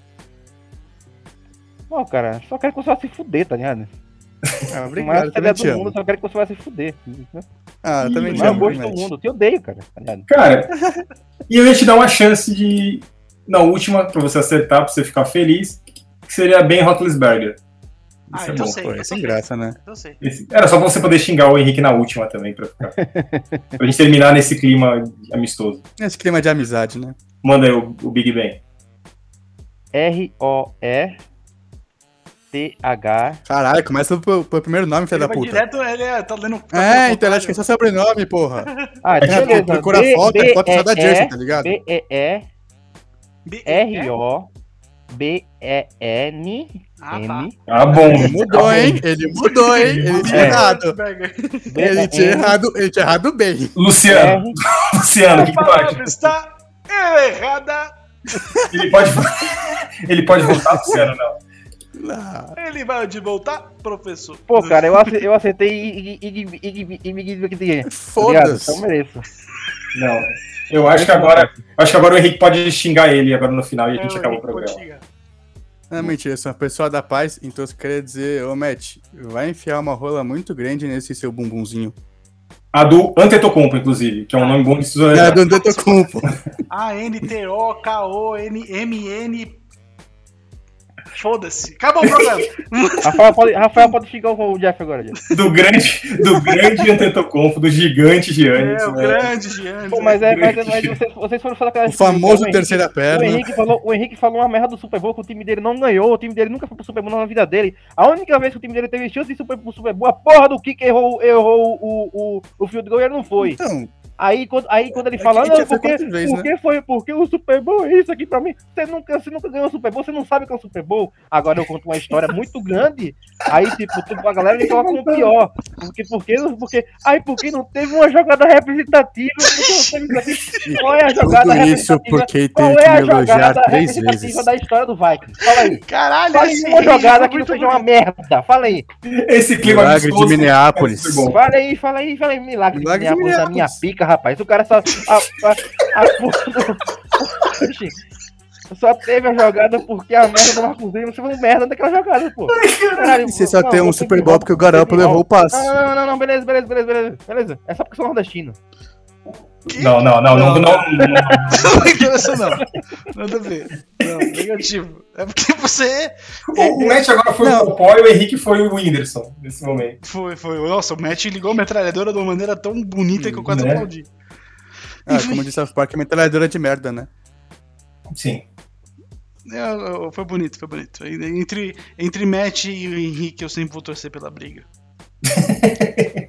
Pô, cara, só quero que você vá se fuder, tá ligado? Ah, O obrigado, eu também do mundo, só quero que você vá se fuder. Ah, eu também te Não é o amo, gosto do mundo, eu te odeio, cara. Tá? Cara, e eu ia te dar uma chance de. Na última, pra você acertar, pra você ficar feliz, que seria bem Roethlisberger. Ah, Isso é bom. sei. Pô, é sem sei. graça, né? Esse- Era só pra você poder xingar o Henrique na última também, pra, ficar... pra gente terminar nesse clima amistoso. Esse clima de amizade, né? Manda aí o, o Big Bang. R-O-E-T-H. Caralho, começa pelo, pelo primeiro nome, filho Ele da vai puta. direto, ele é, tá lendo... tá É, lendo então acho que é só sobrenome, porra. Ah, É, beleza. procura B- foto, é foto só da B- Jersey, tá ligado? B-E-R-O-B-E-N. Ah, Tá. Bom. Ele mudou, hein? Ele mudou, hein? Ele tinha é. errado. Ele tinha errado, ele tinha errado bem. Luciano, Luciano, o que, pode tu está errada. Ele pode, ele pode voltar, Luciano, não. Não. Ele vai de voltar, professor. Pô, cara, eu, ace eu aceitei e me guido Foda-se. Então mereço. Não. Eu acho que agora. Acho que agora o Henrique pode xingar ele agora no final e a gente acabou o programa. Não, mentira, eu sou uma pessoa da paz, então você queria dizer, ô Matt, vai enfiar uma rola muito grande nesse seu bumbumzinho. A do Antetokounmpo, inclusive, que é um nome bom de se É, usar. do Antetokounmpo. A-N-T-O-K-O-N-M-N. Foda-se. Acabou o programa. Rafael pode, Rafael pode xingar o Jeff agora, Jeff. Do grande, do grande Antetokounmpo, do gigante Giannis. É, o né? grande Giannis. Pô, mas é, mas, é- mas vocês, vocês foram falar aquela O famoso Henrique- terceira O perna. Henrique, falou, o Henrique falou uma merda do Super Bowl que o time dele não ganhou, o time dele nunca foi pro Super Bowl na vida dele. A única vez que o time dele teve chance de ir super, pro Super Bowl, a porra do Kiko errou, errou o, o, o field goal e ele não foi. Então, Aí quando, aí, quando ele É fala, não, porque, porque foi, porque o Super Bowl é isso aqui pra mim. Você nunca, você nunca ganhou o Super Bowl, você não sabe o que é o Super Bowl. Agora eu conto uma história muito grande. Aí, tipo, tu, a galera me coloca no pior. Porque, porque, porque, aí, porque não teve uma jogada representativa. Teve isso. Qual é a jogada Tudo isso representativa? porque Qual teve é que a jogada representativa vezes. da história do Vikings? Fala aí. Caralho, Fala esse aí uma jogada foi que não seja uma merda. Fala aí. Esse clima Milagre de amistoso- Minneapolis. Fala aí, fala aí, fala aí. Milagre, Milagre de Minneapolis, a minha pica, rapaz. O cara só. A, a, a. Só teve a jogada porque a merda do Marcos Zimmer foi uma merda daquela jogada, pô. Caralho, E você só não, tem um Super que Bowl porque o Garoppolo tem levou o passe. Não, não, não, não, beleza, beleza, beleza, beleza, beleza. É só porque sou nordestino. Não, não, não, não, não, não, Não interessa, não. Nada a ver. Não, negativo. É porque você. O, o Matt agora foi o Popó e o Henrique foi o Whindersson nesse momento. Foi, foi. Nossa, o Matt ligou a metralhadora de uma maneira tão bonita que eu quase Né? aplaudi. Ah, como disse South Park, é metralhadora de merda, né? Sim. É, foi bonito, foi bonito. Entre, entre Matt e o Henrique, eu sempre vou torcer pela briga.